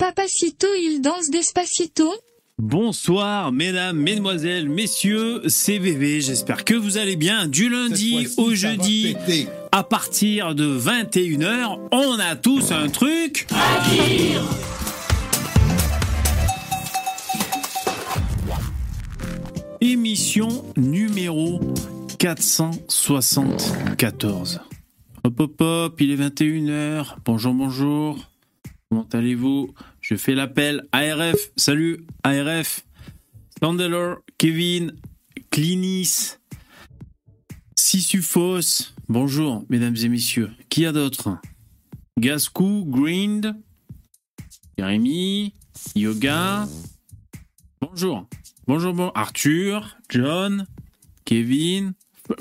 Papacito il danse despacito Bonsoir, mesdames, mesdemoiselles, messieurs, c'est VV. J'espère que vous allez bien. Du lundi au jeudi, à partir de 21h, on a tous un truc à dire. Émission numéro 474. Hop hop hop, il est 21h. Bonjour, bonjour. Comment allez-vous? Je fais l'appel. ARF, salut ARF. Standeller, Kevin, Clinis, Sissufos. Bonjour, mesdames et messieurs. Qui a d'autres Gascou, Grind, Jérémy, Yoga. Bonjour. Bonjour, bon. Arthur, John, Kevin,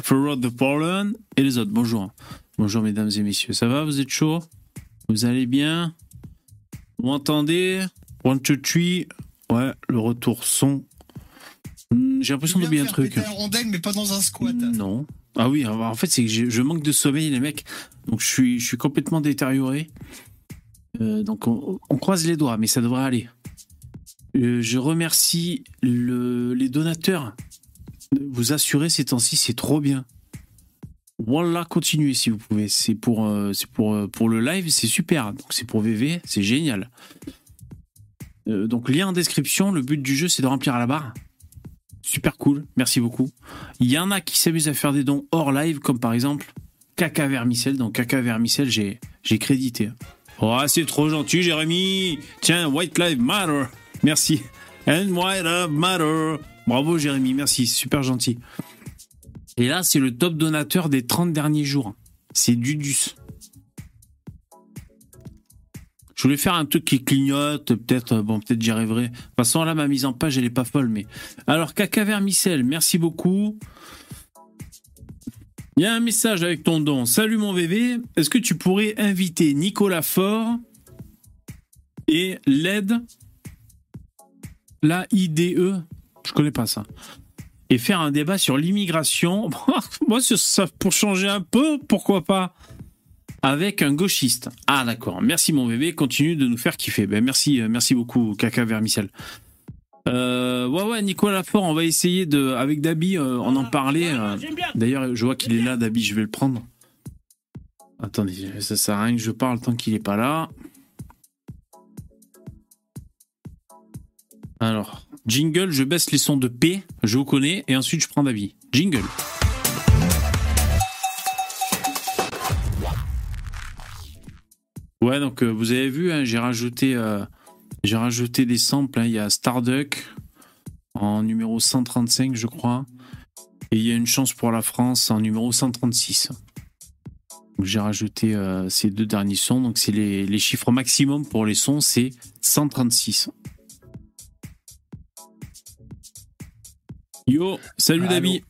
Farrod the Fallen et les autres. Bonjour. Bonjour, mesdames et messieurs. Ça va? Vous êtes chaud? Vous allez bien? Vous m'entendez? One, two, three. Ouais, le retour son. Hmm, J'ai l'impression d'oublier un truc. Un rondelle, mais pas dans un squat. Non. Ah oui, en fait, c'est que je, manque de sommeil, les mecs. Donc, je suis, je suis complètement détérioré. Euh, donc, on, on croise les doigts, mais ça devrait aller. Euh, je remercie le, les donateurs. Vous assurer ces temps-ci, c'est trop bien. Voilà, continuez si vous pouvez. C'est pour, euh, pour, euh, pour le live, c'est super. Donc c'est pour VV, c'est génial. Euh, donc lien en description. Le but du jeu, c'est de remplir à la barre. Super cool, merci beaucoup. Il y en a qui s'amusent à faire des dons hors live, comme par exemple Caca Vermicelle. Donc Caca Vermicelle, j'ai, j'ai crédité. Oh, c'est trop gentil, Jérémy. Tiens, White Lives Matter. Merci. And White Lives Matter. Bravo, Jérémy. Merci, super gentil. Et là, c'est le top donateur des 30 derniers jours. C'est Dudus. Je voulais faire un truc qui clignote, peut-être, bon, peut-être j'y arriverai. De toute façon, là, ma mise en page, elle est pas folle, mais. Alors, Caca Vermicelle, merci beaucoup. Il y a un message avec ton don. Salut mon bébé, est-ce que tu pourrais inviter Nicolas Faure et l'aide, la IDE, je connais pas ça, et faire un débat sur l'immigration. Moi, ça, pour changer un peu, pourquoi pas avec un gauchiste. Ah d'accord. Merci mon bébé, continue de nous faire kiffer. Ben merci, merci beaucoup Caca Vermicelle. Euh, ouais ouais Nicolas Lafort, on va essayer de avec Dabi, euh, on en parlait. Euh, D'ailleurs, je vois qu'il est là, Dabi, je vais le prendre. Attendez, ça sert à rien que je parle tant qu'il est pas là. Alors, jingle, je baisse les sons de P, je vous connais, et ensuite je prends Dabi. Jingle. Ouais, donc euh, vous avez vu, hein, j'ai rajouté, euh, rajouté des samples. hein. Il y a Starduck en numéro 135, je crois, et il y a une chance pour la France en numéro 136. Donc, J'ai rajouté euh, ces deux derniers sons, donc c'est les, les chiffres maximum pour les sons, c'est 136. Yo, salut. Dabi.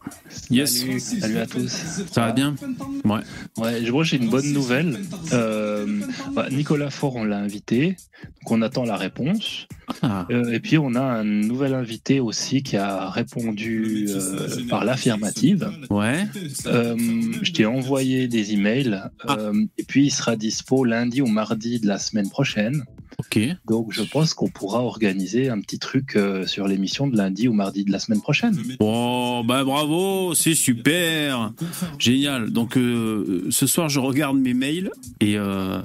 Yes. Salut, salut à tous. Ça va bien Ouais. Ouais, moi j'ai une bonne nouvelle. Euh, bah, Nicolas Faure, on l'a invité, donc on attend la réponse. Ah, Euh, et puis on a un nouvel invité aussi qui a répondu euh, par l'affirmative. ouais. Je t'ai envoyé des emails euh, et puis il sera dispo lundi ou mardi de la semaine prochaine. Ok. Donc je pense qu'on pourra organiser un petit truc euh, sur l'émission de lundi ou mardi de la semaine prochaine. Oh, bah bravo, c'est super. Génial. Donc euh, ce soir, je regarde mes mails et, euh,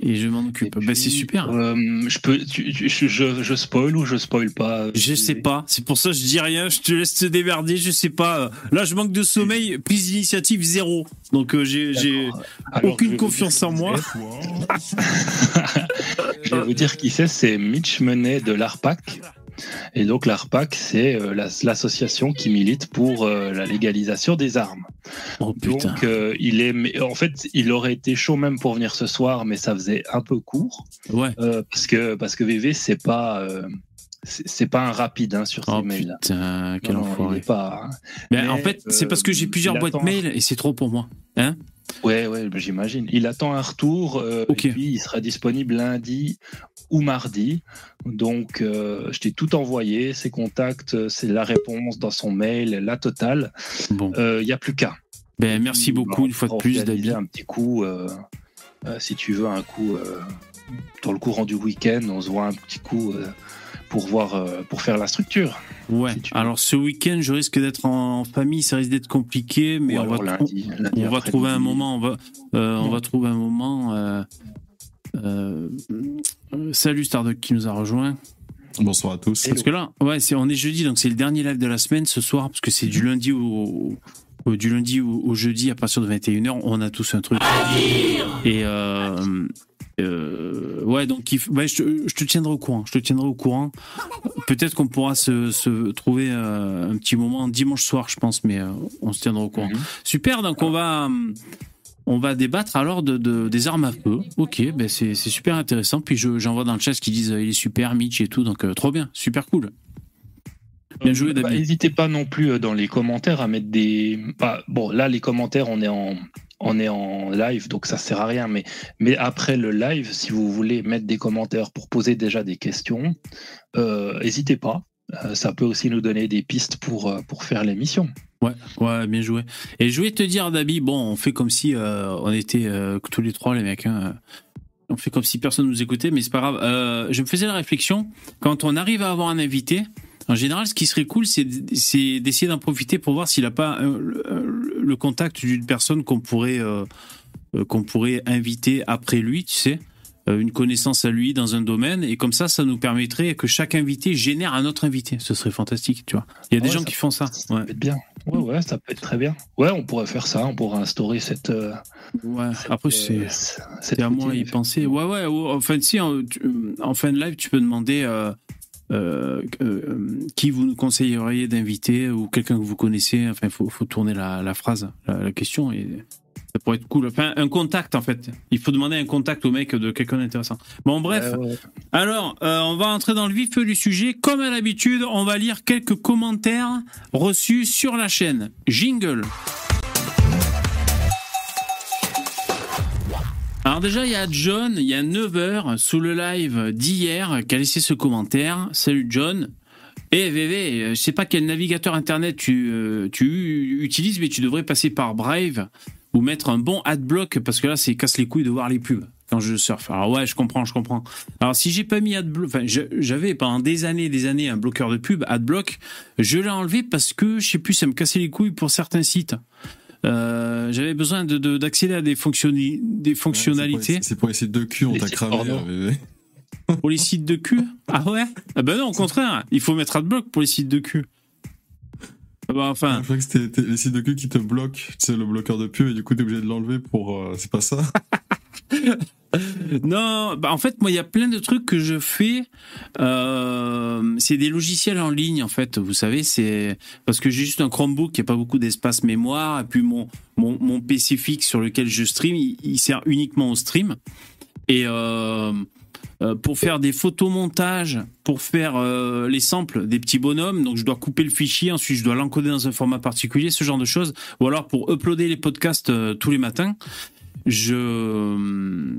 et je m'en occupe. puis, Bah, c'est super. euh, je peux, tu- tu- je, je, spoil ou je spoil pas euh, Je sais pas, c'est pour ça que je dis rien, je te laisse te démerder, je sais pas. Là, je manque de sommeil, prise d'initiative zéro. Donc, euh, j'ai aucune confiance en moi. je vais vous dire qui c'est, c'est Mitch Menet de l'ARPAC. Et donc l'ARPAC, c'est euh, la- l'association qui milite pour euh, la légalisation des armes. Oh putain. Donc euh, il est, en fait, il aurait été chaud même pour venir ce soir, mais ça faisait un peu court Ouais. parce que parce que VV c'est pas c'est pas un rapide hein, sur ces Oh mails. putain, quel Non, enfoiré. pas. hein. Mais, en fait, c'est parce que j'ai plusieurs boîtes mail et c'est trop pour moi. Hein Ouais, ouais, bah, j'imagine. Il attend un retour. euh, Ok. Et puis, il sera disponible lundi ou mardi. Donc, euh, je t'ai tout envoyé. Ses contacts, euh, c'est la réponse dans son mail, la totale. Bon. Il n'y a plus qu'à. Ben, merci beaucoup On une fois de plus, David. Un petit coup, euh, euh, si tu veux, un coup euh, dans le courant du week-end, on se voit un petit coup euh, pour voir, euh, pour faire la structure. Ouais. Si. Alors ce week-end, je risque d'être en famille, ça risque d'être compliqué, mais on va, lundi, lundi on va trouver un moment. On va, euh, on va trouver un moment. euh, euh, euh, salut Starduck qui nous a rejoint. Bonsoir à tous. Parce que là, ouais, c'est on est jeudi, donc c'est le dernier live de la semaine ce soir, parce que c'est du lundi au, au- du lundi au, au jeudi à partir de 21h. On a tous un truc. Et euh, ouais, donc ouais, je, te, je te tiendrai au courant. Je te tiendrai au courant. Peut-être qu'on pourra se, se trouver euh, un petit moment dimanche soir, je pense, mais euh, on se tiendra au courant. Mhm. Super, donc on va on va débattre alors de, de- des armes à feu. Ok, ben c'est super intéressant. Puis je- j'en vois dans le chat qui disent il est super, Mitch et tout, donc trop bien, super cool. Bien joué, Bah, David. N'hésitez pas non plus dans les commentaires à mettre des. bah, bon, là, les commentaires, on est en. On est en live, donc ça sert à rien. Mais, mais après le live, si vous voulez mettre des commentaires pour poser déjà des questions, euh, n'hésitez pas. Euh, ça peut aussi nous donner des pistes pour, euh, pour faire l'émission. Ouais, ouais, bien joué. Et je voulais te dire, Dabi, bon, on fait comme si on était tous les trois, les mecs. hein. On fait comme si personne nous écoutait, mais c'est pas grave. Je me faisais la réflexion, quand on arrive à avoir un invité, en général, ce qui serait cool, c'est d'essayer d'en profiter pour voir s'il n'a pas euh, le, le contact d'une personne qu'on pourrait, euh, euh, qu'on pourrait inviter après lui, tu sais. euh, Une connaissance à lui dans un domaine, et comme ça, ça nous permettrait que chaque invité génère un autre invité. Ce serait fantastique, tu vois. Il y a des Ouais, gens qui font ça. Ça Ouais. peut être bien. Ouais, ouais, ça peut être très bien. Ouais, on pourrait faire ça. On pourrait instaurer cette. euh, Ouais. Après, c'est. euh, cette C'est à moi routine, d'y penser. Ouais, ouais. ouais, Enfin, si, en, tu- en fin de live, tu peux demander euh, euh, euh, qui vous nous conseilleriez d'inviter ou quelqu'un que vous connaissez? Enfin, il faut, faut tourner la, la phrase, la, la question. Et ça pourrait être cool. Enfin, un contact, en fait. Il faut demander un contact au mec de quelqu'un d'intéressant. Bon, bref. Ouais. Alors, euh, on va entrer dans le vif du sujet. Comme à l'habitude, on va lire quelques commentaires reçus sur la chaîne. Jingle. Alors déjà, il y a John, il y a 9h, sous le live d'hier, qui a laissé ce commentaire? Salut John. Eh VV, euh, je sais pas quel navigateur internet tu, euh, utilises, mais tu devrais passer par Brave ou mettre un bon adblock, parce que là, c'est casse les couilles de voir les pubs quand je surfe. Alors ouais, je comprends, je comprends. Alors si j'ai pas mis adblock, enfin j'avais pendant des années, des années un bloqueur de pub, adblock, je l'ai enlevé parce que je sais plus, ça me cassait les couilles pour certains sites. Euh, j'avais besoin de- de- d'accéder à des, fonctionni- des fonctionnalités C'est pour les sites de cul, on t'a cramé. pour les sites de cul? Ah ouais? Ah ben non, au contraire, il faut mettre adblock pour les sites de cul. Ah bah enfin, Je crois que c'était les sites de cul qui te bloquent, c'est le bloqueur de pub, et du coup t'es obligé de l'enlever pour. euh, c'est pas ça non, bah en fait, moi, il y a plein de trucs que je fais. Euh, c'est des logiciels en ligne, en fait. Vous savez, c'est parce que j'ai juste un Chromebook qui a pas beaucoup d'espace mémoire, et puis mon, mon, mon PC fixe sur lequel je stream, il, il sert uniquement au stream. Et euh, pour faire des photomontages, pour faire euh, les samples des petits bonhommes, donc je dois couper le fichier, ensuite je dois l'encoder dans un format particulier, ce genre de choses. Ou alors pour uploader les podcasts euh, tous les matins, je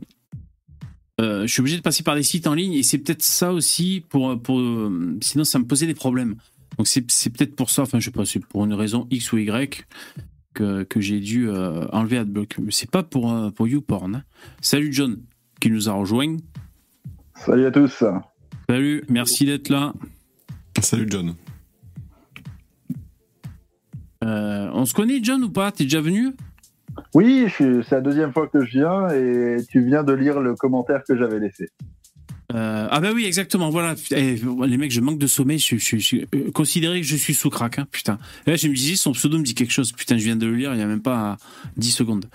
euh, suis obligé de passer par des sites en ligne et c'est peut-être ça aussi pour euh, sinon ça me posait des problèmes. Donc c'est peut-être pour ça, enfin je sais pas, c'est pour une raison X ou Y que, j'ai dû euh, enlever AdBlock. Mais c'est pas pour euh, pour YouPorn. hein. Salut John qui nous a rejoint. Salut à tous. Salut, merci d'être là. Salut John. Euh, on se connaît John ou pas? T'es déjà venu? Oui, c'est la deuxième fois que je viens et tu viens de lire le commentaire que j'avais laissé. Euh, ah bah oui, exactement. Voilà, Eh, les mecs, je manque de sommeil. Je, je, je, euh, considérez que je suis sous crack, hein, putain. Et là, je me disais, son pseudo me dit quelque chose. Putain, je viens de le lire. Il y a même pas 10 secondes.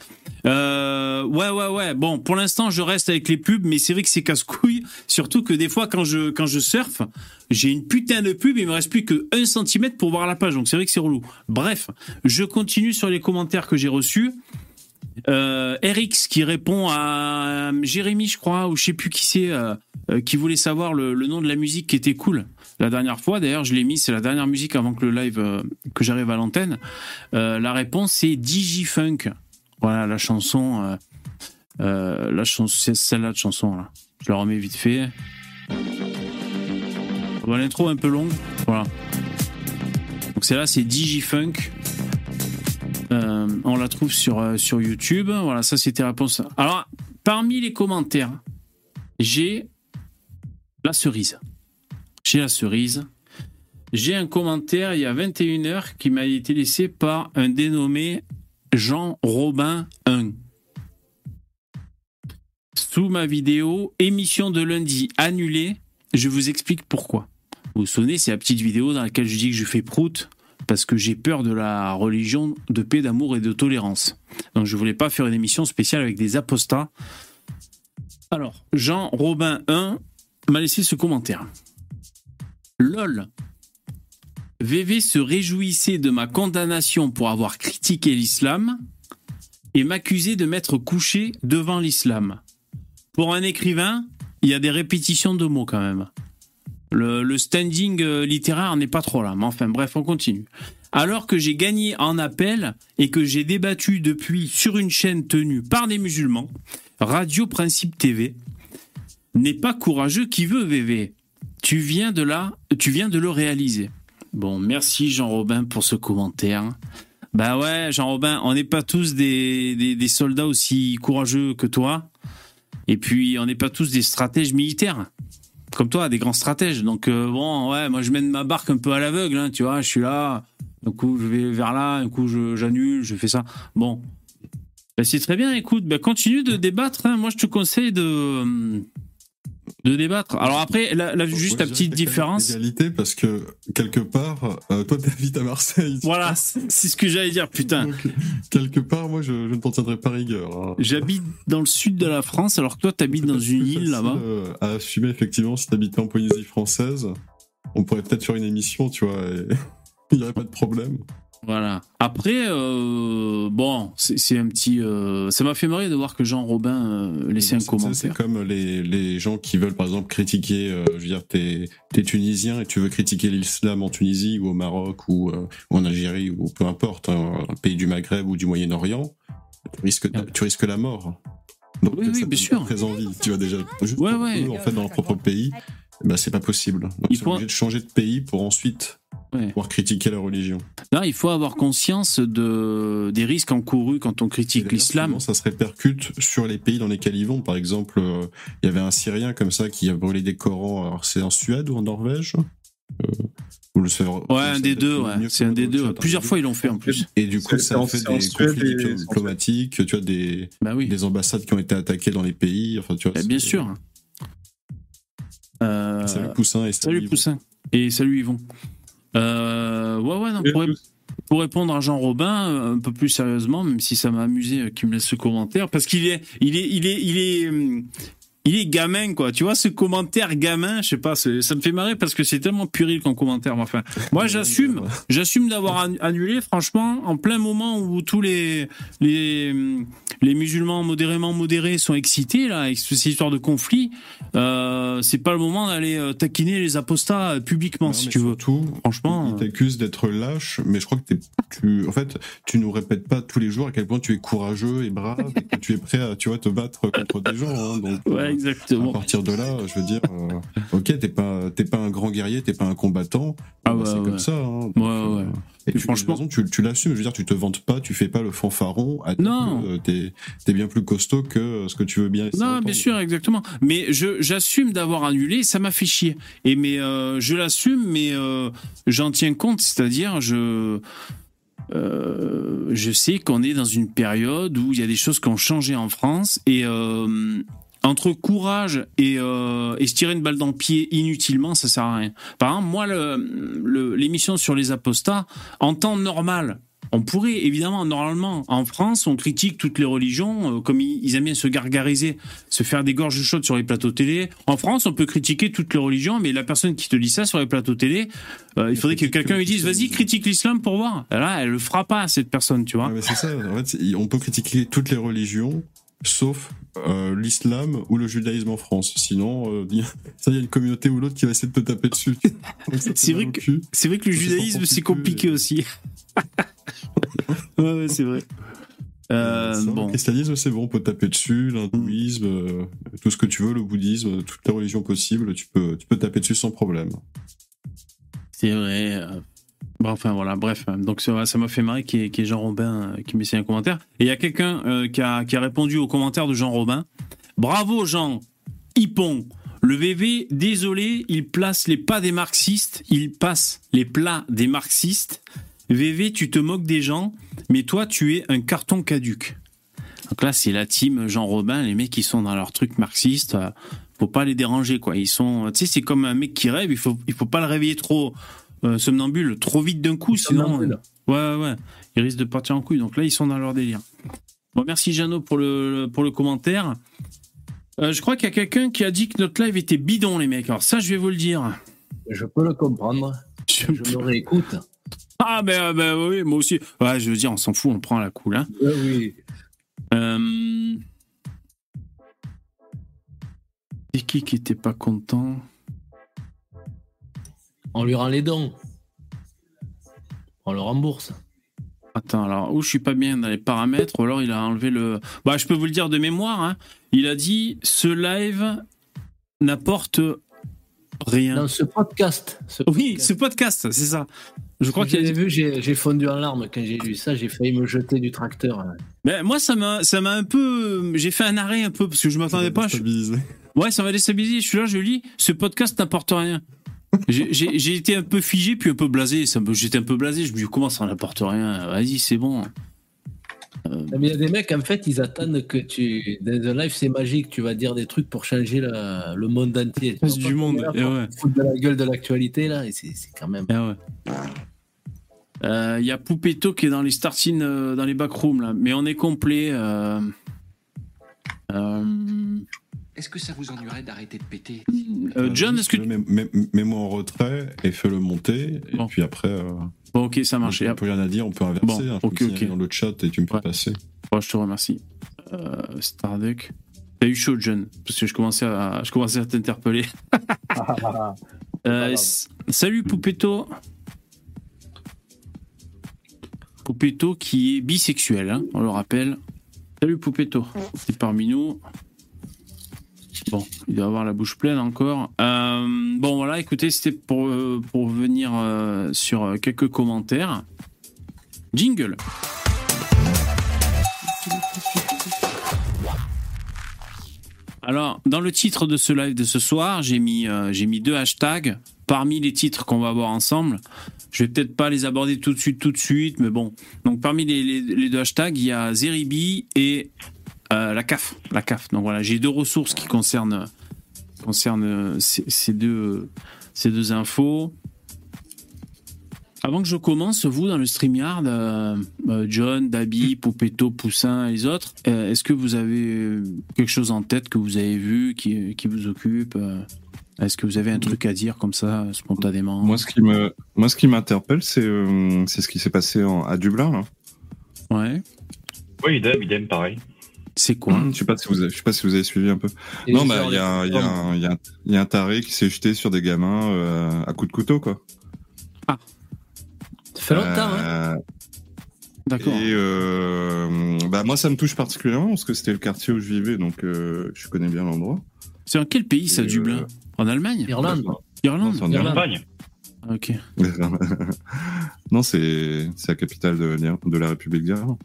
Euh, ouais, ouais, ouais. Bon, pour l'instant, je reste avec les pubs, mais c'est vrai que c'est casse-couille. Surtout que des fois, quand je quand je surfe, j'ai une putain de pub. Il me reste plus que 1 cm pour voir la page. Donc c'est vrai que c'est relou. Bref, je continue sur les commentaires que j'ai reçus. Euh, qui répond à euh, Jérémy, je crois, ou je sais plus qui c'est, euh, euh, qui voulait savoir le, nom de la musique qui était cool la dernière fois. D'ailleurs, je l'ai mis, c'est la dernière musique avant que le live, que j'arrive à l'antenne. La réponse c'est Digifunk. Voilà la chanson, la chanson, c'est celle-là de chanson là. Je la remets vite fait. Bon, l'intro un peu longue, voilà. Donc celle-là c'est Digifunk. Euh, on la trouve sur, euh, sur YouTube. Voilà, ça c'était la réponse. Alors, parmi les commentaires, j'ai la cerise. J'ai la cerise. J'ai un commentaire il y a 21 heures qui m'a été laissé par un dénommé Jean Robin 1. Sous ma vidéo émission de lundi annulée, je vous explique pourquoi. Vous vous souvenez, c'est la petite vidéo dans laquelle je dis que je fais prout parce que j'ai peur de la religion de paix, d'amour et de tolérance. Donc je voulais pas faire une émission spéciale avec des apostats. Alors, Jean Robin 1 m'a laissé ce commentaire. LOL. VV se réjouissait de ma condamnation pour avoir critiqué l'islam et m'accusait de m'être couché devant l'islam. Pour un écrivain, il y a des répétitions de mots quand même. Le, standing euh, littéraire n'est pas trop là, mais enfin bref, on continue. Alors que j'ai gagné en appel et que j'ai débattu depuis sur une chaîne tenue par des musulmans, Radio Principe TV, n'est pas courageux qui veut VV. Tu viens de là, tu viens de le réaliser. Bon, merci Jean-Robin pour ce commentaire. Bah ouais, Jean-Robin, on n'est pas tous des soldats aussi courageux que toi. Et puis, on n'est pas tous des stratèges militaires. Comme toi, des grands stratèges. Donc, euh, bon, ouais, moi, je mène ma barque un peu à l'aveugle, hein, tu vois. Je suis là, un coup, je vais vers là, un coup, j'annule, je, fais ça. Bon. Bah, c'est très bien, écoute, bah, continue de débattre. hein. Moi, je te conseille de, de débattre. Alors après, là, là, juste la petite différence. Égalité parce que quelque part, euh, toi t'habites à Marseille. Voilà, c'est ce que j'allais dire, putain. Donc, quelque part, moi je, je ne t'en tiendrai pas rigueur. hein. J'habite dans le sud de la France, alors que toi, t'habites dans une île là-bas. euh, à assumer effectivement si t'habitais en Polynésie française. On pourrait peut-être faire une émission, tu vois, et il n'y aurait pas de problème. Voilà. Après, euh, bon, c'est un petit. euh, ça m'a fait marrer de voir que Jean Robin euh, laissait un C'est- c'est- commentaire. comme les, les gens qui veulent par exemple critiquer, je veux dire, t'es es tunisien et tu veux critiquer l'islam en Tunisie ou au Maroc ou, ou en Algérie ou peu importe, hein, un pays du Maghreb ou du Moyen-Orient, tu risques, ta- tu risques la mort. Donc Oui, oui, bien sûr. Très envie, tu vois déjà. Juste Ouais, ouais. en fait, dans leur propre pays, bah, c'est pas possible. Donc Il ils sont obligés de changer de pays pour ensuite Ouais. pouvoir critiquer la religion. Là, il faut avoir conscience de, des risques encourus quand on critique l'islam. Ça se répercute sur les pays dans lesquels ils vont. Par exemple, euh, il y avait un Syrien comme ça qui a brûlé des Corans. Alors c'est en Suède ou en Norvège? Euh, vous le savez- Ouais, un des deux, ouais. C'est un des deux. Plusieurs fois, ils l'ont fait en plus. Et du coup, ça a fait des conflits et- diplomatiques, tu vois, des, Bah oui. des ambassades qui ont été attaquées dans les pays. Enfin, tu vois, c'est- bien sûr. Euh, Salut Poussin et salut Yvon. Poussin. Et salut Yvon. Euh, ouais, ouais, non, pour, pour répondre à Jean Robin euh, un peu plus sérieusement, même si ça m'a amusé euh, qu'il me laisse ce commentaire, parce qu'il est, il est, il est, il est, hum, il est gamin quoi. Tu vois ce commentaire gamin, je sais pas, ça me fait marrer parce que c'est tellement puéril comme commentaire. mais Enfin, moi j'assume, j'assume d'avoir an- annulé, franchement, en plein moment où tous les les les musulmans modérément modérés sont excités là avec cette histoire de conflit. Euh, c'est pas le moment d'aller euh, taquiner les apostats euh, publiquement, Non, si tu veux. surtout, Franchement, Ils euh, t'accusent d'être lâche, mais je crois que tu, en fait, tu nous répètes pas tous les jours à quel point tu es courageux et brave et que tu es prêt à, tu vois, te battre contre des gens. hein, donc, ouais, euh, à exactement. partir de là, je veux dire, euh, ok, t'es pas, t'es pas un grand guerrier, t'es pas un combattant. Ah bah, ouais, c'est ouais. comme ça. Hein, donc, Ouais, ouais. euh, Et Et tu, franchement- tu, tu l'assumes. Je veux dire, tu te vantes pas, tu fais pas le fanfaron. À Non. euh, t'es, t'es bien plus costaud que ce que tu veux bien. Non, bien sûr, exactement. Mais je j'assume d'avoir annulé, ça m'a fait chier. Et mais euh, je l'assume, mais euh, j'en tiens compte, c'est-à-dire je euh, je sais qu'on est dans une période où il y a des choses qui ont changé en France et euh, entre courage et, euh, et se tirer une balle dans le pied inutilement, ça sert à rien. Par exemple, moi, le- le- l'émission sur les apostats, en temps normal, on pourrait évidemment, normalement, en France, on critique toutes les religions, euh, comme ils, ils aiment bien se gargariser, se faire des gorges chaudes sur les plateaux télé. En France, on peut critiquer toutes les religions, mais la personne qui te dit ça sur les plateaux télé, euh, il faudrait que quelqu'un que lui dise, vas-y, critique l'islam pour voir. Là, elle le fera pas, cette personne, tu vois. Ouais, c'est ça. En fait, on peut critiquer toutes les religions, sauf euh, l'islam ou le judaïsme en France. Sinon, euh, il y a- ça, il y a une communauté ou l'autre qui va essayer de te taper dessus. C'est vrai que-. C'est vrai que le Ça, judaïsme, c'est compliqué aussi. ouais, ouais, c'est vrai. Euh, Ça, bon. Le christianisme, c'est bon, on peut taper dessus. L'hindouisme, euh, tout ce que tu veux, le bouddhisme, toutes les religions possibles, tu peux, tu peux taper dessus sans problème. C'est vrai. Bon, enfin voilà, bref. Donc ça m'a fait marrer y ait Jean Robin euh, qui m'essaie un commentaire. Et il y a quelqu'un euh, qui, a, qui a répondu au commentaire de Jean Robin. Bravo Jean Hippon. Le VV, désolé, il place les pas des marxistes, il passe les plats des marxistes. VV, tu te moques des gens, mais toi, tu es un carton caduque. Donc là, c'est la team Jean Robin, les mecs qui sont dans leur truc marxiste. euh, faut pas les déranger, quoi. Ils sont, tu sais, c'est comme un mec qui rêve. Il faut, il faut pas le réveiller trop euh, somnambule, trop vite d'un coup, sinon. Somnambule. Ouais, ouais. Il risque de partir en couille. Donc là, ils sont dans leur délire. Bon, merci Jeannot pour le, pour le commentaire. Euh, je crois qu'il y a quelqu'un qui a dit que notre live était bidon, les mecs. Alors ça, je vais vous le dire. Je peux le comprendre. Je- Je me réécoute. Ah ben, euh, ben oui, moi aussi. Ouais, je veux dire, on s'en fout, on prend la cool. Hein. Oui, oui. Euh... C'est qui qui était pas content? On lui rend les dons. On le rembourse. Attends, alors, où je suis pas bien dans les paramètres, ou alors il a enlevé le... Bah, je peux vous le dire de mémoire, hein. Il a dit, ce live n'apporte rien. Dans ce podcast. ce Oui, podcast. ce podcast, c'est ça. Je crois qu'il a vu, j'ai fondu en larmes quand j'ai lu ça. J'ai failli me jeter du tracteur. Mais moi, ça m'a, ça m'a un peu... J'ai fait un arrêt un peu, parce que je m'attendais pas. je- Stabilisé. Ouais, ça m'a déstabilisé. Je suis là, je lis, ce podcast n'apporte rien. J'ai- été un peu figé, puis un peu blasé. J'étais un peu blasé. Je me dis, comment ça n'apporte rien? Vas-y, c'est bon. Mais il y a des mecs, en fait, ils attendent que tu. Dans un live, c'est magique. Tu vas dire des trucs pour changer la- le monde entier. Passe du monde, Là, eh ouais. de la gueule de l'actualité, là. Et c'est c'est quand même. Ah ouais. Euh, Il y a Poupetto qui est dans les startines, euh, dans les backrooms, là. Mais on est complet. euh, euh, Est-ce que ça vous ennuierait d'arrêter de péter euh, John, est-ce que... tu- Mets- mets- Mets-moi en retrait et fais-le monter. Et Bon. puis après, euh, Bon, ok, ça marche. on peut rien à dire, on peut inverser. Bon, hein, ok, ok. dans le chat et tu me peux Ouais. passer. Bon, je te remercie. Euh, Starduck. T'as eu chaud, John, parce que je commençais à, je commençais à t'interpeller. Euh, salut Poupetto. Poupetto qui est bisexuel, hein, on le rappelle. Salut Poupetto. C'est parmi nous. Bon, il doit avoir la bouche pleine encore. Euh, bon, voilà, écoutez, c'était pour, euh, pour venir euh, sur quelques commentaires. Jingle. Alors, dans le titre de ce live de ce soir, j'ai mis, mis deux hashtags parmi les titres qu'on va voir ensemble. Je vais peut-être pas les aborder tout de suite, tout de suite, mais bon. Donc, parmi les, les- les deux hashtags, il y a Zeribi et euh, la CAF. La CAF. Donc voilà, j'ai deux ressources qui concernent, concernent euh, ces, ces deux, ces deux infos. Avant que je commence, vous, dans le StreamYard, euh, euh, John, Dabi, Poupetto, Poussin et les autres, euh, est-ce que vous avez euh, quelque chose en tête que vous avez vu, qui, qui vous occupe euh, Est-ce que vous avez un truc à dire comme ça, spontanément Moi, ce qui me, moi, ce qui m'interpelle, c'est, euh, c'est ce qui s'est passé en- à Dublin. Là. Ouais. Oui, idem, idem, pareil. C'est quoi Je sais pas si vous, avez, je sais pas si vous avez suivi un peu. Et non, bah, il y a, un- y, y, y a taré qui s'est jeté sur des gamins euh, à coups de couteau, quoi. Ça fait longtemps, hein. Euh, D'accord. Et euh, bah, moi, ça me touche particulièrement parce que c'était le quartier où je vivais, donc euh, je connais bien l'endroit. C'est en quel pays ça, Dublin euh, En Allemagne Irlande. Irlande Non, c'est en Irlande. Espagne. Ah, Ok. non, c'est la capitale de la République d'Irlande.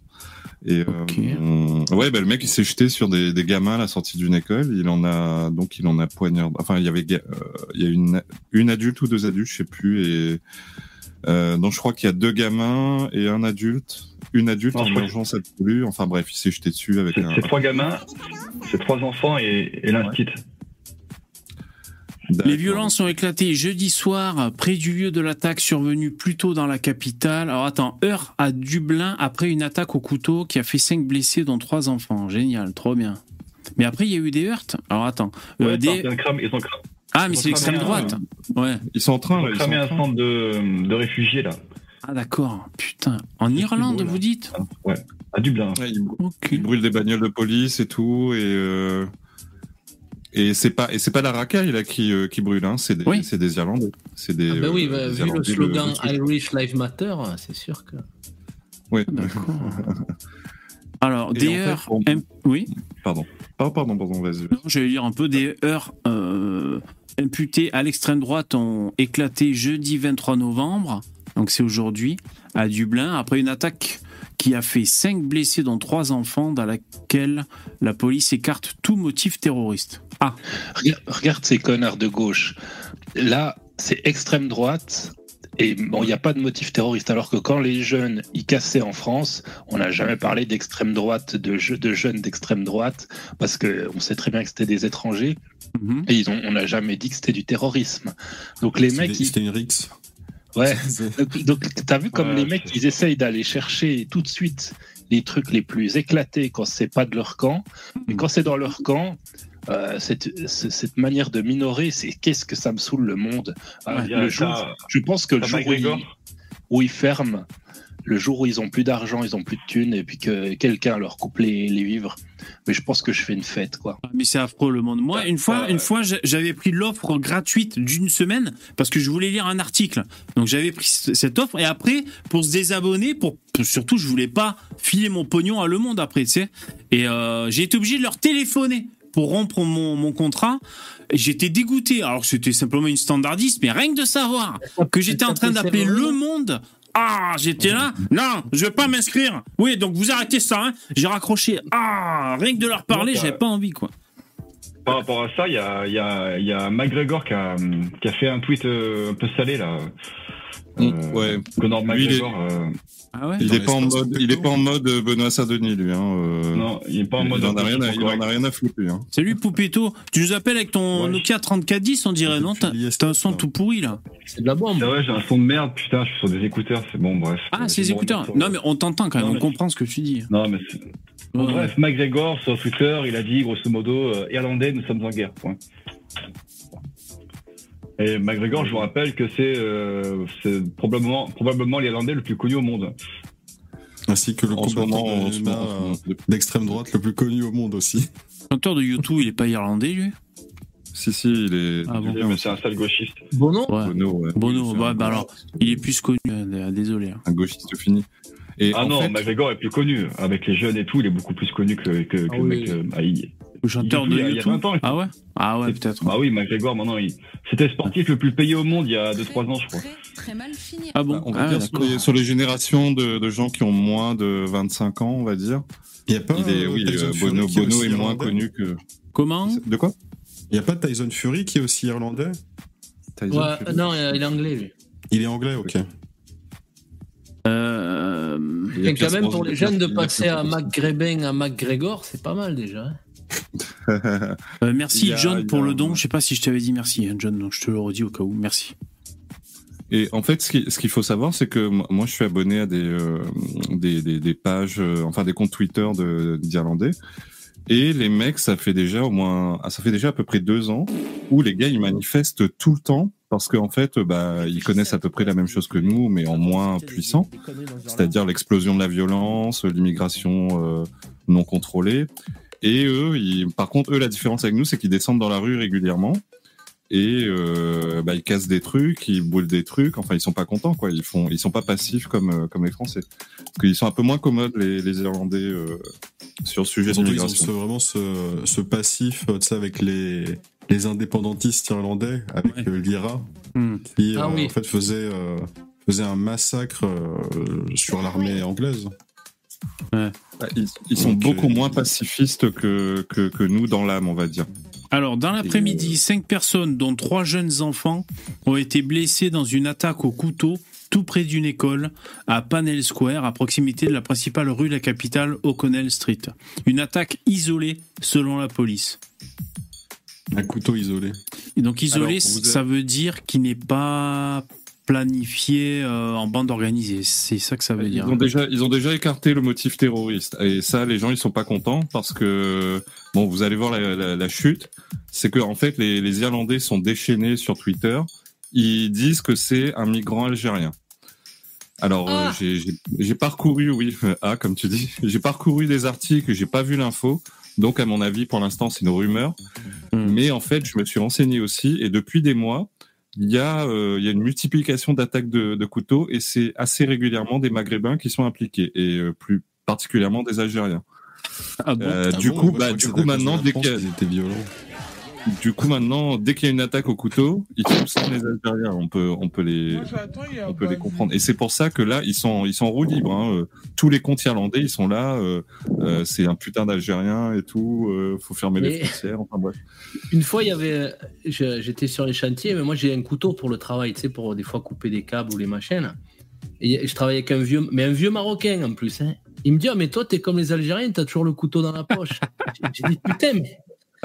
Et euh, ouais, bah, le mec il s'est jeté sur des, des gamins à la sortie d'une école. Il en a donc il en a poignardé. Enfin, il y avait euh, il y a une une adulte ou deux adultes, je sais plus. Et euh, donc je crois qu'il y a deux gamins et un adulte. Une adulte Non, en urgence absolue. Enfin bref, il s'est jeté dessus avec C'est un. c'est trois gamins, c'est trois enfants et, et l'instit. Les violences ont éclaté jeudi soir près du lieu de l'attaque survenue plus tôt dans la capitale. Alors attends, heure à Dublin après une attaque au couteau qui a fait cinq blessés dont trois enfants. Génial, trop bien. Mais après il y a eu des heurts. Alors attends, euh, Ouais, des- ils ont ah mais c'est l'extrême un- droite. Ouais. Ils sont en train. ils là, ont ils cramé sont en un centre de, de réfugiés là, Ah d'accord. Putain. En Irlande vous dites? À Dublin. Ouais, ils, Ok. ils brûlent des bagnoles de police et tout et euh, et c'est pas et c'est pas la racaille là qui euh, qui brûle hein, c'est des Oui. c'est des Irlandais c'est des Ah ben oui, euh, bah, des vu le slogan. Irish Life Matter, c'est sûr que. Ouais. D'accord. Alors Et des en fait, heures. on- Oui. Pardon. Pardon, pardon, pardon, vas-y. J'allais dire un peu des heures euh, imputées à l'extrême droite ont éclaté jeudi 23 novembre, donc c'est aujourd'hui, à Dublin, après une attaque qui a fait cinq blessés dont trois enfants, dans laquelle la police écarte tout motif terroriste. Ah, Regarde, regarde ces connards de gauche. Là, c'est extrême droite. Et bon, il n'y a pas de motif terroriste. Alors que quand les jeunes y cassaient en France, on n'a jamais parlé d'extrême droite, de, je- de jeunes d'extrême droite, parce qu'on sait très bien que c'était des étrangers. mhm. Et ils ont, on n'a jamais dit que c'était du terrorisme. Donc les mecs, C'était une rix. Ouais. Donc, donc, t'as vu comme Ouais, les mecs, ils essayent d'aller chercher tout de suite les trucs les plus éclatés quand c'est pas de leur camp. Et quand c'est dans leur camp, euh, cette, ce- cette manière de minorer, c'est qu'est-ce que ça me saoule le monde. Euh, Il le jour, je pense que le jour où McGregor. où ils ferment, le jour où ils ont plus d'argent, ils ont plus de thunes, et puis que quelqu'un leur coupe les, les vivres, mais je pense que je fais une fête, quoi. Mais c'est affreux le monde. Moi, une fois, une fois, j'a- j'avais pris l'offre gratuite d'une semaine parce que je voulais lire un article. Donc j'avais pris cette offre et après pour se désabonner, pour surtout je voulais pas filer mon pognon à Le Monde après, tu sais. Et euh, j'ai été obligé de leur téléphoner pour rompre mon, mon contrat. J'étais dégoûté. Alors que c'était simplement une standardiste, mais rien que de savoir que j'étais en train d'appeler Le Monde. Ah, j'étais là. Non, je vais pas m'inscrire. Oui, donc vous arrêtez ça. Hein. J'ai raccroché. Ah, rien que de leur parler, Donc, euh, j'avais pas envie quoi. Par rapport à ça, il y a, y, a, y a McGregor qui a, qui a fait un tweet euh, un peu salé là. Mm, Euh, ouais. Conor Lui, il est- McGregor, euh, Ah ouais. Il est pas en mode, de il est pas en mode euh, Benoît Saint-Denis lui. Hein, euh, non, il est pas en mode. il en a rien, à, il en a rien à foutre lui. Hein. Salut Poupetto, tu nous appelles avec ton Ouais. Nokia 3410 on dirait non T'as un son tout pourri là. C'est de la bombe. C'est vrai, j'ai un son de merde, putain, je suis sur des écouteurs, c'est bon, bref. Ah c'est mon écouteurs. Non mais on t'entend quand même, Non, on comprend ce que tu dis. Non, mais c'est- Ouais. bref, McGregor sur Twitter, il a dit grosso modo euh, Irlandais, nous sommes en guerre. Point. Et McGregor, je vous rappelle que c'est euh, c'est probablement probablement l'Irlandais le plus connu au monde. Ainsi que le combattant moment, euh, d'extrême droite le plus connu au monde aussi. Le chanteur de YouTube il est pas irlandais lui? Si si, il est. Ah bon. Mais c'est un sale gauchiste. Bono? Ouais. Bono, ouais. Bono, bah, bah alors, il est plus connu, euh, désolé. hein. un gauchiste fini. Et Ah en non, fait, McGregor est plus connu. Avec les jeunes et tout, il est beaucoup plus connu que, que, que Ah le oui. mec. euh, ah, chanteur de il y a- il y a YouTube. 20 ans, Ah ouais Ah ouais peut-être. Bah oui, McGregor, maintenant, il... c'était le sportif le plus payé au monde il y a 2-3 ans, je crois. Très, très mal fini. Ah bon on va Ah dire sur les, sur les générations de, de gens qui ont moins de 25 ans, on va dire. Il y a pas Il est, euh, oui, Tyson euh, Bono, est Bono est moins irlandais connu que. Comment De quoi Il y a pas Tyson Fury qui est aussi irlandais Tyson Ouais, Fury non, il est anglais, lui. Il est anglais, ok. euh... Il y a Et quand même, pour les jeunes, de passer à. McGregor à McGregor, c'est pas mal déjà. euh, Merci a- John pour a- le don. Je sais pas si je t'avais dit merci hein, John, donc je te le redis au cas où. Merci. Et en fait, ce qui- ce qu'il faut savoir, c'est que moi, je suis abonné à des, euh, des, des, des pages, euh, enfin des comptes Twitter d'Irlandais. Et les mecs, ça fait déjà au moins, ah, ça fait déjà à peu près deux ans où les gars ils manifestent tout le temps parce qu'en fait, bah, ils connaissent à peu près la même chose que nous, mais en moins puissant. C'est-à-dire l'explosion de la violence, l'immigration euh, non contrôlée. Et eux, ils- par contre, eux, la différence avec nous, c'est qu'ils descendent dans la rue régulièrement et euh, bah, ils cassent des trucs, ils boulent des trucs. Enfin, ils sont pas contents, quoi. Ils font, ils sont pas passifs comme euh, comme les Français. Parce qu'ils sont un peu moins commodes les, les Irlandais euh, sur le sujet de Surtout, ils ont l'immigration. vraiment ce, ce passif, tu sais, avec les, les indépendantistes irlandais, avec Ouais. l'IRA, Hmm. qui Ah euh, oui. en fait faisait, euh, faisait un massacre euh, sur l'armée anglaise. Bah, Ils, ils sont Donc, beaucoup euh, moins pacifistes que, que que nous dans l'âme, on va dire. Alors, dans l'après-midi, cinq personnes, dont trois jeunes enfants, ont été blessées dans une attaque au couteau tout près d'une école à Panel Square, à proximité de la principale rue de la capitale, O'Connell Street. Une attaque isolée, selon la police. Un couteau isolé. Et donc isolé, Alors, ça veut dire qu'il n'est pas planifié euh, en bande organisée. C'est ça que ça veut Ils dire. ont déjà, ils ont déjà écarté le motif terroriste. Et ça, les gens, ils sont pas contents parce que, bon, vous allez voir la, la- la chute. C'est que, en fait, les, les Irlandais sont déchaînés sur Twitter. Ils disent que c'est un migrant algérien. Alors, euh, Ah. j'ai- parcouru, oui, ah, comme tu dis, j'ai parcouru des articles, j'ai pas vu l'info. Donc, à mon avis, pour l'instant, c'est une rumeur. Hmm. Mais en fait, je me suis renseigné aussi, et depuis des mois, il y a, euh, il y a une multiplication d'attaques de, de couteaux, et c'est assez régulièrement des Maghrébins qui sont impliqués, et euh, plus particulièrement des Algériens. Ah bon Euh, Ah du bon, coup, bah, du coup, maintenant, dès qu'ils étaient violents. Du coup, maintenant, dès qu'il y a une attaque au couteau, ils tuent sans les Algériens. On peut, on peut les, on peut les comprendre. Et c'est pour ça que là, ils sont, ils sont en roue libre. Hein. Euh, Tous les comptes irlandais, ils sont là. euh, euh, c'est un putain d'Algérien et tout. euh, faut fermer les frontières. Enfin bref. Une fois, il y avait, j'étais sur les chantiers, mais moi j'ai un couteau pour le travail, tu sais, pour des fois couper des câbles ou les machines. Et je travaillais avec un vieux, mais un vieux marocain en plus. Hein. Il me dit, ah, mais toi, t'es comme les Algériens, t'as toujours le couteau dans la poche. J'ai dit, putain, mais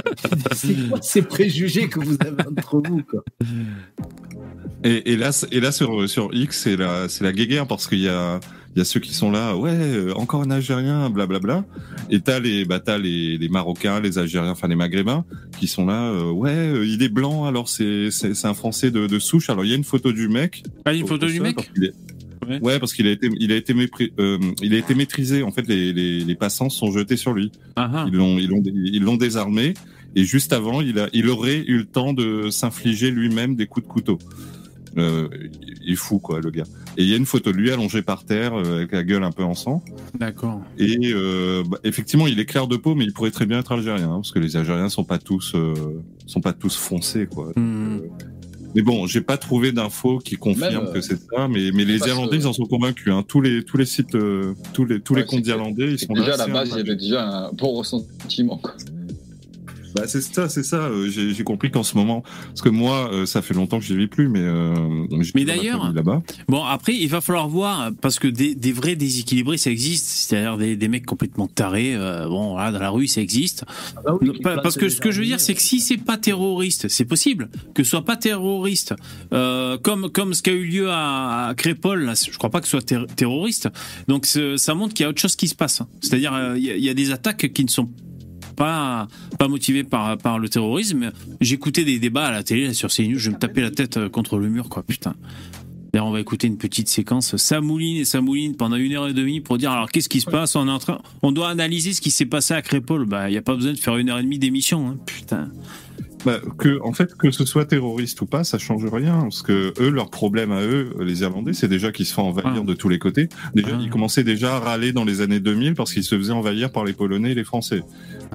c'est quoi ces préjugés que vous avez entre vous, quoi Et, et là, et là sur, sur X, c'est la, c'est la guéguerre parce qu'il y a, il y a ceux qui sont là, ouais, euh, encore un Algérien, blablabla. Et t'as les, bah, t'as les, les Marocains, les Algériens, enfin les Maghrébins, qui sont là, euh, ouais, euh, il est blanc, alors c'est, c'est, c'est un Français de, de souche. Alors il y a une photo du mec. Ah, une photo du mec Ouais. Ouais, parce qu'il a été, il a été mépris, euh, il a été maîtrisé. En fait, les, les, les passants sont jetés sur lui. Ah, ah. Ils l'ont, ils l'ont, ils l'ont désarmé. Et juste avant, il a, il aurait eu le temps de s'infliger lui-même des coups de couteau. Euh, il est fou, quoi, le gars. Et il y a une photo de lui allongé par terre, euh, avec la gueule un peu en sang. D'accord. Et euh, bah, effectivement, il est clair de peau, mais il pourrait très bien être algérien, hein, parce que les Algériens sont pas tous, euh, sont pas tous foncés, quoi. Hmm. Euh, mais bon, j'ai pas trouvé d'infos qui confirment Même, euh, que c'est ça, mais, mais les Irlandais, que- ils en sont convaincus. Hein. Tous les tous les sites, euh, tous les tous Ouais, les comptes que- irlandais, ils sont Déjà, à la base, il y avait déjà un bon ressentiment. Bah, c'est ça, c'est ça. euh, J'ai j'ai compris qu'en ce moment, parce que moi, euh, ça fait longtemps que je vis plus, mais euh, j'ai Mais d'ailleurs- là-bas. Bon, après, il va falloir voir, parce que des, des vrais déséquilibrés, ça existe. C'est-à-dire des, des mecs complètement tarés. euh, bon, là, dans la rue, ça existe. Ah bah oui, pas- parce que ce que je veux dire, c'est que si c'est pas terroriste, c'est possible que ce soit pas terroriste, euh, comme comme ce qui a eu lieu à, à Crépol. Là, je crois pas que ce soit ter- terroriste. Donc ça montre qu'il y a autre chose qui se passe. C'est-à-dire euh, il y, y a des attaques qui ne sont pas pas motivées par par le terrorisme. J'écoutais des débats à la télé sur CNews, je me tapais la tête euh, contre le mur, quoi. Putain. D'ailleurs, on va écouter une petite séquence. Ça mouline et ça mouline pendant une heure et demie pour dire alors qu'est-ce qui se passe? On est en train, on doit analyser ce qui s'est passé à Crépol. Bah, il y a pas besoin de faire une heure et demie d'émission. Hein. Putain. Bah, que, en fait, que ce soit terroriste ou pas, ça change rien. Parce que eux, leur problème à eux, les Irlandais, c'est déjà qu'ils se font envahir Ah. de tous les côtés. Déjà, Ah. ils commençaient déjà à râler dans les années 2000 parce qu'ils se faisaient envahir par les Polonais et les Français.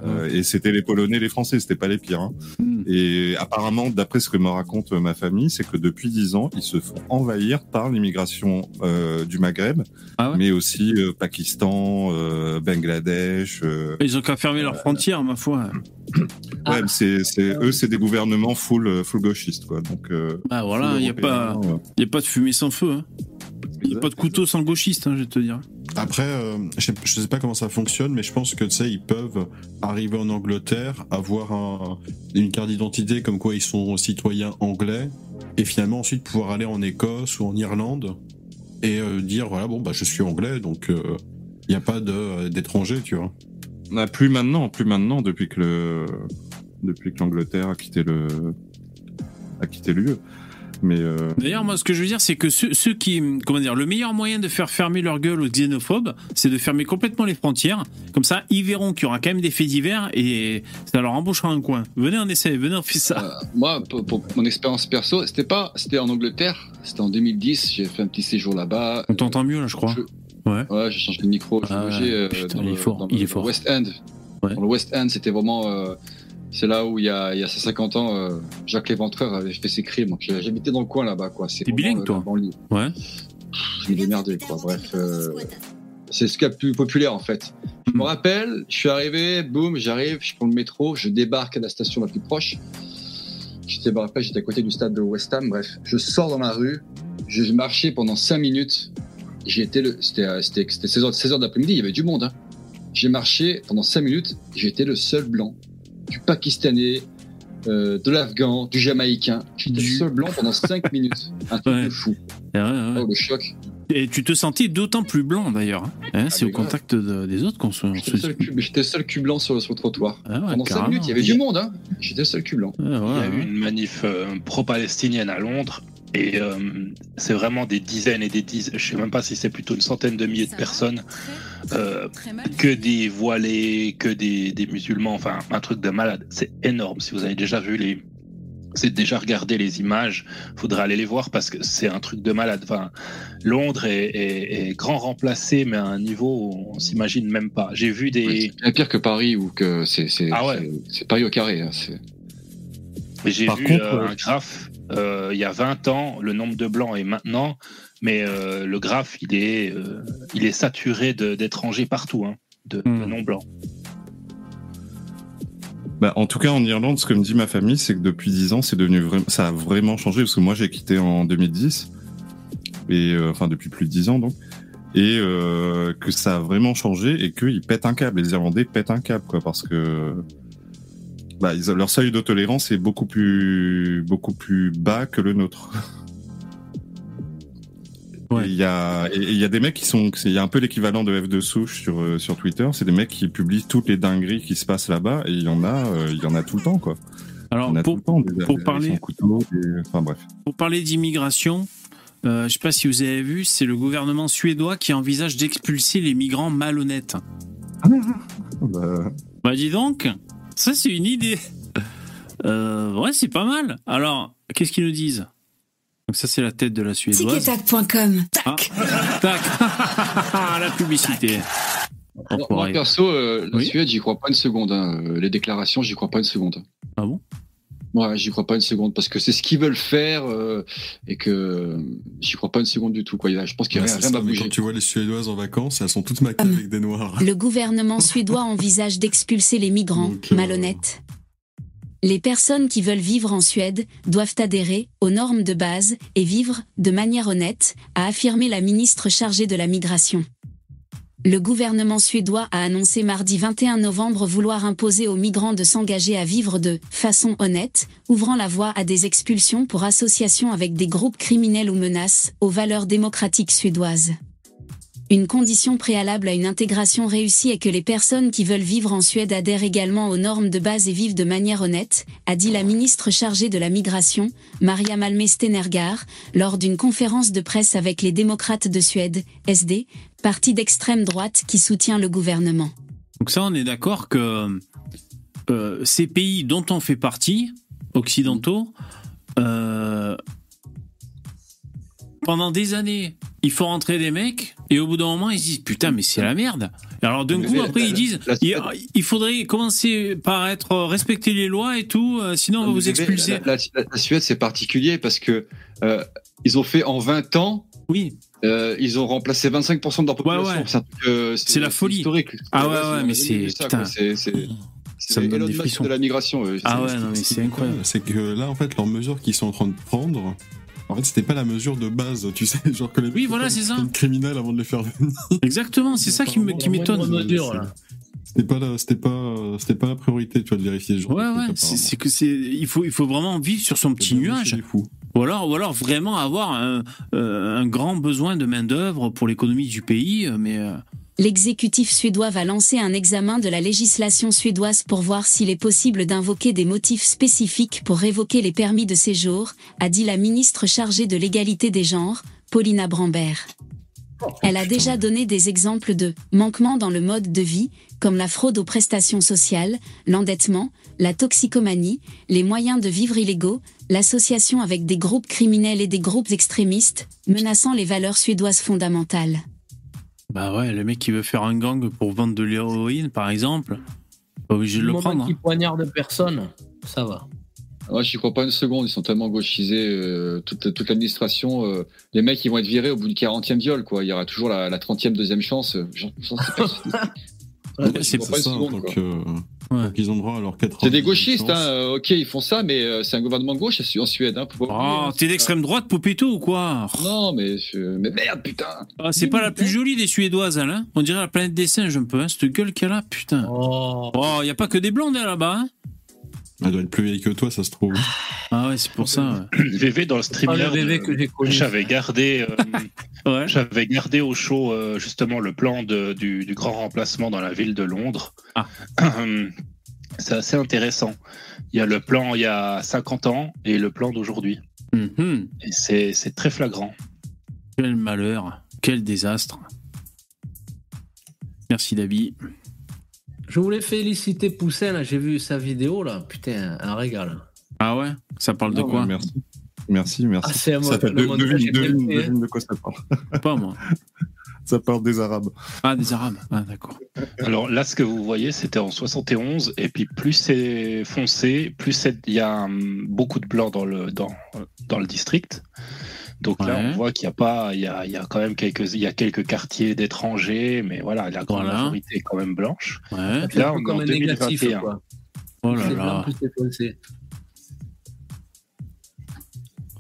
Euh, et c'était les Polonais et les Français, c'était pas les pires. hein. Hmm. Et apparemment, d'après ce que me raconte euh, ma famille, c'est que depuis 10 ans, ils se font envahir par l'immigration euh, du Maghreb, Ah ouais mais aussi euh, Pakistan, euh, Bangladesh. euh, Ils ont qu'à fermer leurs frontières, ma foi. Ouais, mais c'est, eux, c'est des gouvernements full, euh, full gauchistes, quoi. Donc, euh, Ah voilà, il y a pas, y a pas de fumée sans feu. Hein. Il y a pas de couteau sans gauchiste, hein, je vais te dire. Après, euh, je, sais, je sais pas comment ça fonctionne, mais je pense que tu sais, ils peuvent arriver en Angleterre, avoir un- une carte d'identité comme quoi ils sont citoyens anglais, et finalement ensuite pouvoir aller en Écosse ou en Irlande et euh, dire voilà bon bah je suis anglais donc il n'y a pas d'étrangers tu vois. Ah, plus maintenant, plus maintenant, depuis que le, depuis que l'Angleterre a quitté le, a quitté l'UE. Mais euh, D'ailleurs, moi, ce que je veux dire, c'est que ceux, ceux qui, comment dire, le meilleur moyen de faire fermer leur gueule aux xénophobes, c'est de fermer complètement les frontières. Comme ça, ils verront qu'il y aura quand même des faits divers et ça leur embauchera un coin. Venez, on essaie, venez, on fait ça. Euh, moi, pour, pour mon expérience perso, c'était pas, c'était en Angleterre, c'était en 2010. J'ai fait un petit séjour là-bas. On t'entend mieux là, je crois. Je- Ouais. Ouais, j'ai changé de micro. Ah, euh, putain, dans il est fort, dans il le- est fort. le West End. Ouais. Dans le West End, c'était vraiment. euh, c'est là où il y a, il y a 50 ans, euh, Jacques Léventreur avait fait ses crimes. Donc j'habitais dans le coin là-bas, quoi. T'es bilingue, euh, toi. Ouais. Je m'y démerdais, quoi. Bref, euh, c'est ce qu'il y a de plus populaire en fait. Je me rappelle, je suis arrivé, boum, j'arrive, je prends le métro, je débarque à la station la plus proche. J'étais, je me rappelle, j'étais à côté du stade de West Ham. Bref, je sors dans la rue, je marchais pendant 5 minutes. Été le, c'était, euh, c'était, c'était 16 heures, 16 heures d'après-midi, il y avait du monde. Hein. J'ai marché pendant 5 minutes, été le seul blanc, du Pakistanais, euh, de l'Afghan, du Jamaïcain. J'étais Du- le seul blanc pendant 5 minutes. Un truc Ouais. de fou. Ouais, ouais, ouais. Oh, le choc. Et tu te sentais d'autant plus blanc d'ailleurs. Hein, c'est mais au grave. contact de- des autres qu'on se. J'étais seul cul, j'étais le seul cul blanc sur, sur le trottoir. Ah ouais, Pendant 5 carrément. minutes, il y avait du monde, hein. J'étais le seul cul blanc. Ouais, Il y a eu ouais. une manif euh, pro-palestinienne à Londres et euh, c'est vraiment des dizaines et des dizaines, je sais même pas si c'est plutôt une centaine de milliers de personnes, euh, que des voilés, que des, des musulmans, enfin un truc de malade. C'est énorme. Si vous avez déjà vu les, c'est déjà regardé les images, faudrait aller les voir parce que c'est un truc de malade. Enfin, Londres est, est- est grand remplacé, mais à un niveau où on s'imagine même pas. J'ai vu des, C'est bien pire que Paris ou que c'est c'est Ah ouais. Paris au carré. hein, j'ai Par vu contre, euh, un graphe euh, il y a 20 ans, le nombre de blancs et maintenant, mais euh, le graphe il est, euh, il est saturé d'étrangers partout, hein, de, de Hmm. non blancs. Bah, en tout cas, en Irlande, ce que me dit ma famille, c'est que depuis 10 ans, c'est devenu vraiment, ça a vraiment changé parce que moi, j'ai quitté en 2010 et euh, enfin depuis plus de 10 ans donc, et euh, que ça a vraiment changé et qu'ils pètent un câble. Les Irlandais pètent un câble quoi parce que bah, ils- leur seuil de tolérance est beaucoup plus beaucoup plus bas que le nôtre. Ouais. Il y a et y a des mecs qui sont il y a un peu l'équivalent de F de souche sur euh, sur Twitter, c'est des mecs qui publient toutes les dingueries qui se passent là-bas et il y en a euh, y en a tout le temps quoi. Alors, pour, tout le temps des pour des parler- sans couteau, des- enfin bref. pour parler d'immigration, euh, je ne sais pas si vous avez vu, c'est le gouvernement suédois qui envisage d'expulser les migrants malhonnêtes. Bah, Bah dis donc, ça c'est une idée. Euh, ouais, c'est pas mal. Alors, qu'est-ce qu'ils nous disent? Donc ça c'est la tête de la suédoise. Ticketac.com. Ah, tac, la publicité. Moi, perso, euh, la Oui. Suède, j'y crois pas une seconde. hein. Euh, Les déclarations, j'y crois pas une seconde. Ah bon? Ouais, j'y crois pas une seconde parce que c'est ce qu'ils veulent faire euh, et que euh, j'y crois pas une seconde du tout. Quoi. Je pense qu'il y a Ouais, rien, c'est rien ça, à bouger. quand tu vois les Suédoises en vacances, elles sont toutes maquées Hum. avec des noirs. Le gouvernement suédois envisage d'expulser les migrants Donc, euh, malhonnêtes. Les personnes qui veulent vivre en Suède doivent adhérer aux normes de base et vivre de manière honnête, a affirmé la ministre chargée de la migration. Le gouvernement suédois a annoncé mardi 21 novembre vouloir imposer aux migrants de s'engager à vivre de façon honnête, ouvrant la voie à des expulsions pour association avec des groupes criminels ou menaces aux valeurs démocratiques suédoises. Une condition préalable à une intégration réussie est que les personnes qui veulent vivre en Suède adhèrent également aux normes de base et vivent de manière honnête, a dit la ministre chargée de la migration, Maria Malmé Stenergar, lors d'une conférence de presse avec les démocrates de Suède, SD, parti d'extrême droite qui soutient le gouvernement. Donc ça, on est d'accord que euh, ces pays dont on fait partie, occidentaux, euh, pendant des années, il faut rentrer des mecs, et au bout d'un moment, ils se disent putain, mais c'est la merde. Et alors d'un coup, après, la- ils disent la- il, il faudrait commencer par être euh, respecter les lois et tout, euh, sinon on va vous expulser. La, la- la Suède, c'est particulier parce que euh, ils ont fait en 20 ans, Oui, euh, ils ont remplacé 25% de leur population. ouais. C'est un truc, euh, C'est la folie. historique. Ah ouais, ouais, c'est- mais c'est c'est- ça. C'est c'est- me c'est donne des de la migration. euh, Ah c'est- ouais, non, mais c'est est incroyable. C'est que là, en fait, leurs mesures qu'ils sont en train de prendre, en fait, c'était pas la mesure de base, tu sais, genre que les Oui, voilà, c'est ça. criminels avant de les faire venir. Exactement, c'est ça qui m'étonne. C'était pas la, c'était pas, c'était pas la priorité, tu vois, de vérifier genre Ouais, ouais, c'est c'est que c'est, il faut, il faut vraiment vivre sur son petit nuage. Ou alors, ou alors vraiment avoir un, euh, un grand besoin de main-d'œuvre pour l'économie du pays, euh, mais euh, L'exécutif suédois va lancer un examen de la législation suédoise pour voir s'il est possible d'invoquer des motifs spécifiques pour révoquer les permis de séjour, a dit la ministre chargée de l'égalité des genres, Paulina Brambert. Elle a déjà donné des exemples de manquements dans le mode de vie, comme la fraude aux prestations sociales, l'endettement, la toxicomanie, les moyens de vivre illégaux, l'association avec des groupes criminels et des groupes extrémistes, menaçant les valeurs suédoises fondamentales. Bah ouais, le mec qui veut faire un gang pour vendre de l'héroïne, par exemple, pas obligé de Le prendre. hein. qui poignarde personne, ça va. Moi, j'y crois pas une seconde. Ils sont tellement gauchisés. euh, toute toute l'administration, euh, les mecs, ils vont être virés au bout du 40e viol, quoi. Il y aura toujours la, la 30e deuxième chance. euh, sais pas. Ouais, c'est une ça, seconde, donc, quoi. euh, Ouais. donc ils ont droit à leurs 4 C'est des gauchistes, hein. ok, ils font ça, mais euh, c'est un gouvernement de gauche en Suède. Hein, Oh, hein, t'es d'extrême droite, Popito, ou quoi pas- Non, mais, je- mais merde, putain. Ah, C'est pas la plus jolie des Suédoises, elle, hein On dirait la planète des singes, un peu, hein Cette gueule qu'elle a, putain. Oh. Oh, y a pas que des blondes, hein, là-bas, hein Elle doit être plus vieille que toi, ça se trouve. Ah ouais, c'est pour ça. VV dans le Ah, StreamYard, bébé euh, que j'ai connu. j'avais gardé, euh, Ouais. j'avais gardé au show euh, justement le plan de- du, du grand remplacement dans la ville de Londres. Ah. C'est assez intéressant. Il y a le plan il y a 50 ans et le plan d'aujourd'hui. Mhm. Et c'est c'est très flagrant. Quel malheur, quel désastre. Merci, David. Je voulais féliciter Poussin, là, j'ai vu sa vidéo, là. Putain, un régal. Ah ouais? Ça parle de quoi? Merci. Merci, merci. Ah, c'est un ça fait le de, devine, devine, devine quoi ça parle. Pas moi. Ça parle des Arabes. Ah, des Arabes. Ah, d'accord. Alors là, ce que vous voyez, c'était en 71, et puis plus c'est foncé, plus il y a beaucoup de blancs dans le, dans, dans le district. Donc là, Ouais. on voit qu'il n'y a pas, il y a, il y a quand même quelques, il y a quelques quartiers d'étrangers, mais voilà, la grande Voilà. majorité est quand même blanche. Ouais. Là, on est en un négatif, 2021. quoi. Oh là là.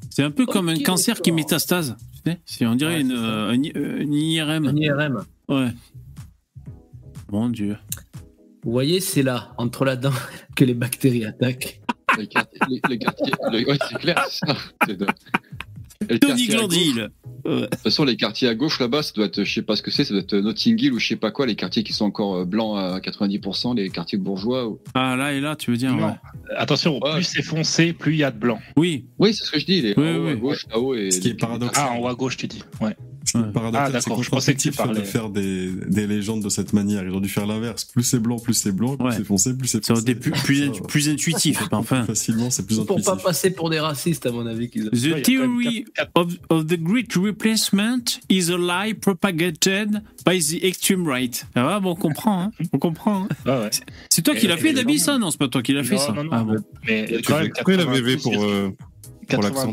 c'est un peu comme un cancer qui métastase. C'est, on dirait Ouais, une, euh, euh, une IRM. Un IRM. Ouais. Mon Dieu. Vous voyez, c'est là, entre la dent, que les bactéries attaquent. Les quartiers, les, les quartiers- le- ouais, c'est clair, c'est ça. Et Tony Glandil. Ouais. De toute façon, les quartiers à gauche là-bas, ça doit être, je sais pas ce que c'est, ça doit être Notting Hill ou je sais pas quoi, les quartiers qui sont encore euh, blancs à 90%, les quartiers bourgeois. ou- Ah, là et là, tu veux dire Non. ouais. Attention, Ouais. plus c'est foncé, plus il y a de blanc. Oui. Oui, c'est ce que je dis, les Oui, en haut oui. à gauche, là-haut et. Ce qui est paradoxal. Ah, en haut à gauche, tu dis. Ouais. Ce qui est Ouais. paradoxal, Ah, c'est d'accord, je qu'on pensais que tu de faire des, des légendes de cette manière. Ils ont dû faire l'inverse. Plus c'est blanc, plus c'est blanc, plus Ouais. c'est foncé, plus c'est foncé. été plus, plus, Ça, intu- plus intuitif. Enfin. Facilement, c'est plus Pour pas intuitif. passer pour des racistes, à mon avis. Qu'ils ont. The theory quatre- of, of the Great Replacement is a lie propagated by the extreme right. Ah ouais, bon, on comprend, hein. On comprend. hein. Ouais, ouais. C'est toi qui l'as fait, ça Non, c'est pas toi qui l'as fait, ça. non, non, Ah bon. Mais quand même, pour, 92,6% euh, pour l'accent.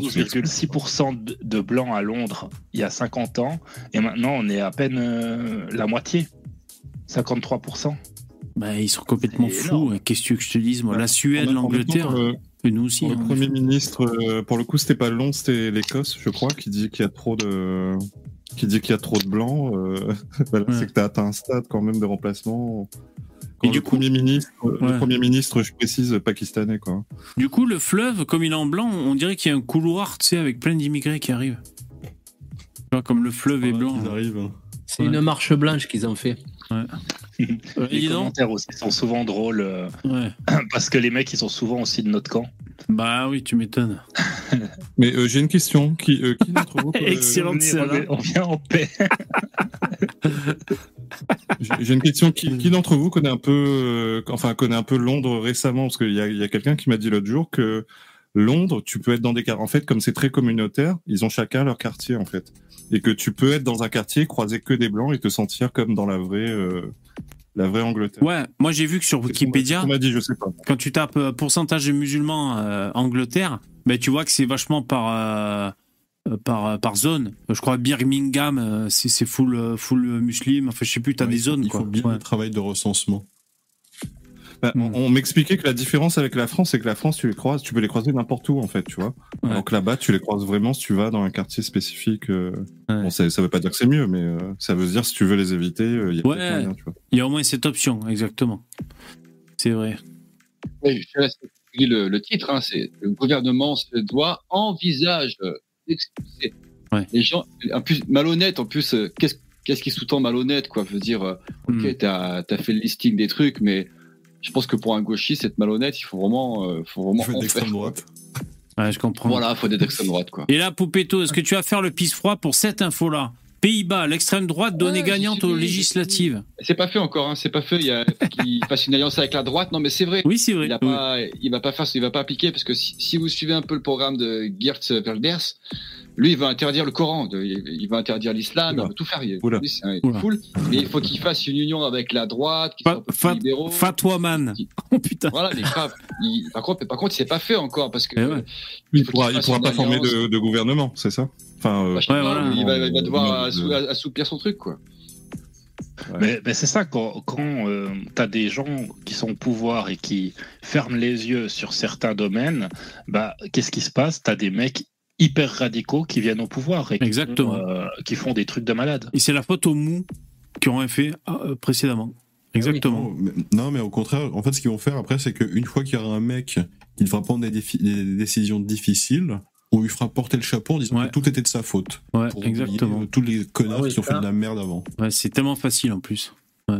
92,6% de- blancs à Londres il y a 50 ans, et maintenant on est à peine euh, la moitié, 53%. Bah, ils sont complètement fous. Qu'est-ce que tu veux que je te dise, moi? La Suède, l'Angleterre, et nous aussi. pour le hein, Premier ministre, euh, pour le coup, c'était pas Londres, c'était l'Écosse, je crois, qui dit qu'il y a trop de, qui dit qu'il y a trop de blancs. euh, voilà, Ouais. C'est que t'as atteint un stade quand même de remplacement. Et le du coup- premier ministre, Ouais. le premier ministre, je précise, pakistanais, quoi. Du coup, le fleuve, comme il est en blanc, on dirait qu'il y a un couloir, tu sais, avec plein d'immigrés qui arrivent. Tu vois, comme le fleuve est blanc. Ils arrivent. hein. C'est une marche blanche qu'ils ont fait. Euh, Les commentaires aussi sont souvent drôles, euh, Ouais. parce que les mecs ils sont souvent aussi de notre camp. Bah oui, tu m'étonnes. Mais euh, j'ai une question. Qui, euh, qui d'entre vous Excellente celle-là. on est- on vient en paix. J'ai une question. Qui, qui d'entre vous connaît un peu, euh, enfin connaît un peu Londres récemment? Parce qu'il y a, il y a quelqu'un qui m'a dit l'autre jour que Londres, tu peux être dans des quartiers. En fait, comme c'est très communautaire, ils ont chacun leur quartier en fait, et que tu peux être dans un quartier, croiser que des blancs et te sentir comme dans la vraie, euh, la vraie Angleterre. Ouais, moi j'ai vu que sur Wikipédia, dit, je sais pas. quand tu tapes euh, pourcentage de musulmans euh, Angleterre, ben tu vois que c'est vachement par euh, par euh, par zone. Je crois Birmingham, euh, c'est c'est full full musulman. Enfin, je sais plus, t'as Ouais, des il faut- zones Il quoi. faut bien Ouais. le travail de recensement. Bah, Mm. on on m'expliquait que la différence avec la France, c'est que la France, tu les croises, tu peux les croiser n'importe où en fait, tu vois. Ouais. Alors que là-bas, tu les croises vraiment si tu vas dans un quartier spécifique. euh, Ouais. Bon, ça, ça veut pas dire que c'est mieux, mais euh, ça veut dire si tu veux les éviter, euh, il y a Ouais. peut-être moyen, tu vois. Il y a au moins cette option, exactement. C'est vrai. Oui, je le, le titre, hein, c'est le gouvernement suédois envisage euh, d'expulser Ouais. les gens, en plus malhonnête, en plus, euh, qu'est-ce qu'est-ce qui sous-tend malhonnête, quoi? Je veux dire, euh, ok, Hmm. t'as as fait le listing des trucs, mais je pense que pour un gauchiste, être malhonnête, il faut vraiment, euh, faut Il vraiment faut être en d'extrême faire. droite. Ouais, je comprends. Voilà, faut être d'extrême droite, quoi. Et là, Poupetto, est-ce que tu vas faire le pisse froid pour cette info-là? Pays-Bas, l'extrême droite donnée Ouais, gagnante suis, aux législatives. C'est pas fait encore, hein, c'est pas fait. Il y a qu'il fasse une alliance avec la droite. Non, mais c'est vrai. Oui, c'est vrai. Il a pas, il va pas faire, il va pas appliquer parce que si, si vous suivez un peu le programme de Geert Wilders, lui, il va interdire le Coran, de- il, va interdire l'islam, il va tout faire. Oula. Oula. Mais il faut qu'il fasse une union avec la droite, qu'il soit Fa- un peu plus fa- libéraux. Fatwa man. Oh putain. Voilà, mais grave. Il- par contre, par contre, c'est pas fait encore parce que Eh ouais. Il faut pourra, qu'il il pourra pas former de, de gouvernement, c'est ça? Enfin, euh, bah, Ouais, voilà. il, va, il va devoir de- assouplir son truc, quoi. Mais, mais c'est ça, quand, quand tu as des gens qui sont au pouvoir et qui ferment les yeux sur certains domaines, bah, qu'est-ce qui se passe? Tu as des mecs hyper radicaux qui viennent au pouvoir et qui, Exactement. Font, euh, qui font des trucs de malade. Et c'est la faute aux mous qui ont fait euh, précédemment. Exactement. Non, mais, non, mais au contraire, en fait, ce qu'ils vont faire après, c'est qu'une fois qu'il y aura un mec qui devra prendre des, décisions difficiles, on lui fera porter le chapeau en disant Ouais. que tout était de sa faute. Ouais, Pour oublier, exactement. euh, tous les connards Ah oui, qui ont ça. fait de la merde avant. Ouais, c'est tellement facile en plus. Ouais.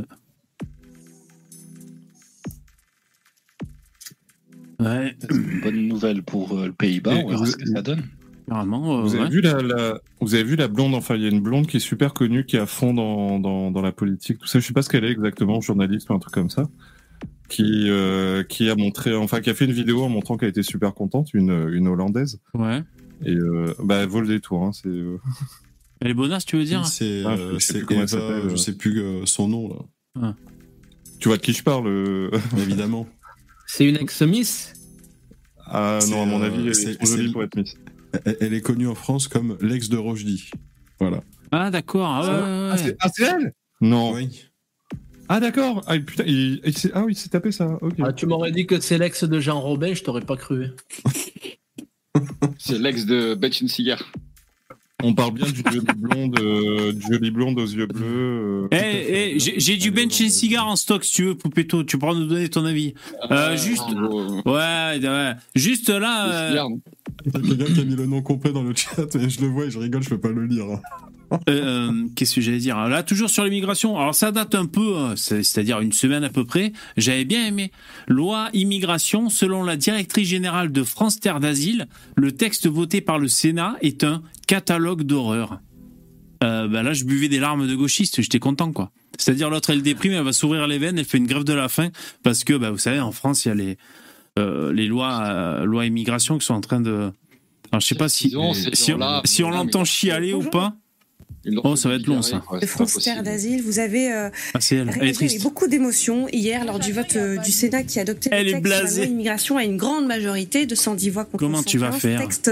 Ouais, C'est une bonne nouvelle pour euh, le Pays-Bas, on verra vous- ce que ça donne. Carrément. euh, vous, avez ouais. vu la, la- vous avez vu la blonde, enfin, il y a une blonde qui est super connue, qui est à fond dans, dans, dans la politique, tout ça. Je sais pas ce qu'elle est exactement, journaliste ou un truc comme ça. Qui, euh, qui a montré, enfin, qui a fait une vidéo en montrant qu'elle était super contente, une, une hollandaise. Ouais. Et, euh, bah, elle vaut le détour, hein, c'est, euh, Elle est bonasse, tu veux dire? C'est Ah, euh, je sais c'est plus comment elle Eva, s'appelle, je sais plus euh, son nom là. Tu vois de qui je parle Évidemment. C'est une ex-miss? Ah C'est, non, à mon avis, c'est- est trop jolie pour être Miss. Elle, est connue en France comme l'ex de Rochdy. Voilà. Ah, d'accord. Ah, ouais, Ah, c'est ah, c'est elle? Non. Oui. Ah d'accord. Ah putain, il, il s'est- ah oui, il s'est tapé ça. Ok. Ah, Tu m'aurais dit que c'est l'ex de Jean Robin, je t'aurais pas cru. C'est l'ex de Betch une cigare. On parle bien du joli blonde, euh, du joli blonde aux yeux bleus. euh, Eh, eh, j'ai du bench et cigare en stock, si tu veux, Poupetto. Tu pourras nous donner ton avis. Euh, juste, ouais, ouais. Juste là, non Il y a quelqu'un qui a mis le nom complet dans le chat, mais je le vois et je rigole, je peux pas le lire. hein. Euh, Qu'est-ce que j'allais dire? Là, toujours sur l'immigration. Alors, ça date un peu, c'est- c'est-à-dire une semaine à peu près. J'avais bien aimé. Loi immigration, selon la directrice générale de France Terre d'Asile, le texte voté par le Sénat est un catalogue d'horreur. Euh, bah là, je buvais des larmes de gauchiste. J'étais content, quoi. C'est-à-dire, l'autre, elle déprime, elle va s'ouvrir les veines, elle fait une grève de la faim parce que, bah, vous savez, en France, il y a les, euh, les lois, euh, lois immigration qui sont en train de. Alors, je sais pas si, si, on, si l'entend chialer ou pas. Oh, ça va être long, ça. France Terre possible. d'Asile, vous avez euh, Ah, c'est elle. Elle est réagi avec triste. beaucoup d'émotions hier lors du vote euh, du Sénat qui a adopté Elle le texte sur la blasée. loi immigration à une grande majorité de 110 voix contre Comment tu vas 115, faire Texte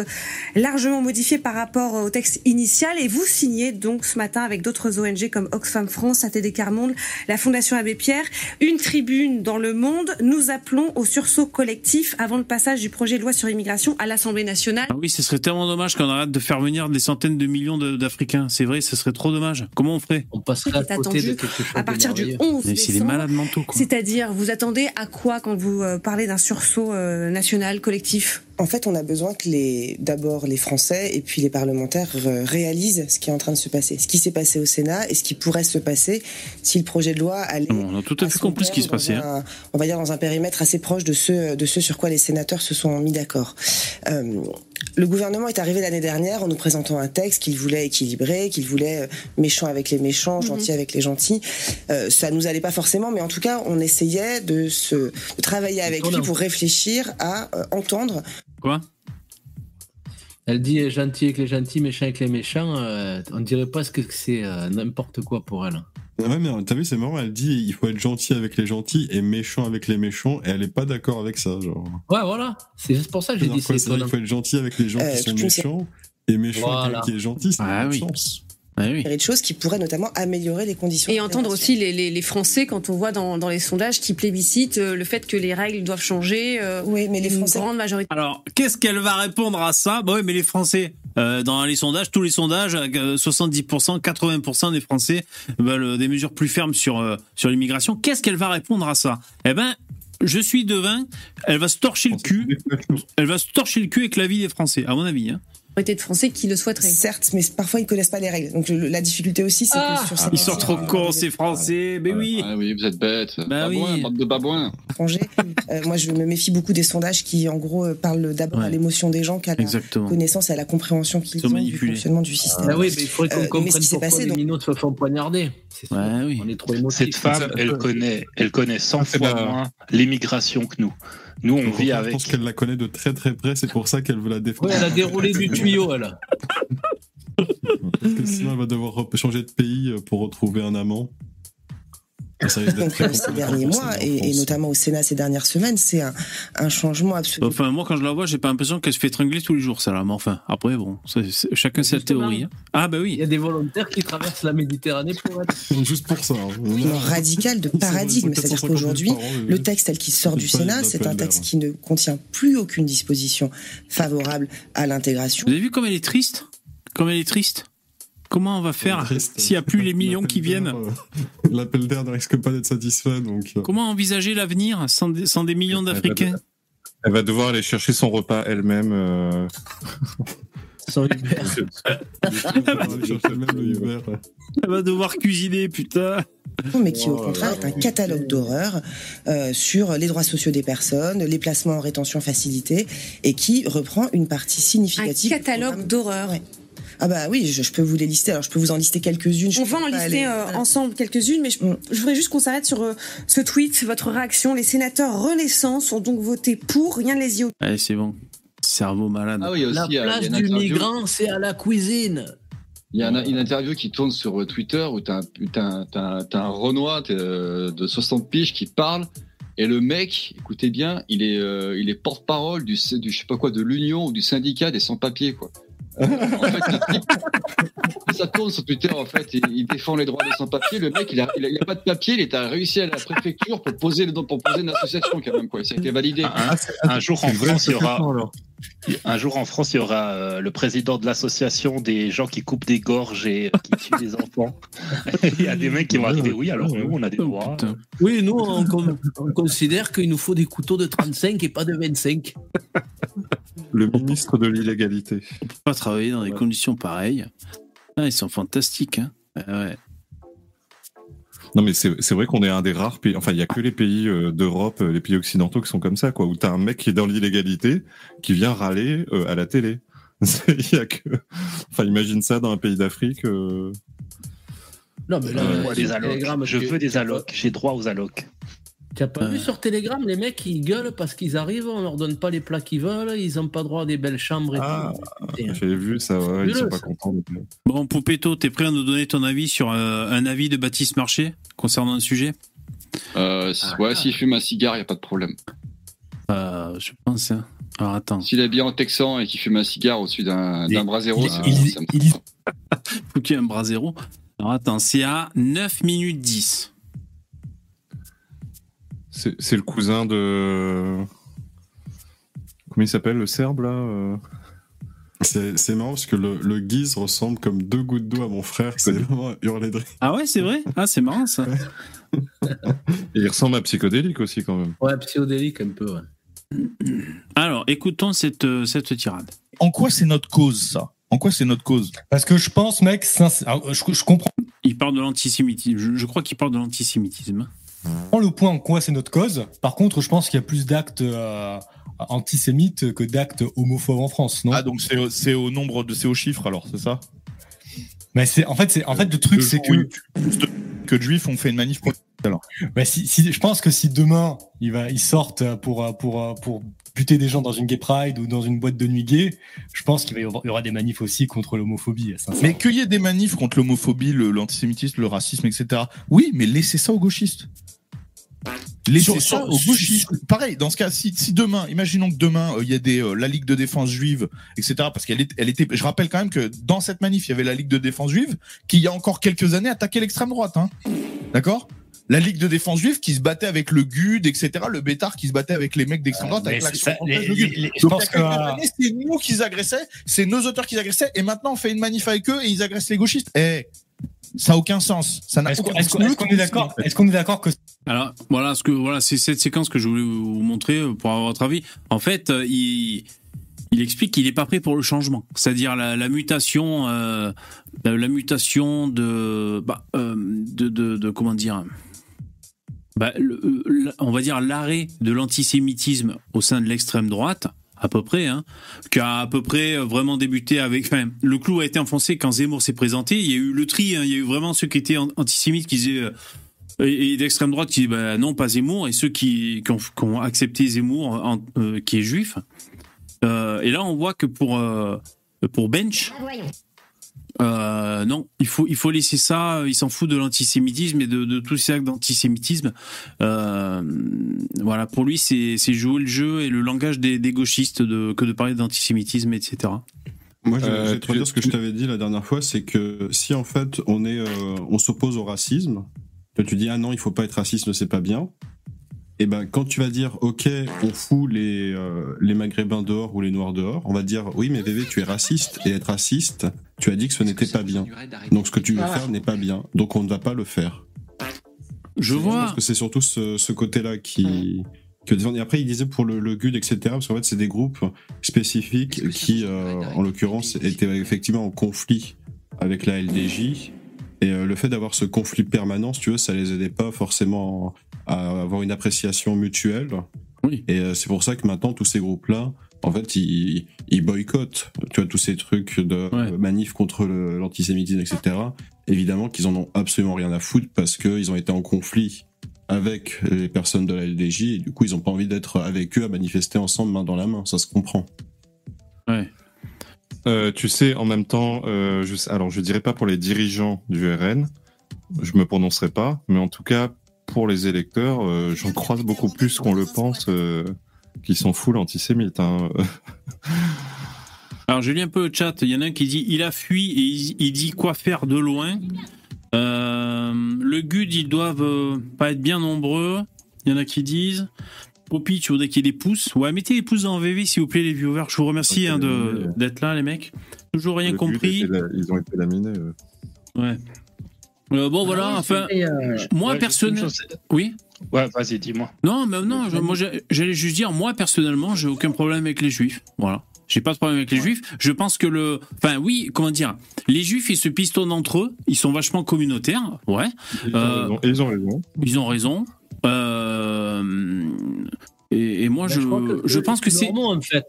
largement modifié par rapport au texte initial et vous signez donc ce matin avec d'autres ONG comme Oxfam France, ATD Carmonde, la Fondation Abbé Pierre, une tribune dans le monde. Nous appelons au sursaut collectif avant le passage du projet de loi sur l'immigration à l'Assemblée nationale. Ah oui, ce serait tellement dommage qu'on arrête de faire venir des centaines de millions d'Africains. C'est vrai, ce serait trop dommage. Comment on ferait? On passerait à côté attendu de quelque chose à partir du merveilleux. 11 Mais c'est des décembre. malades mentaux, quoi. C'est-à-dire, vous attendez à quoi quand vous euh, parlez d'un sursaut euh, national, collectif? En fait, on a besoin que les, d'abord les Français et puis les parlementaires euh, réalisent ce qui est en train de se passer, ce qui s'est passé au Sénat et ce qui pourrait se passer si le projet de loi allait. Bon, on a tout à à fait compris ce qui se passait. hein. on va dire dans un périmètre assez proche de ce, de ce sur quoi les sénateurs se sont mis d'accord. Euh, le gouvernement est arrivé l'année dernière en nous présentant un texte qu'il voulait équilibré, qu'il voulait euh, méchant avec les méchants, gentil avec les gentils. Euh, ça nous allait pas forcément, mais en tout cas, on essayait de se de travailler avec lui pour réfléchir à euh, entendre Quoi? Elle dit gentil avec les gentils, méchant avec les méchants. euh, on dirait presque que c'est euh, n'importe quoi pour elle. Ah Ouais, mais t'as vu, c'est marrant, elle dit il faut être gentil avec les gentils et méchant avec les méchants, et elle est pas d'accord avec ça, genre. Ouais, voilà. C'est juste pour ça que j'ai dit c'est qu'il faut être gentil avec les gens Euh, qui sont méchants, et méchant avec Voilà. quelqu'un qui est gentil, c'est Ah une oui. chance. Ah oui. série de choses qui pourraient notamment améliorer les conditions. Et entendre aussi les, les, les Français quand on voit dans, dans les sondages qui plébiscitent euh, le fait que les règles doivent changer. euh, Oui, mais les une Français. grande majorité. Alors, qu'est-ce qu'elle va répondre à ça? Bah oui, mais les Français, euh, dans les sondages, tous les sondages, euh, 70%, 80% des Français veulent des mesures plus fermes sur, euh, sur l'immigration. Qu'est-ce qu'elle va répondre à ça? Eh ben, je suis devin, elle va se torcher le cul, elle va se torcher le cul avec la vie des Français, à mon avis. Hein. Majorité de Français qui le souhaiteraient. Certes, mais parfois ils connaissent pas les règles. Donc le- la difficulté aussi, c'est Ah que sur ces Ils sont trop cons, ces Français, mais oui Ah oui, vous êtes bêtes. Bah babouin, oui. bande de babouins. étrangers, euh, moi je me méfie beaucoup des sondages qui, en gros, euh, parlent d'abord à Ouais. l'émotion des gens qu'à la Exactement. connaissance et à la compréhension qu'ils ont du manipulés. fonctionnement du système. Ah oui, mais il faudrait Euh, qu'on ce comprenne qui s'est pourquoi passé, les donc- minots se font poignarder. C'est ça. Ouais, oui. On est trop émotifs. Cette femme, elle connaît, elle connaît 100 C'est fois moins l'immigration que nous. Nous, on vit Je avec. pense qu'elle la connaît de très très près, c'est pour ça qu'elle veut la défendre. Ouais, elle a déroulé du tuyau, elle. Parce que sinon, elle va devoir changer de pays pour retrouver un amant. Ces compliqué derniers mois, et, et notamment au Sénat ces dernières semaines, c'est un, un changement absolu. Enfin, moi, quand je la vois, j'ai pas l'impression qu'elle se fait tringler tous les jours, ça là. Mais enfin, après, bon, c'est- c'est- chacun sa théorie. hein. Ah, bah Il oui. y a des volontaires qui traversent la Méditerranée pour être. Juste pour ça. hein. Radical de paradigme. C'est C'est-à-dire 450 000 qu'aujourd'hui, euh, le texte tel qu'il sort du Sénat, c'est un texte qui ne contient plus aucune disposition favorable à l'intégration. Vous avez vu comme elle est triste? Comme elle est triste? Comment on va faire s'il n'y a plus les millions qui viennent euh, L'appel d'air ne risque pas d'être satisfait, donc. euh, Comment envisager l'avenir sans, des- sans des millions d'Africains Elle va devoir aller chercher son repas elle-même. euh, Sans Uber. Elle va devoir cuisiner, putain mais qui au contraire est un catalogue d'horreurs euh, sur les droits sociaux des personnes, les placements en rétention facilitée, et qui reprend une partie Un significative. du catalogue d'horreurs. Ouais. Ah bah oui, je, je peux vous les lister. Alors je peux vous en lister quelques-unes. Je On va en lister aller- euh, voilà. ensemble quelques-unes, mais je, Mm. je voudrais juste qu'on s'arrête sur euh, ce tweet, votre réaction. Les sénateurs Renaissance ont donc voté pour, rien ne les y Allez, c'est bon. Cerveau malade. Ah oui, il y a La aussi. euh, il y a place du migrant, c'est à la cuisine. Il y a un- une interview qui tourne sur Twitter où t'as un, un, Renoir de 60 piges qui parle et le mec, écoutez bien, il est, euh, il est porte-parole du, du, je sais pas quoi, de l'union ou du syndicat des sans-papiers, quoi. En fait, ça tourne sur Twitter, en fait, il, il défend les droits des sans-papiers. Le mec, il a, il a, il a pas de papier, il est à réussi à la préfecture pour poser, pour poser une association, quand même, quoi. Ça a été validé. Un, un jour en France, il y aura. Un jour en France, il y aura euh, le président de l'association des gens qui coupent des gorges et euh, qui tuent des enfants. il y a des mecs qui vont arriver. Oui, alors nous, on a des droits. Oui, nous, on, con- on considère qu'il nous faut des couteaux de 35 et pas de 25. Le ministre de l'illégalité. On peut pas travailler dans des conditions pareilles. Ah, ils sont fantastiques. Hein. Ah ouais. Non, mais c'est c'est vrai qu'on est un des rares pays. Enfin, il y a que les pays euh, d'Europe, euh, les pays occidentaux qui sont comme ça, quoi. Où t'as un mec qui est dans l'illégalité, qui vient râler euh, à la télé. Il y a que. Enfin, imagine ça dans un pays d'Afrique. euh, Non, mais là, Euh, sur des allocs. Telegram, Je veux des allocs. J'ai droit aux allocs. Tu as pas vu sur Telegram, les mecs, ils gueulent parce qu'ils arrivent, on leur donne pas les plats qu'ils veulent, ils ont pas droit à des belles chambres et Ah, tout. J'avais vu ça, ouais, ils sont pas ça. contents. Bon, Poupetto, t'es prêt à nous donner ton avis sur euh, un avis de Baptiste Marché concernant un sujet? Euh, si- ouais, s'il fume un cigare, il n'y a pas de problème. Euh, Je pense. hein. Alors attends. S'il est bien en texan et qu'il fume un cigare au-dessus d'un d'un bras zéro, il- ça, il- ça me il- Faut qu'il y ait un bras zéro. Alors attends, c'est à 9 minutes 10. C'est c'est le cousin de. Comment il s'appelle, le Serbe, là euh? C'est c'est marrant parce que le, le Guise ressemble comme deux gouttes d'eau à mon frère. C'est vraiment hurler de. Ah ouais, c'est vrai? Ah, c'est marrant ça. Et il ressemble à Psychodélique aussi, quand même. Ouais, psychodélique un peu, ouais. Alors, écoutons cette, euh, cette tirade. En quoi c'est notre cause, ça? En quoi c'est notre cause? Parce que je pense, mec, sincère- alors, je, je comprends Il parle de l'antisémitisme. Je, je crois qu'il parle de l'antisémitisme. Le point en quoi c'est notre cause. Par contre, je pense qu'il y a plus d'actes euh, antisémites que d'actes homophobes en France, non? Ah, donc c'est au- au nombre de. C'est aux chiffres, alors, c'est ça? Mais c'est en fait, c'est en fait le truc, Le c'est que plus de- que de juifs ont fait une manif contre. Alors. Bah, si, si, je pense que si demain va, ils sortent pour pour pour buter des gens dans une gay pride ou dans une boîte de nuit gay, je pense qu'il y aura des manifs aussi contre l'homophobie. Mais qu'il y ait des manifs contre l'homophobie, le- l'antisémitisme, le racisme, etc. Oui, mais laissez ça aux gauchistes. Laissez Sur- ça aux gauchistes. Pareil, dans ce cas, si, si demain, imaginons que demain, euh, il y a des, euh, la Ligue de défense juive, etc., parce qu'elle elle était, je rappelle quand même que dans cette manif, il y avait la Ligue de défense juive, qui il y a encore quelques années attaquait l'extrême droite, hein. D'accord? La Ligue de défense juive qui se battait avec le GUD, etc., le Bétard qui se battait avec les mecs d'extrême droite, mais avec l'action les- de GUD. les- les- je Donc, pense que- c'est nous qu'ils agressaient, c'est nos auteurs qu'ils agressaient, et maintenant on fait une manif avec eux et ils agressent les gauchistes. Eh, ça a aucun sens. Ça n'a Est-ce qu'on aucun est-ce sens. est-ce qu'on est d'accord Est-ce qu'on est d'accord que Alors voilà ce que voilà c'est cette séquence que je voulais vous montrer euh, pour avoir votre avis. En fait, euh, il il explique qu'il est pas prêt pour le changement, c'est-à-dire la, la mutation euh, la, la mutation de bah euh, de, de de comment dire bah, le- le- on va dire l'arrêt de l'antisémitisme au sein de l'extrême droite à peu près, hein, qui a à peu près vraiment débuté avec. Le clou a été enfoncé quand Zemmour s'est présenté. Il y a eu le tri, hein, il y a eu vraiment ceux qui étaient an- antisémites qui disaient euh, et, d'extrême droite qui disaient bah, non pas Zemmour et ceux qui, ont, accepté Zemmour euh, qui est juif. Euh, et là, on voit que pour euh, pour Bench, euh, non, il faut il faut laisser ça. Il s'en fout de l'antisémitisme et de, de tous ces actes d'antisémitisme. Euh, voilà, pour lui, c'est c'est jouer le jeu et le langage des, des gauchistes de, que de parler d'antisémitisme, etc. Moi, je, Euh, je vais te tu- ce que je t'avais dit la dernière fois, c'est que si en fait on est, euh, on s'oppose au racisme, que tu dis ah non, il faut pas être raciste, c'est pas bien. Et ben quand tu vas dire ok, on fout les euh, les maghrébins dehors ou les noirs dehors, on va dire oui mais bébé tu es raciste et être raciste, tu as dit que ce n'était pas bien. Donc ce que tu veux faire n'est pas bien, donc on ne va pas le faire. Je vois. Parce que c'est surtout ce, ce côté-là qui. Que, et après, il disait pour le, le GUD, etc. Parce qu'en fait, c'est des groupes spécifiques qui, euh, en l'occurrence, étaient effectivement en conflit avec la LDJ. Et euh, le fait d'avoir ce conflit permanent, si tu veux, ça les aidait pas forcément à avoir une appréciation mutuelle. Et euh, c'est pour ça que maintenant, tous ces groupes-là, en fait, ils, ils boycottent, tu vois, tous ces trucs de manif contre l'antisémitisme, etc. Évidemment qu'ils en ont absolument rien à foutre parce qu'ils ont été en conflit avec les personnes de la LDJ et du coup, ils ont pas envie d'être avec eux à manifester ensemble main dans la main. Ça se comprend. Ouais. Euh, tu sais, en même temps, euh, je, alors je dirais pas pour les dirigeants du RN, je me prononcerai pas, mais en tout cas pour les électeurs, euh, j'en croise beaucoup plus qu'on le pense, euh, qui sont full antisémites. Hein. Alors, je lis un peu le chat. Il y en a un qui dit il a fui et il, il dit quoi faire de loin. Euh, le GUD, ils doivent pas être bien nombreux. Il y en a qui disent. Poppy, tu voudrais qu'il y ait des pouces? Ouais, mettez les pouces en VV, s'il vous plaît, les viewers. Je vous remercie hein, d'être là, les mecs. Toujours rien Le compris. la- ils ont été laminés. Ouais. Euh, bon, voilà, oui, enfin, euh, moi, ouais, personnellement. Oui Ouais, vas-y, dis-moi. Non, mais non, je- moi, j'allais juste dire, moi, personnellement, j'ai aucun problème avec les juifs. Voilà. J'ai pas de problème avec les juifs. Je pense que le. Enfin, oui, comment dire Les juifs, ils se pistonnent entre eux. Ils sont vachement communautaires. Ouais. Ils ont Euh, raison. Et ils ont raison. Ils ont raison. Euh, Et, et moi, Ben, je, je crois que je pense que c'est. en fait.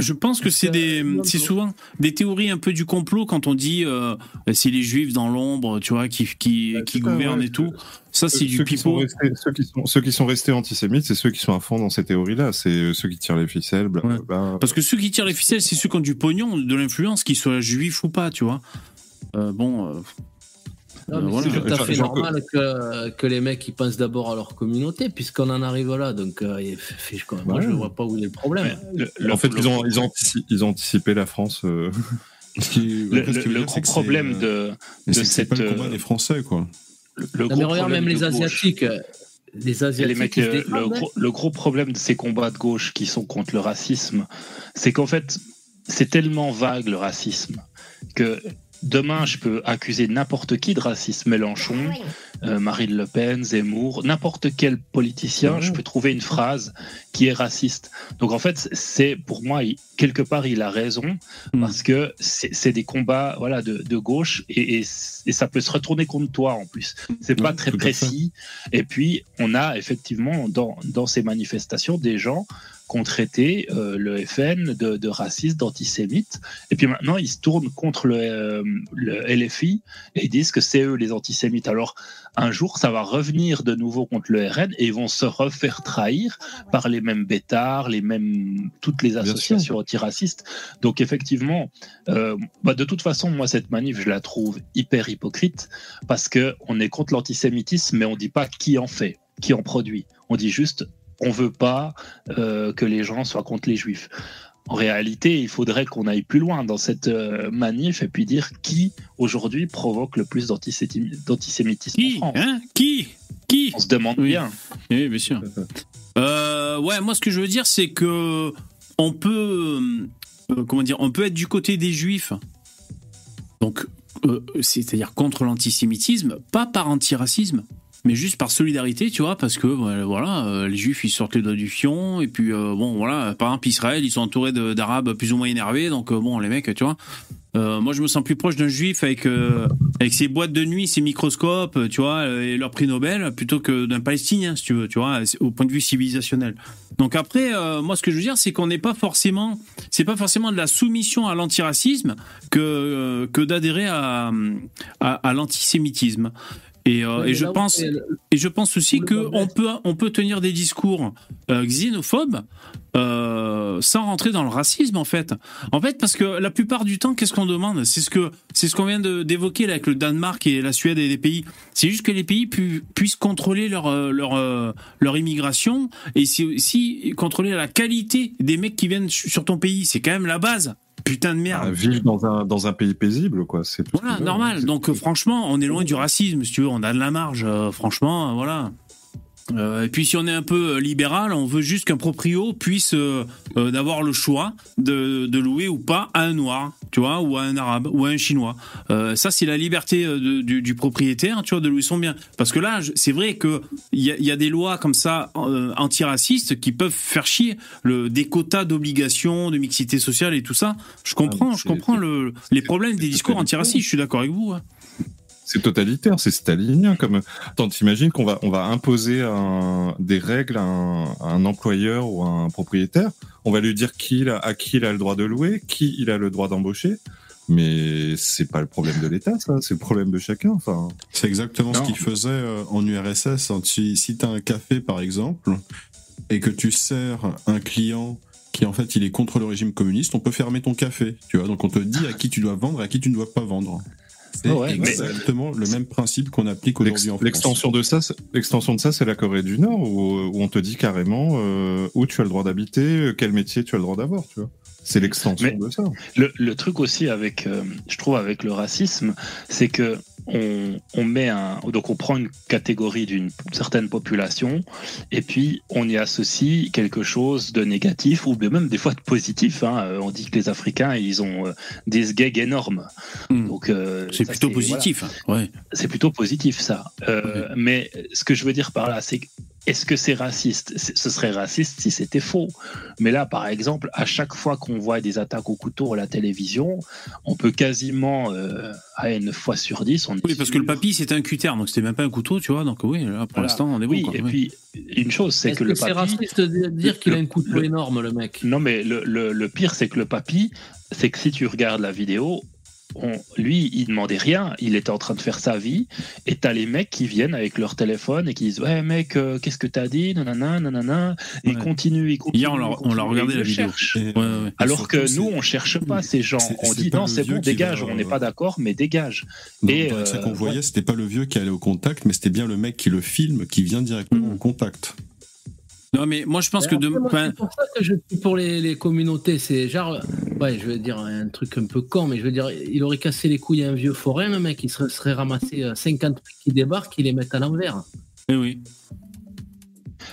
Je pense que c'est des, c'est souvent des théories un peu du complot quand on dit euh, c'est les juifs dans l'ombre, tu vois, qui qui, qui gouvernent et tout. Ça, c'est du Ceux qui, sont pipeau. restés, ceux, qui sont, ceux qui sont restés antisémites, c'est ceux qui sont à fond dans ces théories-là. C'est euh, ceux qui tirent les ficelles, blablabla. Parce que ceux qui tirent les ficelles, c'est ceux qui ont du pognon, de l'influence, qu'ils soient juifs ou pas, tu vois. Euh, bon. euh, euh, voilà. C'est tout à fait Genre- normal que, que les mecs ils pensent d'abord à leur communauté, puisqu'on en arrive là. Donc, euh, moi, Ouais. je vois pas où est le problème. en fait, ils, ont, ils, ont antici- ils ont anticipé la France. euh. Le, le- le gros problème de, de cette. pas le combat euh, des Français, quoi. le Non, gros mais regarde, problème même les. Asiatiques. euh, Les Asiatiques, les mecs, le, le gros, le gros problème de ces combats de gauche qui sont contre le racisme, c'est qu'en fait, c'est tellement vague le racisme que demain, je peux accuser n'importe qui de racisme, Mélenchon, euh, Marine Le Pen, Zemmour, n'importe quel politicien, je peux trouver une phrase qui est raciste. Donc en fait, c'est pour moi, quelque part, il a raison parce que c'est des combats voilà, de, de gauche et, et, et ça peut se retourner contre toi en plus. C'est pas très précis. Et puis, on a effectivement dans, dans ces manifestations des gens qui ont traité euh, le FN de, de raciste, d'antisémite. Et puis maintenant, ils se tournent contre le, euh, le LFI et ils disent que c'est eux les antisémites. Alors, un jour, ça va revenir de nouveau contre le RN et ils vont se refaire trahir par les mêmes bêtards, les mêmes, toutes les associations antiracistes. Donc, effectivement, euh, bah, de toute façon, moi, cette manif, je la trouve hyper hypocrite parce que on est contre l'antisémitisme, mais on dit pas qui en fait, qui en produit. On dit juste, on veut pas euh, que les gens soient contre les juifs. En réalité, il faudrait qu'on aille plus loin dans cette euh, manif et puis dire qui aujourd'hui provoque le plus d'antisémitisme en France. Hein? Qui? Qui? On se demande bien. Oui, bien sûr. Euh, ouais, moi, ce que je veux dire, c'est que on peut, euh, comment dire, on peut être du côté des juifs. Donc, euh, c'est-à-dire contre l'antisémitisme, pas par antiracisme, mais juste par solidarité, tu vois, parce que euh, voilà, euh, les juifs ils sortent les doigts du fion, et puis euh, bon, voilà, par exemple Israël, ils sont entourés d'arabes plus ou moins énervés, donc bon, les mecs, tu vois. Moi, je me sens plus proche d'un juif avec ses boîtes de nuit, ses microscopes, tu vois, et leur prix Nobel, plutôt que d'un Palestinien, si tu veux, tu vois, au point de vue civilisationnel. Donc après, moi, ce que je veux dire, c'est qu'on n'est pas forcément, c'est pas forcément de la soumission à l'antiracisme que que d'adhérer à, à l'antisémitisme. Et, euh, et je pense et je pense aussi que on peut on peut tenir des discours euh, xénophobes euh, sans rentrer dans le racisme en fait. En fait parce que la plupart du temps qu'est-ce qu'on demande? C'est ce c'est ce qu'on vient d'évoquer avec le Danemark et la Suède et les pays. C'est juste que les pays pu- puissent contrôler leur leur leur immigration et si aussi contrôler la qualité des mecs qui viennent sur ton pays. C'est quand même la base. Putain de merde. À vivre dans un, dans un pays paisible, quoi. C'est Voilà, normal. Donc euh, franchement, on est loin du racisme, si tu veux, on a de la marge, euh, franchement, euh, voilà. Euh, et puis si on est un peu euh, libéral, on veut juste qu'un proprio puisse euh, euh, d'avoir le choix de, de louer ou pas à un noir, tu vois, ou à un arabe, ou à un chinois. Ça, c'est la liberté de- du, du propriétaire, tu vois, de louer son bien. Parce que là, c'est vrai que il y a, il y a des lois comme ça antiracistes qui peuvent faire chier le, des quotas d'obligation, de mixité sociale et tout ça. Je comprends, je comprends le, les problèmes des discours antiracistes. Je suis d'accord avec vous. hein. C'est totalitaire, c'est stalinien. Comme, attends, t'imagines qu'on va, on va imposer un- des règles à un, à un employeur ou à un propriétaire? On va lui dire qui a, à qui il a le droit de louer, qui il a le droit d'embaucher. Mais c'est pas le problème de l'État, ça. C'est le problème de chacun. Enfin, C'est exactement Non. ce qu'ils faisaient euh, en URSS. hein. Si, si tu as un café, par exemple, et que tu sers un client qui en fait il est contre le régime communiste, on peut fermer ton café, tu vois. Donc on te dit à qui tu dois vendre et à qui tu ne dois pas vendre. C'est ouais, mais- exactement le même principe qu'on applique aujourd'hui en France. L'extension de ça, c'est- l'extension de ça, c'est la Corée du Nord où, où on te dit carrément euh, où tu as le droit d'habiter, quel métier tu as le droit d'avoir, tu vois. C'est l'extension de ça. Le, le truc aussi avec, euh, je trouve, avec le racisme, c'est que on, on met un, donc on prend une catégorie d'une certaine population et puis on y associe quelque chose de négatif ou même des fois de positif. hein. Euh, On dit que les Africains ils ont euh, des gags énormes. Donc euh, Hmm. C'est ça, plutôt positif. voilà. hein. Ouais. C'est plutôt positif ça. Euh, Mais ce que je veux dire par là, c'est que est-ce que c'est raciste? C'est- Ce serait raciste si c'était faux. Mais là, par exemple, à chaque fois qu'on voit des attaques au couteau à la télévision, on peut quasiment, euh, à une fois sur dix, on est Oui, parce que le papy c'était un cutter, donc c'était même pas un couteau, tu vois. Donc oui, là pour Voilà. l'instant on est bon. Oui, quoi, et ouais. puis une chose, c'est Est-ce que, que, le c'est papy. raciste de dire qu'il a un couteau le- énorme, le mec? Non, mais le, le, le pire, c'est que le papy, c'est que si tu regardes la vidéo, on- lui, il demandait rien, il était en train de faire sa vie, et t'as les mecs qui viennent avec leur téléphone et qui disent Ouais, mec, euh, qu'est-ce que t'as dit? Nanana, nanana. Et ils continuent, ils continuent. Hier, on l'a- ils on regardé ils la vidéo. Ouais, ouais. Alors que nous, on cherche pas ces gens. c'est- On c'est dit non, c'est bon, dégage, va, on n'est pas d'accord, mais dégage. Dans, Et, euh, qu'on voyait, c'était pas le vieux qui allait au contact, mais c'était bien le mec qui le filme, qui vient directement Hmm. au contact. Non, mais moi je pense que de. enfin, C'est pour ça que je suis pour les, les communautés. C'est genre, ouais, je veux dire un truc un peu con, mais je veux dire, il aurait cassé les couilles à un vieux forain, le mec, il serait, serait ramassé euh, 50 qui débarquent, il les met à l'envers. eh oui.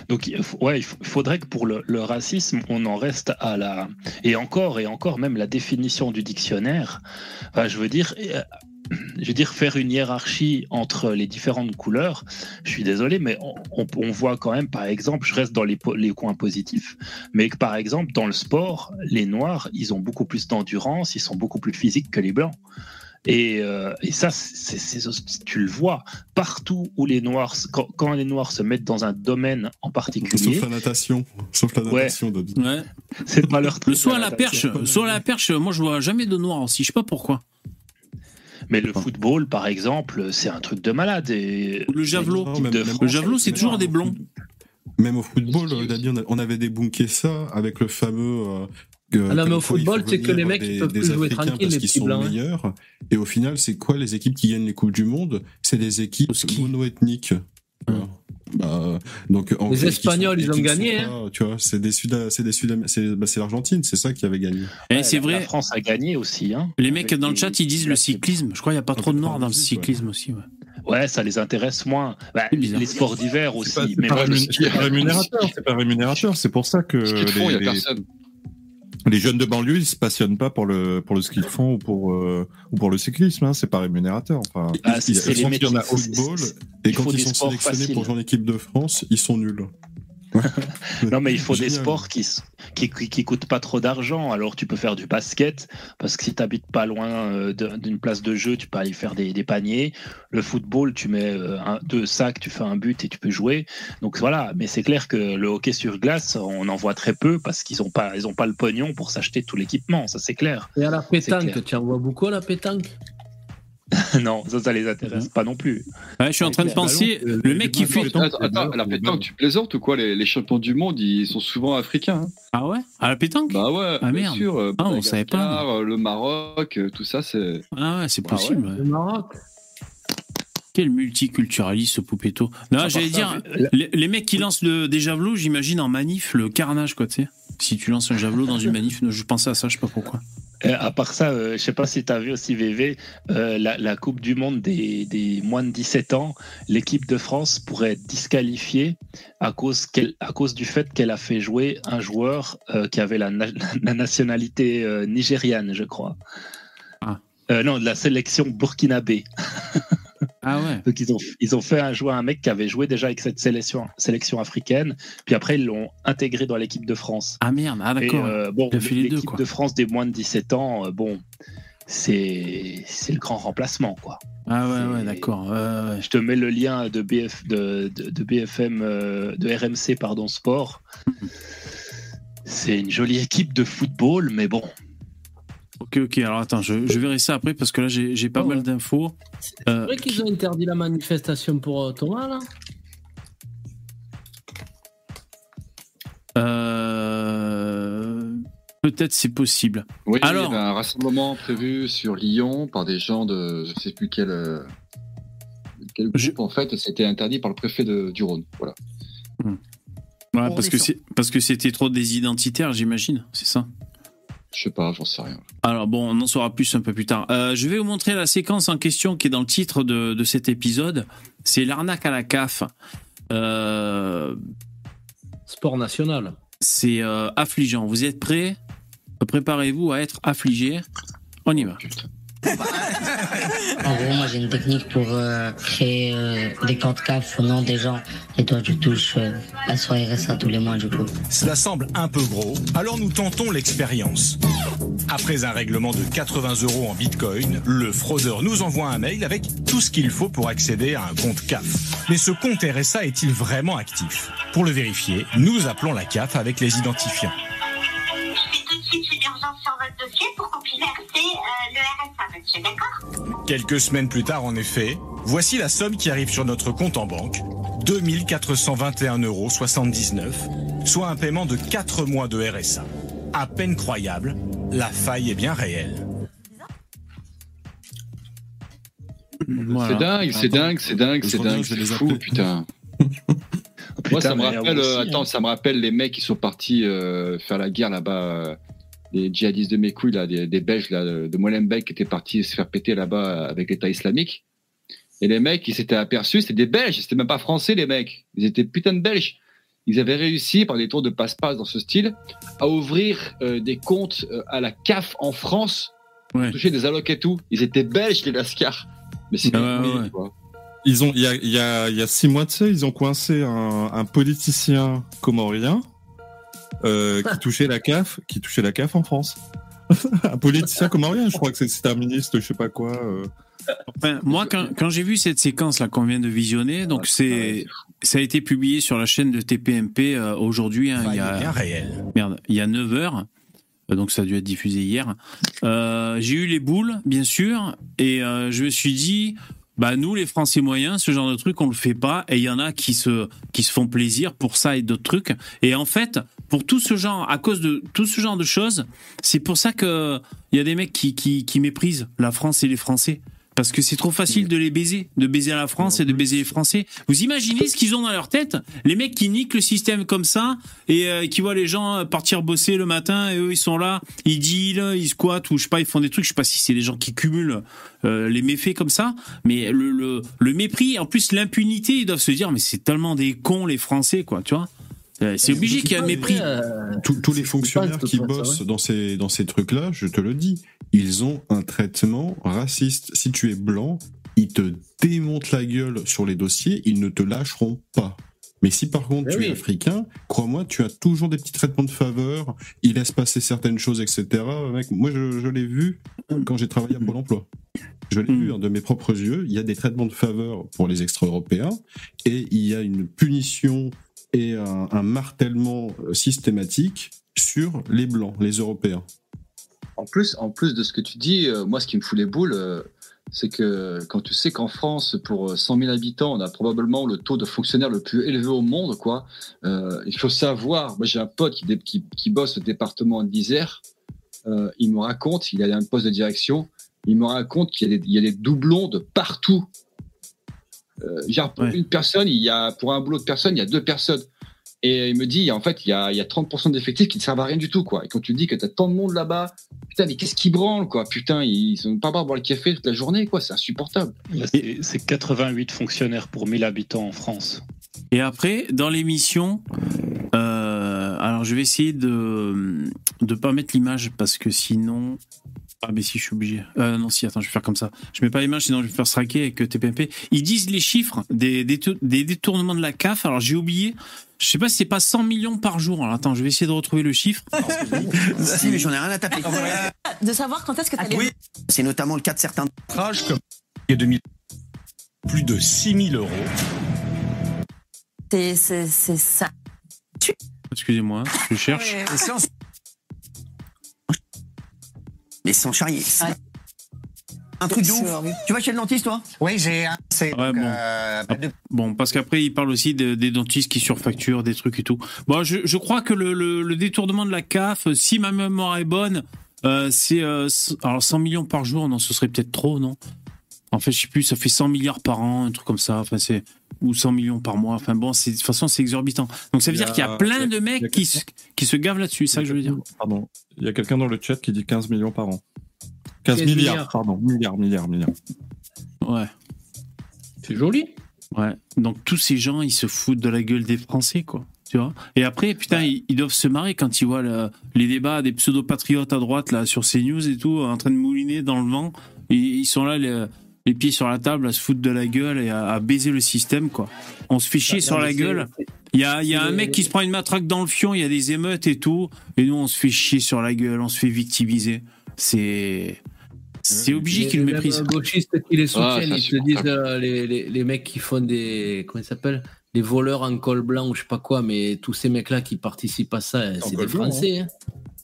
Donc, ouais, il faudrait que pour le, le racisme, on en reste à la. Et encore, et encore, même la définition du dictionnaire. Enfin, je veux dire. Je veux dire, faire une hiérarchie entre les différentes couleurs, je suis désolé, mais on, on- on voit quand même, par exemple, je reste dans les, coins positifs, mais que par exemple, dans le sport, les noirs, ils ont beaucoup plus d'endurance, ils sont beaucoup plus physiques que les blancs. Et, euh, et ça, tu le vois partout où les noirs, quand, quand les noirs se mettent dans un domaine en particulier, Sauf la natation. Sauf la natation. Ouais. c'est pas leur Le truc. soit à la la perche, à la perche, moi je vois jamais de noir aussi, je sais pas pourquoi. Mais le football, par exemple, c'est un truc de malade. Et Le javelot, même- de même- le javelot c'est toujours des blonds. Même au football, euh, on, avait débunké ça avec le fameux. euh, Ah non, mais au football, c'est que les mecs, des- ils peuvent plus jouer Africains tranquille, parce les petits sont blancs, hein. meilleurs. Et au final, c'est quoi les équipes qui gagnent les coupes du monde? C'est des équipes monoethniques. Bah, donc, en Les fait, Espagnols, sont- ils ont gagné, pas, Tu vois, c'est des Sud, c'est des Sud, c'est bah, c'est l'Argentine, c'est ça qui avait gagné. Ouais, c'est la- vrai. La France a gagné aussi. Hein, Les mecs dans le chat ils disent le cyclisme. Je crois qu'il n'y a pas trop de noirs dans le cyclisme aussi. ouais. Ouais, ça les intéresse moins. Bah, les sports d'hiver aussi. C'est pas, pas rémunérateur, c'est pas rémunérateur. C'est pour ça que les, personne. Les jeunes de banlieue, ils se passionnent pas pour le pour le ski de fond ou pour euh, ou pour le cyclisme. Hein, c'est pas rémunérateur. Enfin, Ah, il c'est- y a- c'est les quand il y en a Football, et quand ils sont sélectionnés faciles. pour jouer en équipe de France, ils sont nuls. Non, mais il faut des sports qui, qui, qui, qui coûtent pas trop d'argent. Alors, tu peux faire du basket, parce que si tu habites pas loin euh, d'une place de jeu, tu peux aller faire des, des paniers. Le football, tu mets euh, un, deux sacs, tu fais un but et tu peux jouer. Donc voilà, mais c'est clair que le hockey sur glace, on en voit très peu parce qu'ils ont pas, ils ont pas le pognon pour s'acheter tout l'équipement, ça c'est clair. Et à la pétanque, tu en vois beaucoup à la pétanque? non, ça, ça les intéresse pas non plus. Ouais, je suis en train de Ouais, penser, ballon, le mec qui fait. Attends, attends, à la pétanque, tu plaisantes ou quoi? Les, les champions du monde, ils sont souvent africains. hein. Ah ouais? À la pétanque? Bah ouais, Ah, bien merde. sûr. euh, Ah, on savait pas. Euh, Le Maroc, euh, tout ça, c'est. Ah ouais, c'est Ah ouais, possible. ouais. Le Maroc Quel multiculturaliste ce poupetto. Non, j'allais dire, les, les mecs qui lancent le, des javelots, j'imagine en manif, le carnage, quoi, tu sais. Si tu lances un javelot dans une manif, je pensais à ça, je sais pas pourquoi. Euh, à part ça, euh, je sais pas si tu as vu aussi VV, euh, la, la Coupe du Monde des, des moins de 17 ans, l'équipe de France pourrait être disqualifiée à cause, à cause du fait qu'elle a fait jouer un joueur euh, qui avait la, na- la nationalité nigériane, je crois. Ah. Non, de la sélection burkinabé. Ah ouais. Donc ils ont, ils ont fait un jouer un mec qui avait joué déjà avec cette sélection, sélection africaine, puis après ils l'ont intégré dans l'équipe de France. Ah merde, ah d'accord. Euh, bon, l'équipe de France des moins de 17 ans, euh, bon, c'est c'est le grand remplacement, quoi. Ah ouais, ouais, d'accord. ouais, ouais, ouais. Je te mets le lien de, BF, de, de, de BFM, euh, de RMC, pardon, sport. C'est une jolie équipe de football, mais bon. Ok, ok, alors attends, je, je verrai ça après parce que là j'ai j'ai pas Oh, mal ouais. d'infos. C'est Euh, vrai qu'ils ont interdit la manifestation pour euh, Thomas, là euh, Peut-être c'est possible. Oui, Alors- il y avait un rassemblement prévu sur Lyon par des gens de je sais plus quel, euh, quel groupe en fait, et c'était interdit par le préfet de, du Rhône. Voilà. Ouais, Pour parce que parce que c'était trop des identitaires, j'imagine. C'est ça? Je sais pas, j'en sais rien. Alors bon, on en saura plus un peu plus tard. Euh, je vais vous montrer la séquence en question qui est dans le titre de, de cet épisode. C'est l'arnaque à la CAF. Euh, Sport national. c'est euh, affligeant. Vous êtes prêts? Préparez-vous à être affligé. On y va. En gros, moi j'ai une technique pour euh, créer euh, des comptes CAF au nom des gens. Et toi, tu touches euh, la soirée RSA tous les mois, du coup. Cela semble un peu gros, alors nous tentons l'expérience. Après un règlement de 80 euros en bitcoin, le fraudeur nous envoie un mail avec tout ce qu'il faut pour accéder à un compte CAF. Mais ce compte RSA est-il vraiment actif? Pour le vérifier, nous appelons la CAF avec les identifiants. Votre dossier pour qu'on puisse verser euh, le RSA, monsieur, d'accord? Quelques semaines plus tard, en effet, voici la somme qui arrive sur notre compte en banque. 2421,79 euros, soit un paiement de 4 mois de RSA. À peine croyable, la faille est bien réelle. C'est dingue, c'est dingue, c'est dingue, c'est dingue, c'est fou, putain. Moi, ça me rappelle, aussi, euh, hein. attends, ça me rappelle les mecs qui sont partis euh, faire la guerre là-bas, les djihadistes de mes couilles, là, des, des Belges là, de Molenbeek qui étaient partis se faire péter là-bas avec l'État islamique. Et les mecs, ils s'étaient aperçus, c'était des Belges, c'était même pas français les mecs, ils étaient putain de Belges. Ils avaient réussi par des tours de passe-passe dans ce style à ouvrir euh, des comptes euh, à la CAF en France, pour toucher des allocs et tout. Ils étaient Belges les Lascars. Mais Ah ouais, des ouais. quoi. Ils ont, il y a, y, a, y a six mois de ça, ils ont coincé un, un politicien comorien euh, qui touchait la CAF, qui touchait la CAF en France. un politicien comorien, je crois que c'est- c'était un ministre, je sais pas quoi. euh. Enfin, moi, quand, quand j'ai vu cette séquence là qu'on vient de visionner, donc c'est ça a été publié sur la chaîne de TPMP euh, aujourd'hui. hein, il y a réel. merde, il y a 9 heures. Donc ça a dû être diffusé hier. Euh, j'ai eu les boules, bien sûr, et euh, je me suis dit, bah nous les Français moyens, ce genre de truc on le fait pas, et il y en a qui se qui se font plaisir pour ça et d'autres trucs. Et en fait, pour tout ce genre, à cause de tout ce genre de choses, c'est pour ça que il y a des mecs qui qui, qui méprisent la France et les Français. Parce que c'est trop facile de les baiser, de baiser la France et de baiser les Français. Vous imaginez ce qu'ils ont dans leur tête Les mecs qui niquent le système comme ça et euh, qui voient les gens euh, partir bosser le matin et eux ils sont là, ils dealent, ils squattent ou je sais pas, ils font des trucs. Je sais pas si c'est les gens qui cumulent euh, les méfaits comme ça, mais le, le, le mépris, en plus l'impunité, ils doivent se dire mais c'est tellement des cons les Français quoi, tu vois C'est obligé qu'il y ait un mépris. Tous- tous les fonctionnaires qui bossent dans ces, dans ces trucs-là, je te le dis, ils ont un traitement raciste. Si tu es blanc, ils te démontent la gueule sur les dossiers, ils ne te lâcheront pas. Mais si par contre Eh tu oui. es africain, crois-moi, tu as toujours des petits traitements de faveur, ils laissent passer certaines choses, etc. Mec, moi, je, je l'ai vu quand j'ai travaillé à Pôle emploi. Je l'ai vu hein, de mes propres yeux. Il y a des traitements de faveur pour les extra-européens et il y a une punition et un, un martèlement euh, systématique sur les blancs, les Européens. En plus, en plus de ce que tu dis, euh, moi, ce qui me fout les boules, euh, c'est que quand tu sais qu'en France, pour euh, 100 000 habitants, on a probablement le taux de fonctionnaires le plus élevé au monde, quoi. il faut savoir. Moi, j'ai un pote qui, bosse au département d'Isère. Il me raconte, il a un poste de direction. Il me raconte qu'il y a des doublons de partout. Euh, genre pour une personne, il y a pour un boulot de personne, il y a deux personnes. Et il me dit, en fait, il y a, il y a 30% d'effectifs qui ne servent à rien du tout, quoi. Et quand tu dis que tu as tant de monde là-bas, putain, mais qu'est-ce qui branle, quoi? Putain, ils sont pas à boire le café toute la journée, quoi. C'est insupportable. C'est- C'est 88 fonctionnaires pour 1000 habitants en France. Et après, dans l'émission, euh, alors je vais essayer de de pas mettre l'image parce que sinon. Ah, mais si, je suis obligé. Euh, non, si, attends, je vais faire comme ça. Je mets pas l'image, sinon je vais me faire straquer avec euh, TPMP. Ils disent les chiffres des, des, des détournements de la CAF. Alors, j'ai oublié. Je sais pas si c'est pas 100 millions par jour. Alors, attends, je vais essayer de retrouver le chiffre. Si, mais j'en ai rien à taper. De savoir quand est-ce que tu allais... Oui, c'est notamment le cas de certains Trash comme il y a 2000 plus de 6000 euros. C'est c'est- c'est ça. Excusez-moi, je cherche. Mais sans charrier. Un truc de ouf. Tu vas chez le dentiste, toi? Oui, j'ai un. C'est Ouais, bon. euh, Bon, parce qu'après, il parle aussi de- des dentistes qui surfacturent des trucs et tout. Bon, je, je crois que le, le- le détournement de la CAF, si ma mémoire est bonne, euh, c'est euh, alors 100 millions par jour. Non, ce serait peut-être trop, non? En fait, je sais plus. Ça fait 100 milliards par an, un truc comme ça. Enfin, c'est ou 100 millions par mois. Enfin bon, c'est de toute façon, c'est exorbitant. Donc ça veut dire qu'il y a plein il y a- de mecs qui se, qui se gavent là-dessus. C'est ça que je veux dire. Pardon. Il y a quelqu'un dans le chat qui dit 15 millions par an. 15 15 milliards, milliards. pardon. Milliards, milliards, milliards. Ouais. C'est joli. Ouais. Donc tous ces gens, ils se foutent de la gueule des Français, quoi. Tu vois? Et après, putain, ils, ils doivent se marrer quand ils voient le- les débats des pseudo-patriotes à droite, là, sur CNews et tout, en train de mouliner dans le vent. Et ils sont là, les, les pieds sur la table, à se foutre de la gueule et à, à baiser le système, quoi. On se fait chier Bah, sur non, la gueule. Il y a, il y a un les- mec qui se prend une matraque dans le fion, il y a des émeutes et tout, et nous, on se fait chier sur la gueule, on se fait victimiser. C'est. C'est obligé qu'ils le Les méprisent. gauchistes qui les soutiennent, Ah, ça, ils te disent euh, les, les, les mecs qui font des. Comment ils s'appellent Les voleurs en col blanc ou je sais pas quoi, mais tous ces mecs-là qui participent à ça, c'est des blanc, Français. hein.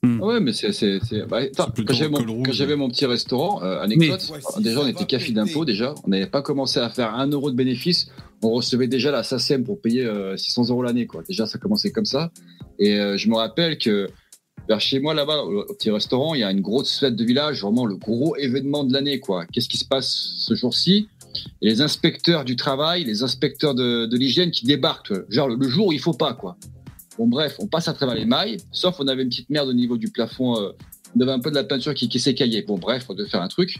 Ah Ouais, mais c'est. c'est, c'est- bah, attends, quand j'avais mon, quand j'avais mon petit restaurant, euh, anecdote, déjà on était café d'impôt, déjà, on n'avait pas commencé à faire un euro de bénéfice, on recevait déjà la SACEM pour payer euh, 600 euros l'année, quoi. Déjà, ça commençait comme ça. Et euh, je me rappelle que vers chez moi, là-bas, au, au petit restaurant, il y a une grosse fête de village, vraiment le gros événement de l'année, quoi. Qu'est-ce qui se passe ce jour-ci? Et les inspecteurs du travail, les inspecteurs de, de l'hygiène qui débarquent, genre le, le jour où il faut pas, quoi. Bon, bref, on passe à travers les mailles, sauf on avait une petite merde au niveau du plafond. euh, on avait un peu de la peinture qui, qui s'écaillait. Bon, bref, on devait faire un truc.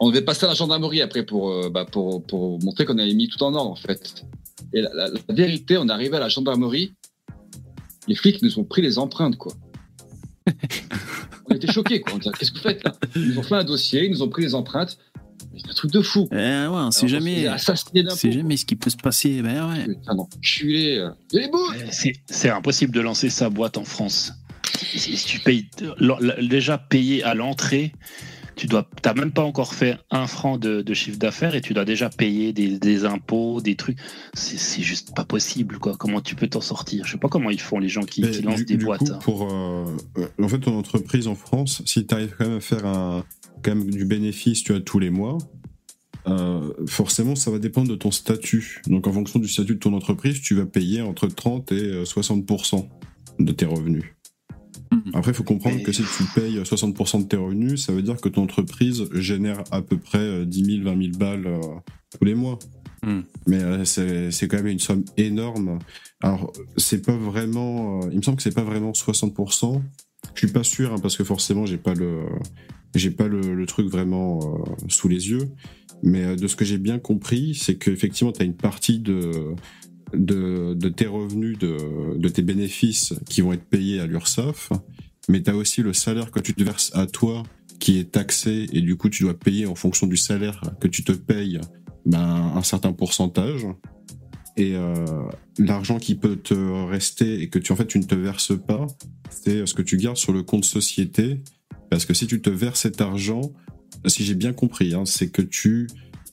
On devait passer à la gendarmerie après pour, euh, bah, pour, pour montrer qu'on avait mis tout en ordre, en fait. Et la, la- la vérité, on est arrivé à la gendarmerie, les flics nous ont pris les empreintes, quoi. on était choqués, quoi. On disait, qu'est-ce que vous faites là? Ils nous ont fait un dossier, ils nous ont pris les empreintes. C'est un truc de fou. Eh ouais, on sait on jamais. assassiner d'impôts, C'est jamais ce qui peut se passer. Ben ouais. Putain, d'enculé, euh. Les bouts C'est- impossible de lancer sa boîte en France. Si, tu payes déjà payé à l'entrée, tu dois, t'as même pas encore fait un franc de, de chiffre d'affaires et tu dois déjà payer des, des impôts, des trucs. C'est c'est juste pas possible, quoi. Comment tu peux t'en sortir? Je sais pas comment ils font les gens qui, qui lancent du, des du boîtes. coup, pour, euh, euh, en fait, ton entreprise en France, si tu arrives quand même à faire un, quand même du bénéfice, tu as tous les mois, euh, forcément, ça va dépendre de ton statut. Donc, en fonction du statut de ton entreprise, tu vas payer entre 30 et euh, 60% de tes revenus. Après, il faut comprendre que si tu payes 60% de tes revenus, ça veut dire que ton entreprise génère à peu près euh, 10 000, 20 000 balles euh, tous les mois. Mais euh, c'est c'est quand même une somme énorme. Alors, c'est pas vraiment. euh, il me semble que c'est pas vraiment 60%. Je suis pas sûr, hein, parce que forcément, j'ai pas le. J'ai pas le, truc vraiment euh, sous les yeux. Mais euh, de ce que j'ai bien compris, c'est qu'effectivement, tu as une partie de, tes revenus, de, de tes bénéfices qui vont être payés à l'URSSAF. Mais tu as aussi le salaire que tu te verses à toi qui est taxé et du coup tu dois payer en fonction du salaire que tu te payes ben, un certain pourcentage. Et euh, l'argent qui peut te rester et que tu en fait tu ne te verses pas, c'est ce que tu gardes sur le compte société. Parce que si tu te verses cet argent, si j'ai bien compris, hein, c'est que tu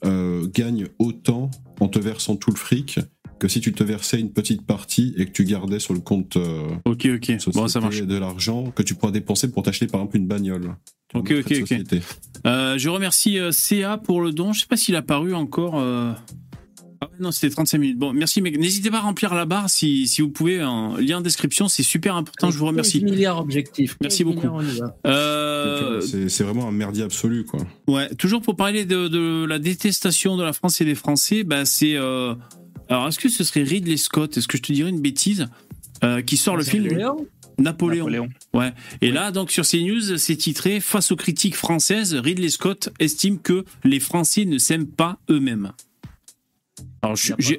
euh, gagnes autant en te versant tout le fric que si tu te versais une petite partie et que tu gardais sur le compte euh, ok ok bon ça marche de l'argent que tu pourras dépenser pour t'acheter par exemple une bagnole. Ok, ok, ok. Euh, je remercie CA pour le don. Je sais pas s'il a paru encore. Ah ouais, non, c'était 35 minutes. Bon, merci, mec. N'hésitez pas à remplir la barre si, si vous pouvez. Un lien en description, c'est super important. Je vous remercie. 15 milliards objectifs. Merci 15 beaucoup. Euh, C'est vraiment un merdier absolu, quoi. Ouais, toujours pour parler de, de la détestation de la France et des Français, bah c'est. euh, Alors, est-ce que ce serait Ridley Scott Est-ce que je te dirais une bêtise Euh, Qui sort le film Napoléon Napoléon. Napoléon. Ouais. Et là, donc sur CNews, c'est titré Face aux critiques françaises, Ridley Scott estime que les Français ne s'aiment pas eux-mêmes. Alors, je, j'ai-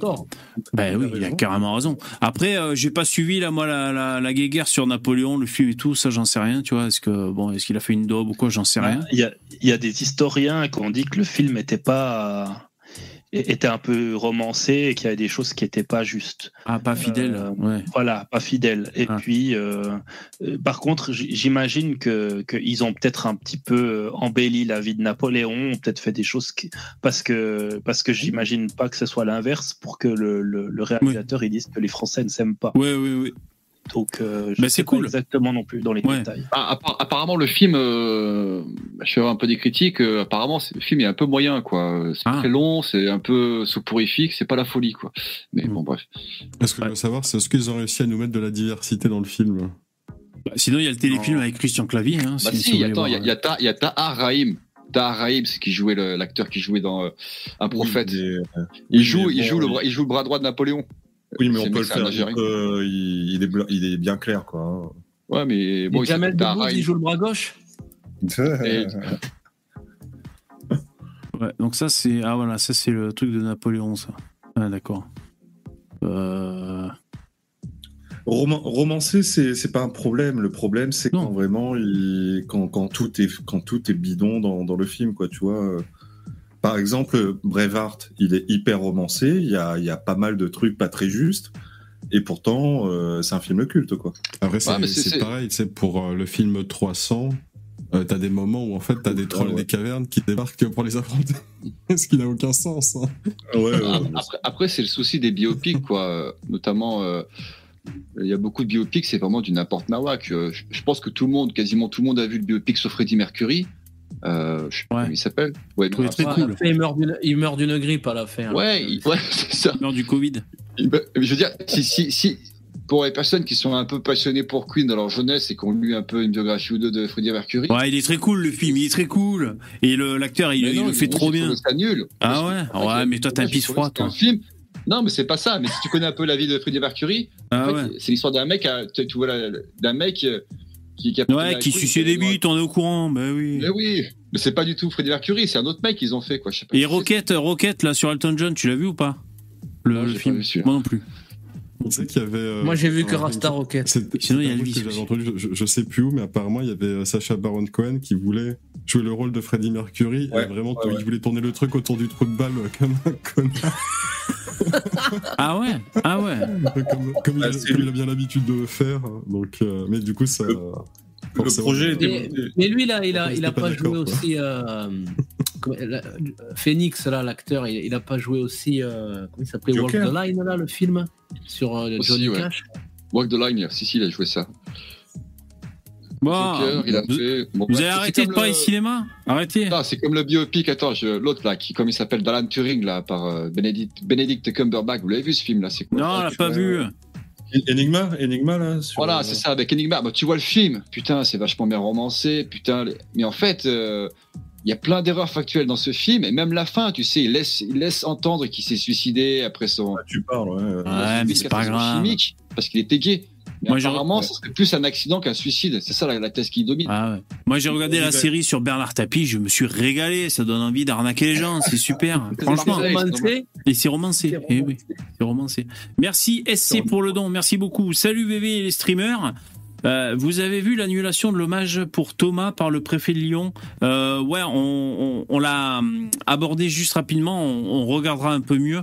Ben oui, il a carrément raison. Après, euh, j'ai pas suivi là moi la, la, la guéguerre sur Napoléon, le film et tout, ça j'en sais rien, tu vois. Est-ce que bon, est-ce qu'il a fait une daube ou quoi, j'en sais rien. Il y a, il y a des historiens qui ont dit que le film était pas était un peu romancé et qu'il y avait des choses qui n'étaient pas justes. Ah, pas fidèle. Euh, ouais. Voilà, pas fidèle. Et Ah. puis, euh, euh, par contre, j'imagine que qu'ils ont peut-être un petit peu euh, embelli la vie de Napoléon, ont peut-être fait des choses qui, parce que parce que j'imagine pas que ce soit l'inverse pour que le, le, le réalisateur il dise que les Français ne s'aiment pas. Ouais, oui, oui. Donc, euh, je Bah, sais c'est pas cool. exactement non plus dans les détails. Ah, appar- apparemment, le film, euh, je fais un peu des critiques. euh, apparemment, le film est un peu moyen, quoi. C'est Ah. très long, c'est un peu soporifique, c'est pas la folie, quoi. Mais Hmm. bon, bref. Ce que je veux savoir, c'est est-ce qu'ils ont réussi à nous mettre de la diversité dans le film? Bah, sinon, il y a le téléfilm avec Christian Clavier. Hein, Bah si- si, si attends, il y, a- voir. il y a Ta- il y a Tahar Rahim. Tahar Rahim, c'est qui jouait l'acteur qui jouait dans euh, Un prophète. il oui, joue, mais il bon, joue le il joue le bras droit de Napoléon. Oui, mais on peut le faire. Il peut- il, il est, il est bien clair, quoi. hein. Ouais, mais bon, Et il Jamel Debbouze, il joue le bras gauche Et- Ouais, donc ça, c'est ah voilà, ça c'est le truc de Napoléon, ça. Ah, d'accord. Euh... Roman- romancer, c'est c'est pas un problème. Le problème, c'est quand vraiment, il, quand, quand tout est quand tout est bidon dans, dans le film, quoi. Tu vois. Par exemple, Braveheart, il est hyper romancé. Il y a, il y a pas mal de trucs pas très justes. Et pourtant, euh, c'est un film culte, quoi. Après, c'est Ouais, pareil, tu sais, pour euh, le film 300, euh, t'as des moments où en fait t'as des trolls ouais. des cavernes qui débarquent pour les affronter. Ce qui n'a aucun sens. hein. Ah, Après, après, c'est le souci des biopics, quoi. Euh, Notamment, euh, il y a beaucoup de biopics, c'est vraiment du n'importe nawak. Je, je pense que tout le monde, quasiment tout le monde a vu le biopic sur Freddie Mercury. Euh, je sais pas comment il s'appelle. Ouais, il meurt d'une- il meurt d'une grippe à la fin. hein. Ouais, il- ouais, c'est ça. meurt du Covid. Je veux dire, si, si, si, pour les personnes qui sont un peu passionnées pour Queen dans leur jeunesse et qui ont lu un peu une biographie ou deux de Freddie Mercury. Ouais, il est très cool le film, il est très cool. Et le- l'acteur, il, le fait trop bien. ça nul. Ah ouais, ouais, mais toi t'as un pisse froid, toi. un film. Non, mais c'est pas ça. Mais si tu connais un peu la vie de Freddie Mercury, Ah en fait, ouais. c'est l'histoire d'un mec, euh, tu vois, d'un mec euh, qui, qui a Ouais, qui suçait des bites, on est au courant, bah oui. Mais oui, mais c'est pas du tout Freddie Mercury, c'est un autre mec qu'ils ont fait, quoi. Je sais pas. Et Rocket, Rocket, là, sur Elton John, tu l'as vu ou pas? Le, le film Moi non plus. On sait qu'il y avait. euh, Moi, j'ai vu que Rasta Rocket. Sinon, il y a entendu, je, je sais plus où, mais apparemment il y avait euh, Sacha Baron Cohen qui voulait jouer le rôle de Freddie Mercury et vraiment il voulait tourner le truc autour du trou de balle euh, comme un connard. Ah ouais Ah ouais comme, comme il, a, comme il a bien l'habitude de le faire. Donc, euh, mais du coup, ça. forcément, projet euh, était- Mais, mais lui, là, il a, il a pas, pas joué aussi. euh, Phoenix, là, l'acteur, il, il a pas joué aussi. euh, comment il s'appelait Walk the Line, là, le film Sur euh, Aussi, Johnny ouais. Cash Walk the Line, si, si, il a joué ça. Bon, Joker, il a vous- fait. bon, vous c'est arrêter de parler le- cinéma? Arrêtez Non, c'est comme le biopic, attends, je- l'autre là, qui, comme il s'appelle, d'Alan Turing, là, par euh, Benedict, Benedict Cumberbatch. Vous l'avez vu ce film là C'est quoi? Non, on l'a pas vu. Enigma, Enigma là. sur- Voilà, c'est ça, avec Enigma. Bah, tu vois le film, putain, c'est vachement bien romancé, putain. les- Mais en fait, euh, il y a plein d'erreurs factuelles dans ce film, et même la fin, tu sais, il laisse, il laisse entendre qu'il s'est suicidé après son. tu parles, ouais. Ouais, mais c'est pas grave. chimique, parce qu'il était gay. Moi, apparemment, serait plus un accident qu'un suicide. C'est ça la, la thèse qui domine. Ah ouais. Moi, j'ai regardé la série sur Bernard Tapie, je me suis régalé. Ça donne envie d'arnaquer les gens, c'est super. Franchement. C'est romancé. Et c'est romancé. Eh oui, c'est romancé. Merci SC pour le don, merci beaucoup. Salut VV et les streamers. Euh, vous avez vu l'annulation de l'hommage pour Thomas par le préfet de Lyon? Euh, Ouais, on, on- on l'a abordé juste rapidement. On, on regardera un peu mieux.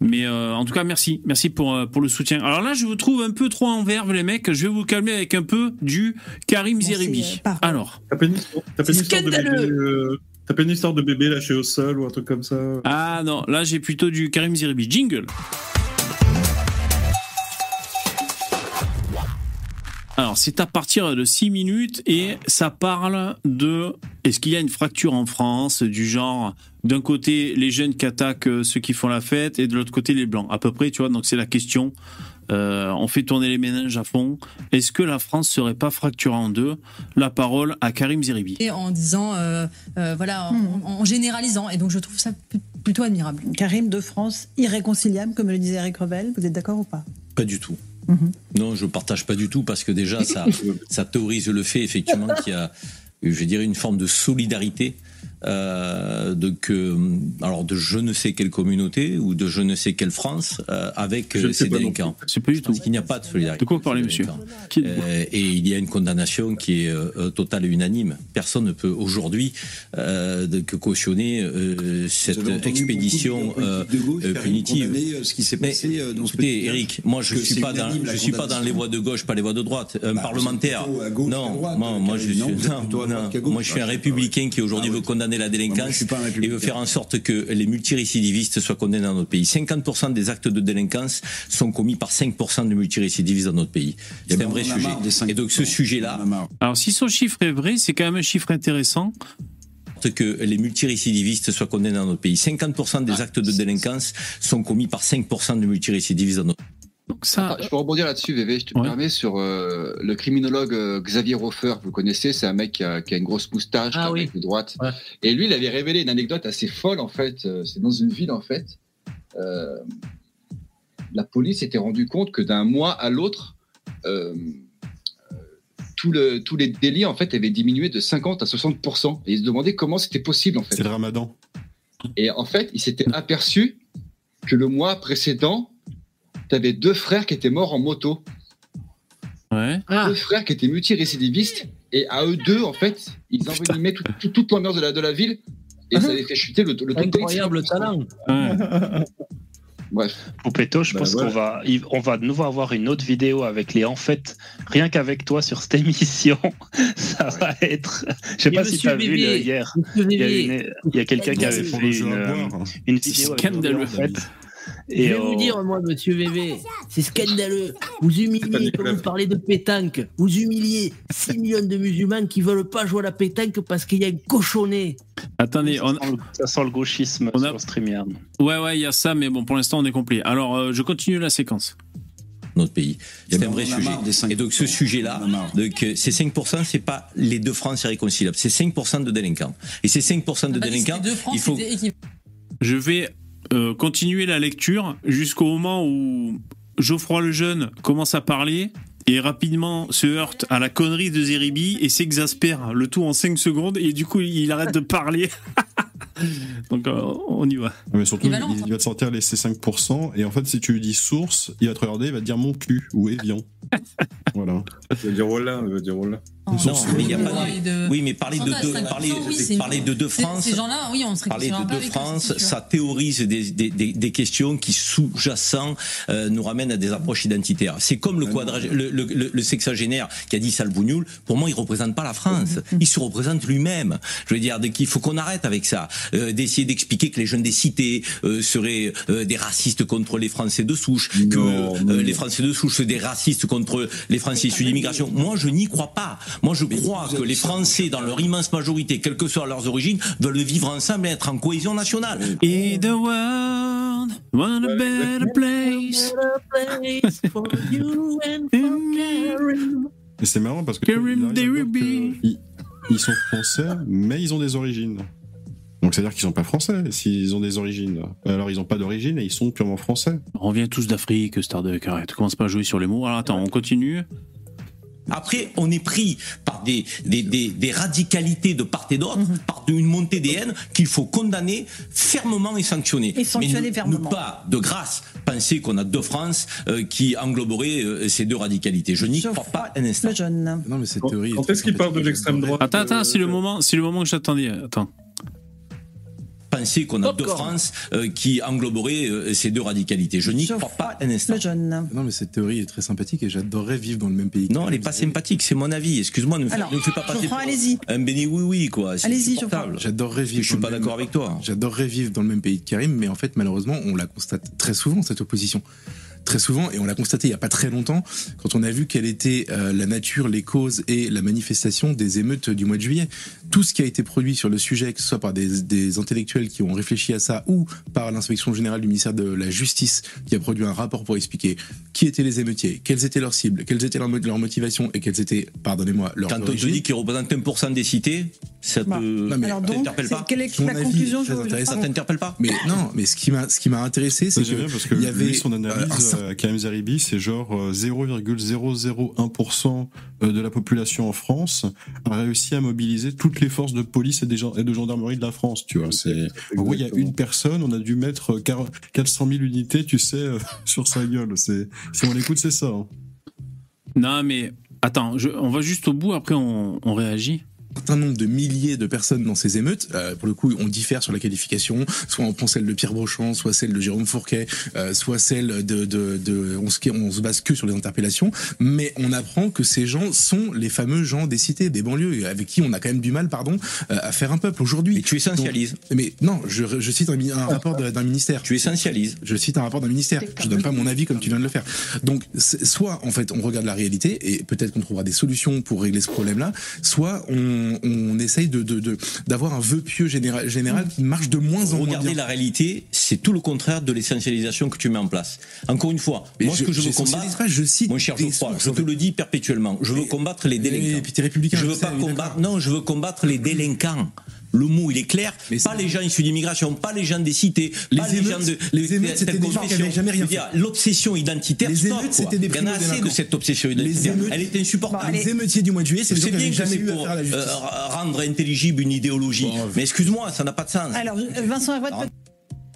Mais euh, en tout cas, merci, merci pour euh, pour le soutien. Alors là, je vous trouve un peu trop en verve, les mecs. Je vais vous calmer avec un peu du Karim Zeribi. Alors. T'as pas euh, pas une histoire de bébé lâché au sol ou un truc comme ça? Ah non, là j'ai plutôt du Karim Zeribi. Jingle. Alors c'est à partir de 6 minutes et ça parle de est-ce qu'il y a une fracture en France du genre d'un côté les jeunes qui attaquent euh, ceux qui font la fête et de l'autre côté les blancs? À peu près tu vois donc c'est la question Euh, on fait tourner les méninges à fond est-ce que la France serait pas fracturée en deux? La parole à Karim Zeribi Et en disant, euh, euh, voilà, en, en généralisant. Et donc je trouve ça plutôt admirable. Karim de France, irréconciliable, comme le disait Eric Revel. Vous êtes d'accord ou pas? Pas du tout. Non, je partage pas du tout parce que déjà ça, ça théorise le fait effectivement qu'il y a, je dirais, une forme de solidarité euh, de que, alors de je ne sais quelle communauté ou de je ne sais quelle France euh, avec Je euh, ne sais ces délinquants. C'est pas du tout. Parce qu'il n'y a pas de solidarité. De quoi vous parlez, monsieur. Euh, Et il y a une condamnation qui est euh, euh, totale et unanime. Personne ne peut aujourd'hui euh, que cautionner euh, cette expédition euh, euh, punitive. euh, ce qui s'est passé, euh, dans ce écoutez, petit Eric, moi je suis pas dans, je suis pas dans les voies de gauche, pas les voies de droite. Un Bah, parlementaire, à gauche non, droite, moi, moi je suis, non, non, moi je un Ah, républicain qui aujourd'hui veut condamner condamner la délinquance et veut faire en sorte que les multirécidivistes soient condamnés dans notre pays. 50% des actes de délinquance sont commis par 5% de multirécidivistes dans notre pays. C'est un vrai on a sujet. Et donc ce sujet-là, Alors, si son chiffre est vrai, c'est quand même un chiffre intéressant. que les multirécidivistes soient condamnés dans notre pays. 50% des actes de délinquance sont commis par 5% de multirécidivistes dans notre pays. Attends, je peux rebondir là-dessus, VV, je te permets, sur euh, le criminologue euh, Xavier Hofer, vous le connaissez, c'est un mec qui a, qui a une grosse moustache, qui a un mec de droite. Et lui, il avait révélé une anecdote assez folle, en fait. euh, C'est dans une ville, en fait. euh, la police s'était rendu compte que d'un mois à l'autre, tout le, tous les délits, en fait, avaient diminué de 50 à 60%. Et ils se demandaient comment c'était possible, en fait. C'est le ramadan. Et en fait, il s'était aperçu que le mois précédent, tu avais deux frères qui étaient morts en moto. Ouais. Deux frères qui étaient multirécidivistes. Et à eux deux, en fait, ils envenimaient tout- tout- toute l'ambiance de la, de la ville. Et ça avait fait chuter le, le taux de Incroyable talent. Bref. Poupetto, je Bah, pense qu'on va, on va de nouveau avoir une autre vidéo avec les en fait, rien qu'avec toi sur cette émission, ça va être. Je sais pas si tu as vu le- hier. Il y a, une- quelqu'un qui avait fait une, euh, une vidéo avec scandaleux, les en fait. Je vais vous on- dire, moi, monsieur VV, c'est scandaleux. Vous humiliez, quand vous parlez de pétanque, vous humiliez 6 millions de musulmans qui veulent pas jouer à la pétanque parce qu'il y a un cochonnet. Attendez, on... ça sent le gauchisme on a... sur StreamYard. Ouais, ouais, il y a ça, mais bon, pour l'instant, on est complet. Alors, euh, je continue la séquence. notre pays. C'est un vrai sujet. Et donc ce sujet-là, donc euh, ces 5%, c'est pas les deux francs irréconciliables, c'est 5% de délinquants. Et ces 5% de délinquants, il faut Je vais euh, continuer la lecture jusqu'au moment où Geoffroy le Jeune commence à parler et rapidement se heurte à la connerie de Zeribi et s'exaspère, le tout en 5 secondes, et du coup il arrête de parler. Donc euh, on y va. Mais surtout, Il il, va lancer. il va te sortir les C5%, et en fait, si tu lui dis source, il va te regarder, il va te dire mon cul ou Evian. voilà. Il va dire voilà, il va dire voilà. Non, mais il y a pas de- Oui, mais parler de deux, 5%, parler, oui, c'est- parler de deux France. ces gens-là, oui, on se Parler de deux France, ça théorise des, des, des, des questions qui sous-jacent euh, nous ramènent à des approches identitaires. C'est comme le quadragé- le, le, le, le sexagénaire qui a dit Salbougnoul. Pour moi, il représente pas la France. Il se représente lui-même. Je veux dire, il faut qu'on arrête avec ça, euh, d'essayer d'expliquer que les jeunes des cités euh, seraient euh, des racistes contre les Français de souche, que euh, les Français de souche seraient des racistes contre les Français issus d'immigration. Moi, je n'y crois pas. Moi, je crois que les Français, dans leur immense majorité, quelles que soient leurs origines, veulent vivre ensemble et être en cohésion nationale. In the world, want a better place. Et c'est marrant parce que ils sont français, mais ils ont des origines. Donc c'est-à-dire qu'ils sont pas français s'ils ont des origines. Alors ils ont pas d'origine et ils sont purement français. On revient tous d'Afrique, Starduck, arrête, commence pas à jouer sur les mots. Alors attends, on continue. Après, on est pris par des, des, des, des radicalités de part et d'autre, par une montée des haines qu'il faut condamner fermement et sanctionner. Et sanctionner Mais ne- fermement. Ne pas, de grâce, penser qu'on a deux France euh, qui engloberaient euh, ces deux radicalités. Je n'y crois pas un instant. Non, mais cette théorie. Quand est-ce qu'il parle de l'extrême droite Attends, attends, c'est le moment, c'est le moment que j'attendais. Attends. Penser qu'on a deux France euh, qui engloberaient euh, ces deux radicalités. Je n'y crois pas un instant. Non, mais cette théorie est très sympathique et j'adorerais vivre dans le même pays. Non, elle est pas sympathique, c'est mon avis. Excuse-moi, ne me fais- Alors, ne me fais pas passer pour allez-y. un béni oui oui quoi. Allez-y. J'adorerais vivre. Je suis dans pas le même- d'accord avec toi. J'adorerais vivre dans le même pays que Karim, mais en fait, malheureusement, on la constate très souvent, cette opposition. Très souvent, et on l'a constaté il y a pas très longtemps, quand on a vu quelle était euh, la nature, les causes et la manifestation des émeutes du mois de juillet. Tout ce qui a été produit sur le sujet, que ce soit par des, des intellectuels qui ont réfléchi à ça ou par l'inspection générale du ministère de la Justice qui a produit un rapport pour expliquer qui étaient les émeutiers, quelles étaient leurs cibles, quelles étaient leurs, mo- leurs motivations et quelles étaient, pardonnez-moi, leurs Quand on te dit qu'ils représentent 1% des cités, ça te Bah, non, mais- Alors donc, pas quelle est la avis, conclusion. Ça t'interpelle pas Mais non, mais ce qui m'a, ce qui m'a intéressé, c'est que, parce que il y avait lui, son analyse, euh, euh, Karim Zeribi, c'est genre euh, 0,001% de la population en France a réussi à mobiliser toutes les forces de police et, des gen- et de gendarmerie de la France, tu vois. C'est, en gros, il y a une personne, on a dû mettre 40 400 000 unités, tu sais, euh, sur sa gueule. C'est, si on l'écoute, c'est ça. hein. Non, mais attends, je- on va juste au bout, après on, on réagit. Certain nombre de milliers de personnes dans ces émeutes. Euh, pour le coup, on diffère sur la qualification. Soit on prend celle de Pierre Brochant, soit celle de Jérôme Fourquet, euh, soit celle de, de, de on, se, on se base que sur les interpellations. Mais on apprend que ces gens sont les fameux gens des cités, des banlieues, avec qui on a quand même du mal, pardon, euh, à faire un peuple aujourd'hui. Et tu essentialises. Donc, mais non, je, je cite un, un rapport d'un ministère. Tu essentialises. Je cite un rapport d'un ministère. Je donne pas mon avis comme tu viens de le faire. Donc, soit en fait on regarde la réalité et peut-être qu'on trouvera des solutions pour régler ce problème-là, soit on, on essaye de d'avoir un vœu pieux général, général qui marche de moins en moins Regarder bien. la réalité, c'est tout le contraire de l'essentialisation que tu mets en place. Encore une fois, Mais moi ce je- que je veux combattre, pas, je cite mon cher Geoffroy, je te le dis perpétuellement, je veux combattre les délinquants. Puis républicain, je veux pas combattre, non, je veux combattre les délinquants. Le mot, il est clair. pas les gens issus d'immigration, pas les gens des cités, Les pas les émeutes- gens de les émeutes, telle c'était des gens qui jamais rien dire, L'obsession identitaire, Les émeutes, c'était des Il y en a assez de cette obsession Les identitaire. émeutes- Elle est insupportable. les émeutiers du mois de juillet, c'est Je des gens sais qui bien que jamais c'est pour euh, rendre intelligible une idéologie. Mais excuse-moi, ça n'a pas de sens. Alors, Vincent peut-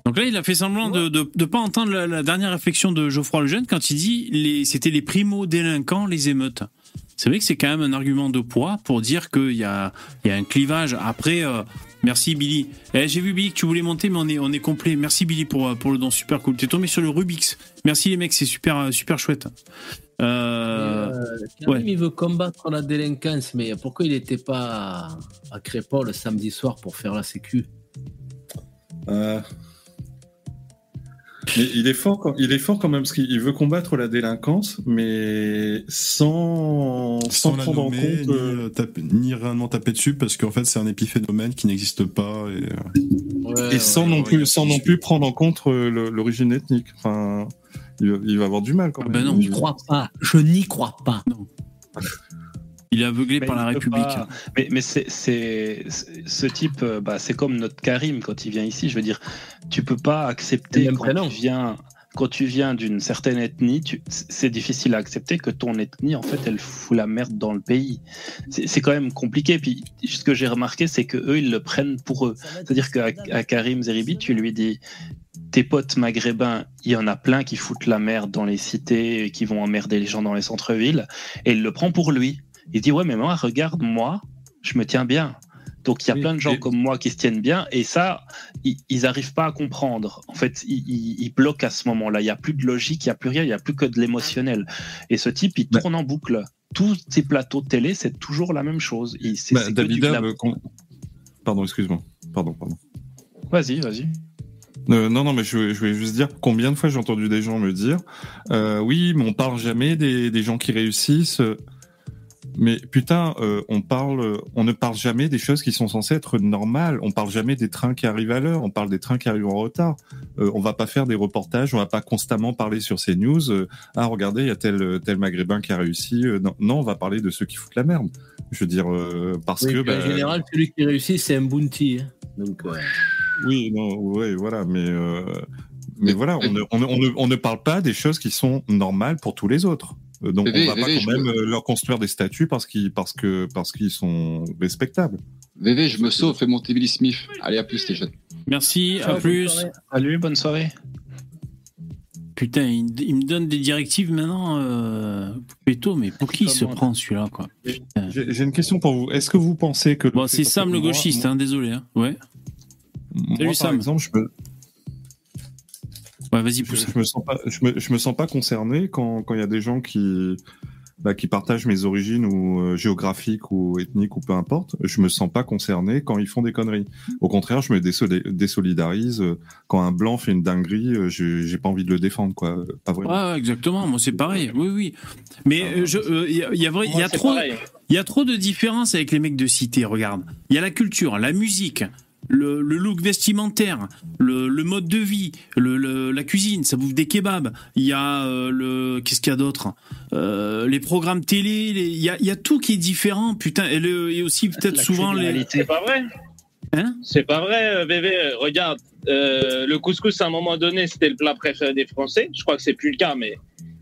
Donc là, il a fait semblant de de, de pas entendre la, la dernière réflexion de Geoffroy Lejeune quand il dit les c'était les primo-délinquants, les émeutes. C'est vrai que c'est quand même un argument de poids pour dire qu'il y a, il y a un clivage. Après, euh, merci Billy. Eh, J'ai vu Billy que tu voulais monter, mais on est, on est complet. Merci Billy pour, euh, pour le don, super cool. T'es tombé sur le Rubix. Merci les mecs, c'est super, euh, super chouette. Euh, Karim, ouais. il veut combattre la délinquance, mais pourquoi il n'était pas à Crépol le samedi soir pour faire la sécu? Euh, il est fort, quand- il est fort quand même parce qu'il veut combattre la délinquance, mais sans, sans, prendre en compte. ni, euh, euh, taper- ni réellement taper dessus parce qu'en fait c'est un épiphénomène qui n'existe pas et, euh, et sans non plus, sans non plus prendre en compte l'origine ethnique. Enfin, il va, il va avoir du mal quand même. ben non. Je n'y crois pas. Je n'y crois pas. Il est aveuglé Mais par la République. pas- Mais, mais c'est, c'est- c'est- ce type, euh, bah, c'est comme notre Karim quand il vient ici. Je veux dire, tu peux pas accepter quand prénom. tu viens. Quand tu viens d'une certaine ethnie, tu- c'est difficile à accepter que ton ethnie, en fait, elle fout la merde dans le pays. C'est c'est quand même compliqué. Puis, ce que j'ai remarqué, c'est que eux, ils le prennent pour eux. C'est-à-dire qu'à à Karim Zeribi, tu lui dis, tes potes maghrébins, il y en a plein qui foutent la merde dans les cités, et qui vont emmerder les gens dans les centres-villes, et il le prend pour lui. Il dit ouais mais moi regarde moi, je me tiens bien. Donc il y a plein de gens comme moi qui se tiennent bien et ça ils, ils arrivent pas à comprendre. En fait ils, ils- ils bloquent à ce moment-là. Il y a plus de logique, il y a plus rien, il y a plus que de l'émotionnel. Et ce type il tourne en boucle. Tous ces plateaux de télé c'est toujours la même chose. C'est- Bah, Davida, con- pardon, excuse-moi. Pardon, pardon. Vas-y vas-y. Euh, non, non, mais je, je voulais juste dire combien de fois j'ai entendu des gens me dire euh, oui, mais on parle jamais des, des gens qui réussissent. Euh, Mais putain, euh, on parle, on ne parle jamais des choses qui sont censées être normales. On parle jamais des trains qui arrivent à l'heure. On parle des trains qui arrivent en retard. Euh, on va pas faire des reportages. On va pas constamment parler sur ces news. euh, ah, regardez, il y a tel tel maghrébin qui a réussi. Euh, non, non, on va parler de ceux qui foutent la merde. Je veux dire euh, parce Oui, que en bah, général, celui qui réussit, c'est un bounty. hein. Donc, euh, oui, non, ouais, voilà, mais euh, mais voilà, on ne, on, ne, on, ne, on ne parle pas des choses qui sont normales pour tous les autres. Euh, Donc Vévé, on va pas quand même me- euh, leur construire des statuts parce qu'ils parce que parce qu'ils sont respectables. VV, je me sauve, fais monter Billy Smith. Allez, à plus, les jeunes. Merci, Ciao, à plus. Salut, bonne soirée. Putain, il, il me donne des directives maintenant, euh, Péto, mais pour qui il se prend celui-là, quoi? J'ai une question pour vous. Est-ce que vous pensez que Bon, c'est Sam le gauchiste, hein, désolé. Hein. Ouais. Moi, Salut par Sam. exemple, je me, Ouais, vas-y, je, pousse. je me sens pas, je me, je me sens pas concerné quand quand il y a des gens qui bah, qui partagent mes origines ou euh, géographiques ou ethniques ou peu importe. Je me sens pas concerné quand ils font des conneries. Au contraire, je me désoli- désolidarise euh, quand un blanc fait une dinguerie. euh, J'ai pas envie de le défendre, quoi. Pas vraiment. Ouais, exactement. Moi, c'est pareil. Oui, oui. Mais euh, je, euh, il y a, il y a vrai- il y a Moi, c'est trop, pareil. il y a trop de différences avec les mecs de cité. Regarde, il y a la culture, la musique. Le, le look vestimentaire, le, le mode de vie, le, le- la cuisine, ça bouffe des kebabs. Il y a euh, le qu'est-ce qu'il y a d'autre Euh, Les programmes télé, les- il y a, il y a tout qui est différent. Putain, et, le, et aussi peut-être souvent les. C'est pas vrai. Hein? C'est pas vrai, euh, bébé. Regarde, euh, le couscous à un moment donné, c'était le plat préféré des Français. Je crois que c'est plus le cas, mais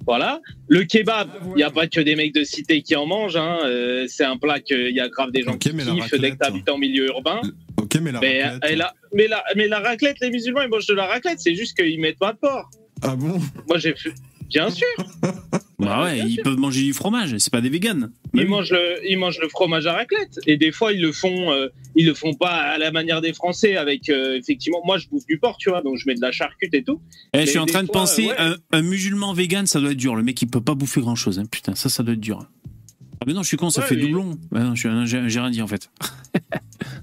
voilà. Le kebab, il n'y a pas que des mecs de cité qui en mangent. Hein. euh, c'est un plat qu'il y a grave des gens qui kiffent dès que raclette, t'habites en milieu urbain. Ok, mais la Mais, raclette. et la, mais, la, mais la raclette, les musulmans, ils mangent de la raclette. C'est juste qu'ils mettent pas de porc. Ah bon? Moi, j'ai fait. Bien sûr. Bah ouais, ils peuvent manger du fromage, c'est pas des véganes. Ils mangent le, ils mangent le fromage à raclette. Et des fois, ils le font, euh, ils le font pas à la manière des Français. Avec euh, effectivement, moi, je bouffe du porc, tu vois, donc je mets de la charcute et tout. Eh, je suis en train de penser, ouais. un, un musulman vegan, ça doit être dur. Le mec, il peut pas bouffer grand chose. Putain, ça, ça doit être dur. Ah, mais non, je suis con, ça Ouais, fait mais- doublon. Ouais, non, je suis un- j'ai rien dit en fait.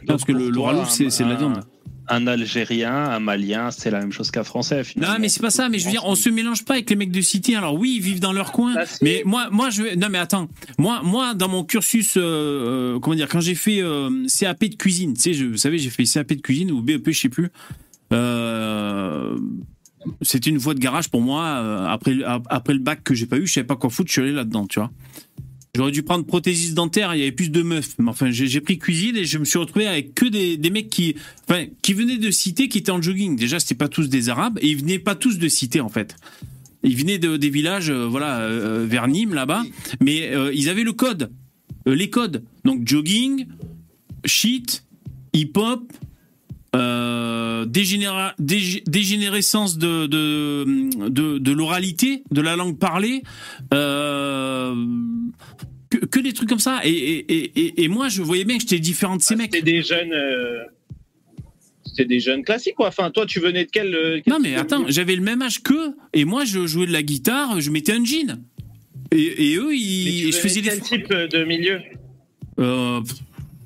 Non, parce que le, le ralouf, c'est de la viande. Un Algérien, un Malien, c'est la même chose qu'un Français. Finalement. Non, mais c'est pas ça. Mais je veux dire, on se mélange pas avec les mecs de cité. Alors oui, ils vivent dans leur coin. mais moi, moi, je non, mais attends. Moi, moi, dans mon cursus, euh, euh, comment dire, quand j'ai fait euh, CAP de cuisine, tu sais, je, vous savez, j'ai fait CAP de cuisine ou BEP, je sais plus. Euh, c'était une voie de garage pour moi. après, après le bac que j'ai pas eu, je savais pas quoi foutre. Je suis allé là-dedans, tu vois. J'aurais dû prendre prothésiste dentaire, il y avait plus de meufs. Mais enfin, j'ai pris cuisine et je me suis retrouvé avec que des, mecs qui, venaient de cité, qui étaient en jogging. Déjà, c'était pas tous des arabes et ils venaient pas tous de cité, en fait. Ils venaient de, des villages, euh, voilà, euh, vers Nîmes, là-bas. Mais euh, ils avaient le code, euh, les codes. Donc, jogging, shit, hip-hop, euh, dégénéra- dég- dégénérescence de, de, de, de l'oralité, de la langue parlée, euh, que, que des trucs comme ça. Et, et, et, et- et moi, je voyais bien que j'étais différent de ces mecs. C'est des jeunes. euh, des jeunes classiques, quoi. Enfin, toi, tu venais de quel. quel Non, mais attends, j'avais le même âge qu'eux, et moi, je jouais de la guitare, je mettais un jean. Et, et eux, ils, je faisais venais des. de quel type de milieu? Euh,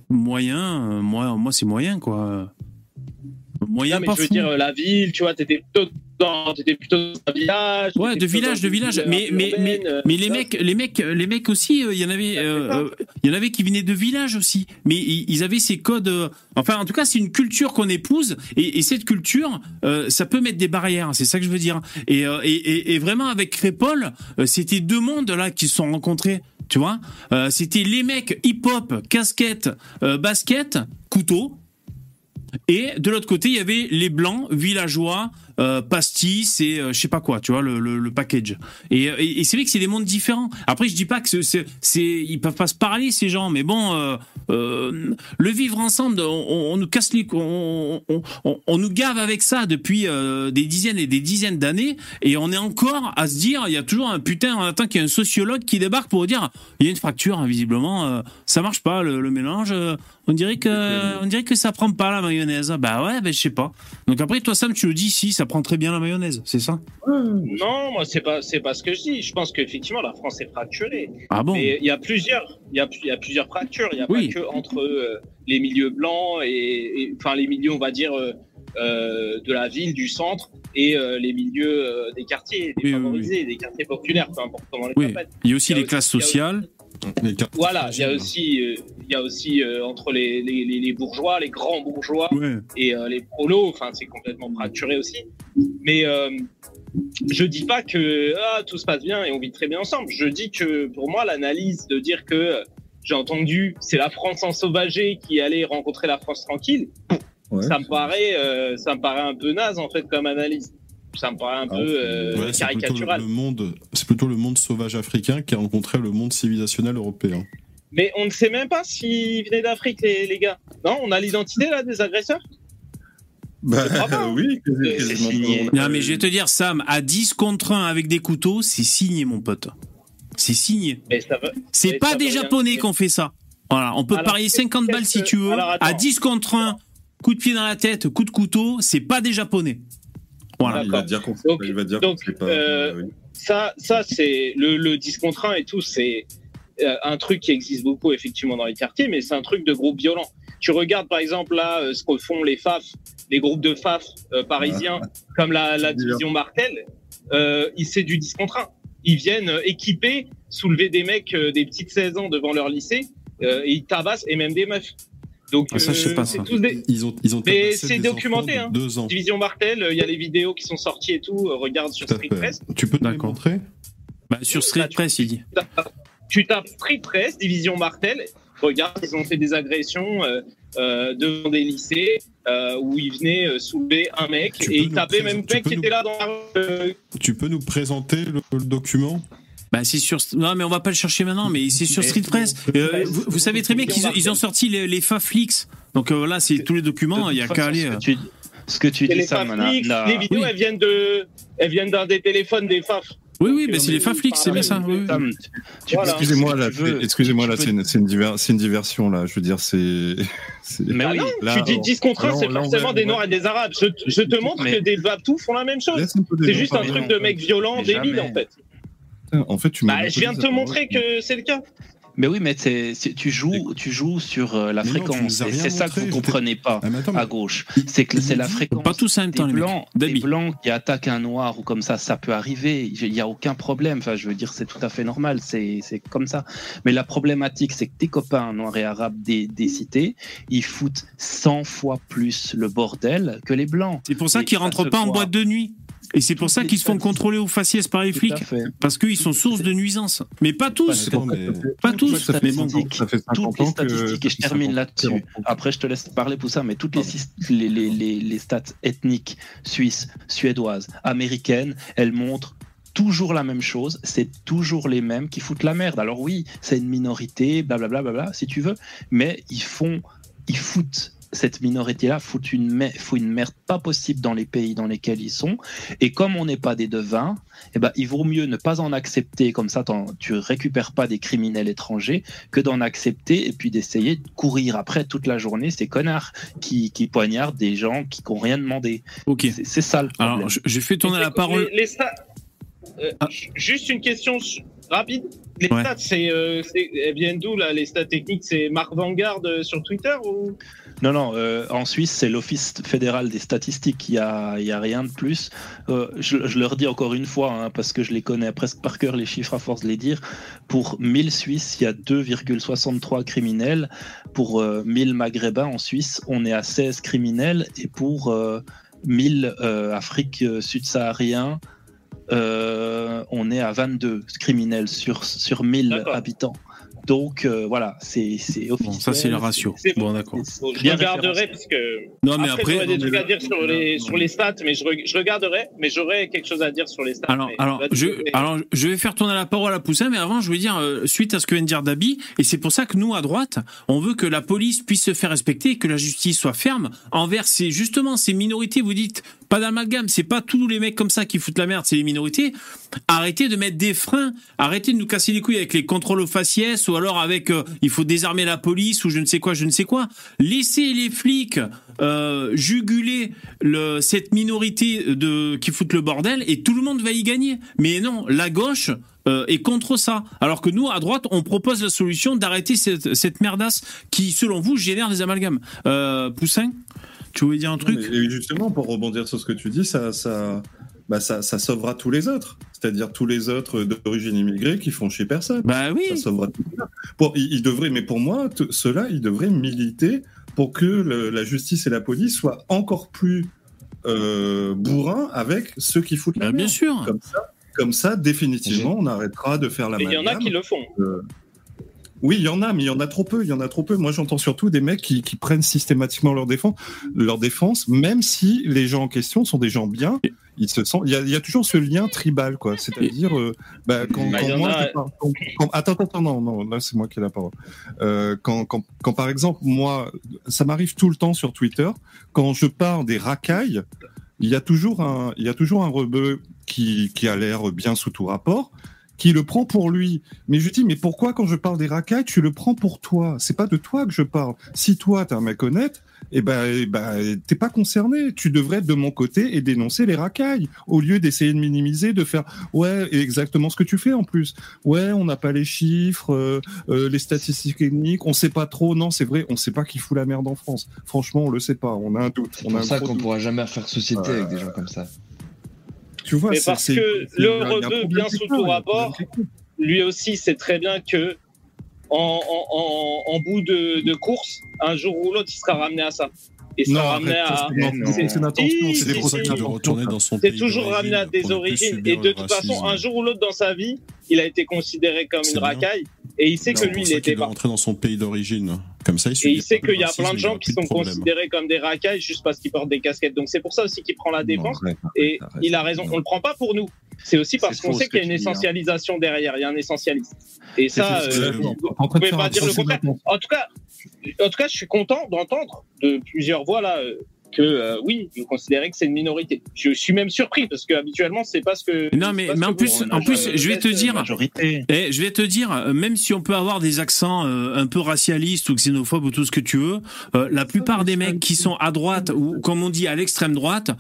moyen, moi, moi c'est moyen, quoi. Moyen, Non, mais je veux fou. dire, euh, la ville, tu vois, t'étais plutôt dans, t'étais plutôt dans un village. Ouais, de village, de village. Mais, euh, mais, mais, urbaine, euh, mais les mecs, les mecs, les mecs aussi, euh, il y en avait, euh, euh, il y en avait qui venaient de village aussi. Mais ils avaient ces codes. euh, enfin, en tout cas, c'est une culture qu'on épouse, et, et cette culture, euh, ça peut mettre des barrières. C'est ça que je veux dire. Et, euh, et, et, vraiment, avec Crépol, euh, c'était deux mondes là qui se sont rencontrés. Tu vois, Euh, c'était les mecs hip-hop, casquette, euh, basket, couteau. Et de l'autre côté, il y avait les blancs, villageois, euh, pastis et euh, je sais pas quoi, tu vois, le, le, le package. Et, et, et c'est vrai que c'est des mondes différents. Après, je dis pas que c'est, ils peuvent pas se parler ces gens, mais bon, euh, euh, le vivre ensemble, on, on- on nous casse les, on, on, on, on nous gave avec ça depuis euh, des dizaines et des dizaines d'années, et on est encore à se dire, il y a toujours un putain, attends, qu'il y a un sociologue qui débarque pour dire, il y a une fracture, hein, visiblement, euh, ça marche pas le, le mélange. euh, on dirait que, on dirait que ça prend pas la mayonnaise. Bah ouais, ben je sais pas. Donc après, toi Sam, tu nous dis si ça prend très bien la mayonnaise, c'est ça? Non, moi c'est pas c'est pas ce que je dis. Je pense qu'effectivement la France est fracturée. Ah bon? Mais il y a plusieurs il y a, il y a plusieurs fractures. Il y a Oui. pas que entre euh, les milieux blancs et, enfin les milieux on va dire euh, euh, de la ville, du centre et euh, les milieux euh, des quartiers défavorisés, des quartiers populaires, peu importe comment on les Oui. Il y a aussi les classes sociales. Voilà, il y a aussi, euh, il y a aussi euh, entre les, les, les- les bourgeois, les grands bourgeois Ouais. et euh, les prolos, enfin c'est complètement fracturé aussi. Mais euh, je dis pas que ah, tout se passe bien et on vit très bien ensemble. Je dis que pour moi l'analyse de dire que j'ai entendu c'est la France ensauvagée qui allait rencontrer la France tranquille, ça me paraît, euh, ça me paraît un peu naze en fait comme analyse. Ça me paraît un peu euh, Ouais, c'est plutôt caricatural. le monde, c'est plutôt le monde sauvage africain qui a rencontré le monde civilisationnel européen. Mais on ne sait même pas s'ils venaient d'Afrique, les, les gars. Non, on a l'identité là des agresseurs Bah hein. oui, C'est signé. Non mais je vais te dire Sam, à 10 contre 1 avec des couteaux, c'est signé mon pote. C'est signé. Mais ça veut- C'est mais pas ça des Japonais qui ont fait ça. Voilà, on peut Alors, parier qu'est-ce- 50 balles si tu veux. alors, à 10 contre 1, coup de pied dans la tête, coup de couteau, c'est pas des Japonais. Voilà. Il va dire qu'on euh, oui. Ça, ça c'est le, le 10 contre 1 et tout, c'est euh, un truc qui existe beaucoup effectivement dans les quartiers, mais c'est un truc de groupe violent. Tu regardes par exemple là euh, ce que font les FAF, les groupes de FAF euh, parisiens, comme la, la division Martel, euh, c'est du 10 contre 1. Ils viennent euh, équipés, soulever des mecs euh, des petites 16 ans devant leur lycée, euh, et ils tabassent, et même des meufs. Donc, Ah, ça, je sais euh, pas, ça. tous des, Ils ont, ils ont mais c'est documenté, hein. de deux ans. Division Martel, il y a les vidéos qui sont sorties et tout. euh, regarde sur Street. Press. Tu peux montrer Bah, sur Street Press, il dit. Tu tapes Street Press, Division Martel. Regarde, ils ont fait des agressions euh, euh, devant des lycées euh, où ils venaient euh, soulever un mec Tu et ils tapaient même mec qui nous- était là dans la rue. euh, Tu peux nous présenter le, le document Bah, c'est sur. Non, mais on va pas le chercher maintenant, mais c'est sur Street Press. Euh, vous, vous savez très bien qu'ils ils ont sorti les, les Faflix. Donc euh, là, c'est tous les documents, il y a qu'à aller. euh. Ce que tu dis, les Sam, FAF là, Leaks, là- les vidéos, elles viennent de, elles viennent d'un des téléphones des FAF. Oui, oui, mais c'est les faflics, c'est bien ça. oui, oui. Voilà. Excusez-moi là, excusez-moi tu là, c'est une, c'est une diver- une diversion là. Je veux dire, c'est. Mais oui, Là, tu dis on- 10 contre 1, là, on- c'est forcément des Noirs et des Arabes. Je, te- je te montre Mais- que des Vaptous font la même chose. C'est juste un truc de mec violent, débile en fait. En fait, tu Bah, je viens de te montrer que c'est le cas. Mais oui, mais c'est- c'est- tu joues, tu joues sur euh, la Mais fréquence. Et c'est ça que vous t'ai- comprenez pas Ah, mais attends, mais- à gauche. C'est que c'est la fréquence. Pas tous en même temps, des les mecs. blancs, des blancs qui attaquent un noir ou comme ça, ça peut arriver. Il n'y a aucun problème. Enfin, je veux dire, c'est tout à fait normal. C'est c'est comme ça. Mais la problématique, c'est que tes copains noirs et arabes des, des cités, ils foutent 100 fois plus le bordel que les blancs. C'est pour ça Et qu'ils ça rentrent pas en boîte de nuit. Et c'est pour ça qu'ils se font contrôler aux faciès par les flics. Parce qu'ils sont source de nuisance. Mais pas tous. Mais- Pas tous. Ça fait Mais bon. 50 ça fait 50 toutes les que- statistiques, et je termine 50 là-dessus. Après, je te laisse parler pour ça, mais toutes les, les, les, les, les stats ethniques suisses, suédoises, américaines, elles montrent toujours la même chose, c'est toujours les mêmes qui foutent la merde. Alors oui, c'est une minorité, blablabla, blablabla, si tu veux, mais ils font, ils foutent cette minorité-là fout une, mer- fout une merde pas possible dans les pays dans lesquels ils sont. Et comme on n'est pas des devins, eh ben, il vaut mieux ne pas en accepter, comme ça tu récupères pas des criminels étrangers, que d'en accepter et puis d'essayer de courir après toute la journée ces connards qui, qui poignardent des gens qui n'ont rien demandé. Ok. C'est ça le problème. Alors, je- j'ai fait tourner la parole. Les, les stats. euh, j- Juste une question rapide. Les Ouais. stats, c'est, euh, elles viennent d'où là Les stats techniques, c'est Marc Vanguard euh, sur Twitter ou? Non, non, euh, en Suisse, c'est l'Office fédéral des statistiques, il n'y a, il y a rien de plus. Euh, je, je leur dis encore une fois, hein, parce que je les connais presque par cœur, les chiffres à force de les dire. Pour 1000 Suisses, il y a 2,63 criminels. Pour euh, 1000 Maghrébins en Suisse, on est à 16 criminels. Et pour euh, 1000 euh, Afrique euh, sud-sahariens, euh, on est à 22 criminels sur, sur 1000 habitants. Donc euh, voilà, c'est c'est officiel. ça, c'est le ratio. Bon, d'accord. Je regarderai parce que. Non, mais après- j'aurais des trucs à dire sur les, sur les stats, mais je, re- je regarderai, mais j'aurais quelque chose à dire sur les stats. Alors, alors, je, mais- alors, je vais faire tourner la parole à Poussin, mais avant, je voulais dire, euh, suite à ce que vient de dire Dabi, et c'est pour ça que nous, à droite, on veut que la police puisse se faire respecter, et que la justice soit ferme envers ces, justement, ces minorités. Vous dites, pas d'amalgame, c'est pas tous les mecs comme ça qui foutent la merde, c'est les minorités. Arrêtez de mettre des freins, arrêtez de nous casser les couilles avec les contrôles aux faciès, ou alors avec, euh, il faut désarmer la police, ou je ne sais quoi, je ne sais quoi. Laissez les flics euh, juguler le, cette minorité de, qui foutent le bordel et tout le monde va y gagner. Mais non, la gauche euh, est contre ça. Alors que nous, à droite, on propose la solution d'arrêter cette, merdasse qui, selon vous, génère des amalgames. Poussin, tu voulais dire un truc Et justement, pour rebondir sur ce que tu dis, ça, ça, bah, ça, ça sauvera tous les autres. C'est-à-dire tous les autres d'origine immigrée qui font chez personne. Bah oui. Ça sauvera tous les autres. Pour, ils, ils devraient, mais pour moi, ceux-là, ils devraient militer pour que le- la justice et la police soient encore plus euh, bourrins avec ceux qui foutent la Bah, bien merde. sûr. Comme ça, comme ça, définitivement, on arrêtera de faire la Mais il y en a qui le font. Oui, il y en a, mais il y en a trop peu. Il y en a trop peu. Moi, j'entends surtout des mecs qui, qui prennent systématiquement leur défense, leur défense, même si les gens en question sont des gens bien. Ils se sentent. Il y a, il y a toujours ce lien tribal, quoi. C'est-à-dire, euh, bah, quand, Bah, quand il moi, a- je parle- quand- quand- attends, attends, attends, non, non, là, c'est moi qui ai la parole. Euh, quand, quand, quand, par exemple, moi, ça m'arrive tout le temps sur Twitter, quand je parle des racailles, il y a toujours un, il y a toujours un rebeu qui, qui a l'air bien sous tout rapport, qui le prend pour lui. Mais je dis, mais pourquoi quand je parle des racailles, tu le prends pour toi? C'est pas de toi que je parle. Si toi, t'es un mec honnête, eh ben, eh ben, t'es pas concerné. Tu devrais être de mon côté et dénoncer les racailles, au lieu d'essayer de minimiser, de faire, ouais, exactement ce que tu fais en plus. Ouais, on n'a pas les chiffres, euh, euh, les statistiques ethniques, on sait pas trop. Non, c'est vrai, on sait pas qui fout la merde en France. Franchement, on le sait pas. On a un doute. C'est On a pour un ça qu'on pourra jamais faire société Euh, avec des gens comme ça. Tu vois, Mais parce que c'est- le il y a un rebeu, problème bien quelque sous tout rapport, lui aussi sait très bien que en, en, en, en bout de, de course, un jour ou l'autre, il sera ramené à ça. Il sera Non, ramené arrête, à. c'est une- intention, c'est des si, procédures si. de retourner dans son C'est toujours ramené à des origines. Et de toute façon, un jour ou l'autre dans sa vie, il a été considéré comme une bien. racaille. Et il sait que lui, il doit pas. rentrer dans son pays d'origine. Comme ça, il Et il sait qu'il y a plein de gens qui sont problème. considérés comme des racailles juste parce qu'ils portent des casquettes. Donc c'est pour ça aussi qu'il prend la défense. arrête, Et il a raison. On le prend pas pour nous. C'est aussi parce qu'on sait qu'il y a une dis, hein. essentialisation derrière. Il y a un essentialiste. Et ça, euh, c'est- vous de pouvez pas dire le contraire. En tout cas, en tout cas, je suis content d'entendre de plusieurs voix là. Que euh, oui, vous considérez que c'est une minorité. Je suis même surpris parce que habituellement c'est pas ce que. Non mais, mais en plus, vous- en plus, je vais te dire, Majorité. Eh, je vais te dire, même si on peut avoir des accents euh, un peu racialistes ou xénophobes ou tout ce que tu veux, euh, la plupart des mecs qui sont à droite ou comme on dit à l'extrême droite,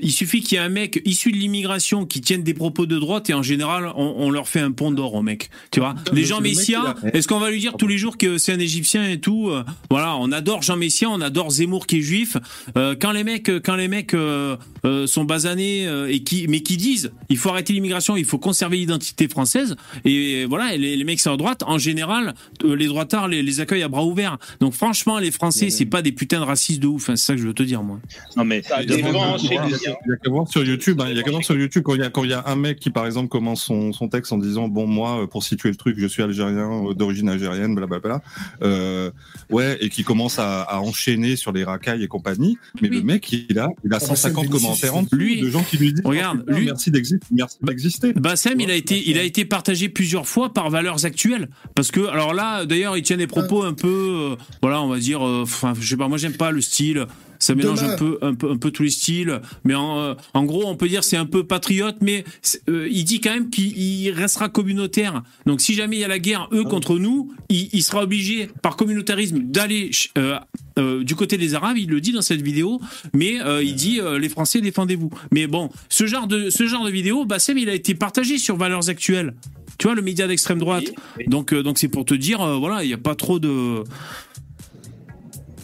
il suffit qu'il y ait un mec issu de l'immigration qui tienne des propos de droite et en général on, on leur fait un pont d'or au mec. Tu vois, les mec Messia, est-ce qu'on va lui dire tous les jours que c'est un Égyptien et tout euh, Voilà, on adore Jean Messia, on adore Zemmour qui est juif. Euh, quand les mecs, quand les mecs euh, euh, sont basanés euh, et qui, mais qui disent, il faut arrêter l'immigration, il faut conserver l'identité française. Et voilà, et les, les mecs sont à droite, en général, euh, les droitards les, les accueillent à bras ouverts. Donc franchement, les Français, c'est pas des putains de racistes de ouf. hein, c'est ça que je veux te dire, moi. Non mais Il y a qu'à voir sur YouTube. hein, Il y a qu'à voir sur YouTube quand il y a quand il y a un mec qui par exemple commence son, son texte en disant bon moi euh, pour situer le truc je suis algérien euh, d'origine algérienne blablabla euh, ouais et qui commence à, à enchaîner sur les racailles et compagnie. Mais le mec il a il a Ah, bah, 150 c'est commentaires en Lui- de gens qui lui disent Regarde, Oh, lui- merci d'exister merci d'exister. Bassem, il a été, il a été partagé plusieurs fois par Valeurs Actuelles, parce que alors là, d'ailleurs, il tient des propos un peu, euh, voilà, on va dire, euh, enfin, je sais pas, moi j'aime pas le style. Ça mélange un peu, un peu, un peu tous les styles, mais en, euh, en gros, on peut dire c'est un peu patriote, mais euh, il dit quand même qu'il il restera communautaire. Donc, si jamais il y a la guerre, eux contre nous, il, il sera obligé par communautarisme d'aller euh, euh, du côté des Arabes. Il le dit dans cette vidéo, mais euh, il dit euh, les Français défendez-vous. Mais bon, ce genre de ce genre de vidéo, Bassem, il a été partagé sur Valeurs Actuelles. Tu vois, le média d'extrême droite. Donc, donc c'est pour te dire, voilà, il n'y a pas trop de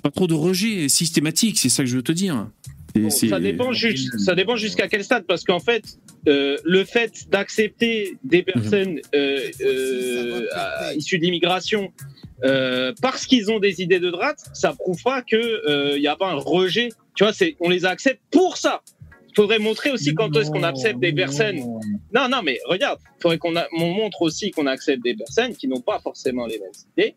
pas trop de rejet systématique. C'est ça que je veux te dire. Et Bon, c'est- ça dépend juste, ça dépend jusqu'à quel stade, parce qu'en fait, euh, le fait d'accepter des personnes euh, euh, issues de l'immigration euh, parce qu'ils ont des idées de droite, ça prouve pas que il n'y a pas un rejet. Tu vois, c'est on les accepte pour ça. Il faudrait montrer aussi quand est-ce qu'on accepte des personnes. Non, non, mais regarde, il faudrait qu'on montre aussi qu'on accepte des personnes qui n'ont pas forcément les mêmes idées.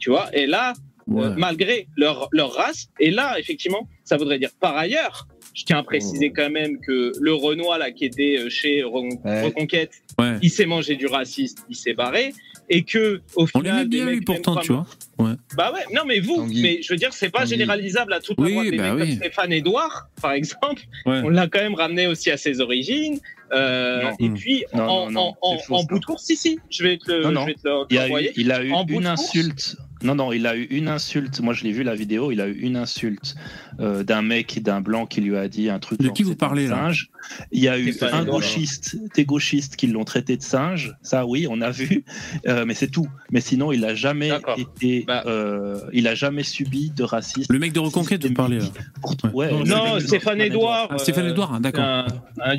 Tu vois, et là, euh, malgré leur, leur race, et là, effectivement, ça voudrait dire par ailleurs, je tiens à préciser quand même que le Renoir, là, qui était euh, chez Recon- Reconquête, Ouais. il s'est mangé du raciste, il s'est barré, et que au On final, des bien, lui, pourtant, tu vois. Ouais. bah ouais, non mais vous, mais je veux dire, c'est pas Tanguy. généralisable à toute la Oui, droite. Des bah mecs oui. comme Stéphane Edouard, par exemple, Ouais. on l'a quand même ramené aussi à ses origines. Euh, et puis, Non, en, non, non, en, bout de course, si, si, je vais te le, je vais te le- Il a eu, l'envoyer. il a eu En bout une course, insulte. Non, non, il a eu une insulte. Moi, je l'ai vu la vidéo. Il a eu une insulte euh, d'un mec, d'un blanc qui lui a dit un truc. De qui vous parlez, là singe. Il y a eu Stéphane un Edouard. gauchiste, des gauchistes qui l'ont traité de singe. Ça, oui, on a vu. Euh, mais c'est tout. Mais sinon, il a jamais été. euh, il a jamais subi de racisme. Le mec de Reconquête, vous parlez là. Ouais, Non, Stéphane Edouard. Ah, Stéphane Edouard, hein, d'accord.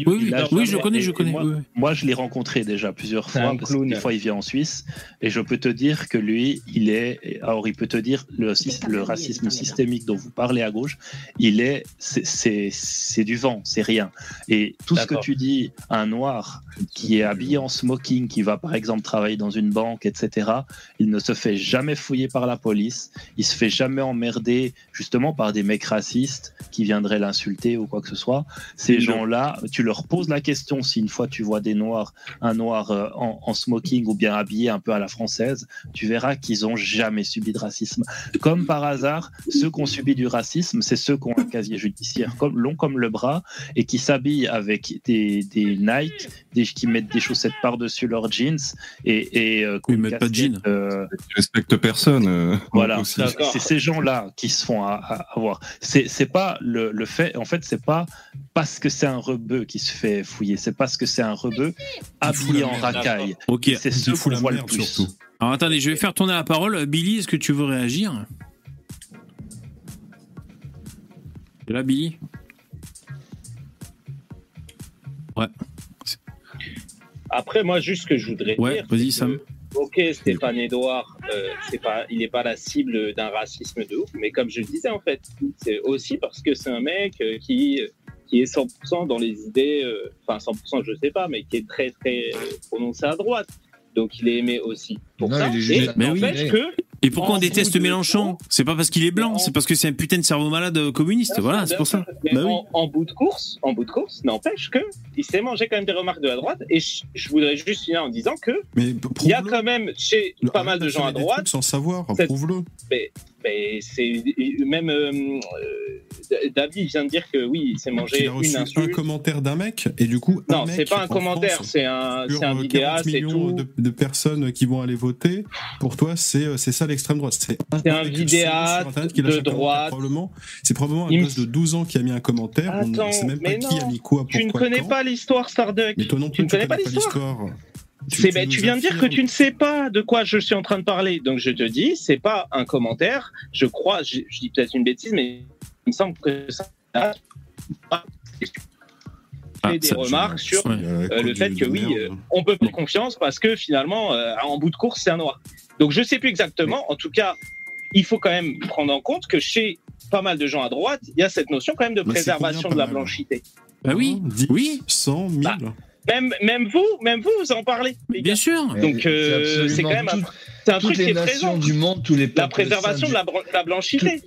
Oui, oui, je connais, je connais. Moi, oui, moi, je l'ai rencontré déjà plusieurs fois. un Parce que clown. des fois, il vient en Suisse. Et je peux te dire que lui, il est. Alors, il peut te dire le, racisme systémique dont vous parlez à gauche, il est. c'est- du vent, c'est rien. Et tout ce que tu dis, un noir qui est habillé en smoking, qui va par exemple travailler dans une banque, etc., il ne se fait jamais fouiller par la police. Il se fait jamais emmerder, justement, par des mecs racistes qui viendraient l'insulter ou quoi que ce soit. Ces gens-là, tu leur poses la question si une fois tu vois des noirs, un noir euh, en, en smoking ou bien habillé un peu à la française, tu verras qu'ils ont jamais subi de racisme. Comme par hasard, ceux qui ont subi du racisme, c'est ceux qui ont un casier judiciaire comme, long comme le bras et qui s'habillent avec des, des Nike, des, qui mettent des chaussettes par-dessus leurs jeans et, et euh, Ils mettent pas de jeans. euh, Ils respectent personne. euh, voilà, c'est ces gens-là qui se font avoir. C'est c'est pas le, le fait, en fait, c'est pas parce que c'est un rebeu qui se fait fouiller, c'est parce que c'est un rebeu habillé en racaille. Ok. C'est ceux qu'on voit le plus. Alors attendez, je vais faire tourner la parole. Billy, est-ce que tu veux réagir? Et là, Billy? Ouais. Après, moi, juste ce que je voudrais Ouais, dire. vas-y, c'est Sam. Ok, Stéphane Edouard, euh, c'est pas, il n'est pas la cible d'un racisme de ouf, mais comme je le disais, en fait, c'est aussi parce que c'est un mec euh, qui, qui est 100% dans les idées, euh, enfin 100%, je sais pas, mais qui est très, très prononcé à droite. Donc, il est aimé aussi pour Non, ça. il est jugé. Et Mais oui. n'empêche que, Et pourquoi on déteste Mélenchon C'est pas parce qu'il est blanc, c'est parce que c'est un putain de cerveau malade communiste. Voilà, c'est pour ça. Mais Bah oui. en, bout de course, en bout de course, n'empêche que il s'est mangé quand même des remarques de la droite. Et je, je voudrais juste finir en disant que Mais il y a quand même chez pas mal de gens à droite sans savoir, prouve-le. mais, mais c'est même euh, euh, David vient de dire que oui, il s'est Il mangé a reçu une un insulte. commentaire d'un mec et du coup un Non, c'est pas un en commentaire, c'est un, c'est un euh, 40 vidéaste et millions tout. de, de personnes qui vont aller voter. Pour toi, c'est euh, c'est ça l'extrême droite. C'est C'est un vidéaste de un droite. Probablement, c'est probablement un Il gosse de 12 ans qui a mis un commentaire. On ne Attends, sait même pas mais qui a non, mis quoi, tu ne pourquoi, connais quand. pas l'histoire Starduck. Mais toi non plus, tu ne connais pas l'histoire. C'est ben, tu viens de dire que tu ne sais pas de quoi je suis en train de parler. Donc je te dis, c'est pas un commentaire. Je crois, je, je dis peut-être une bêtise, mais il me semble que ça. Ah, fait des ça, remarques sur ouais. euh, le fait que oui, euh, on peut faire confiance parce que finalement, euh, en bout de course, c'est un noir. Donc je sais plus exactement. En tout cas, il faut quand même prendre en compte que chez pas mal de gens à droite, il y a cette notion quand même de c'est préservation combien, de la mal blanchité. Bah oui, 10, oui. 100, 1000. Même, même vous, même vous, vous en parlez. les Bien gars. sûr. Donc euh, C'est quand même un, truc qui est présent. du monde, tous les La préservation de la, la blanchité.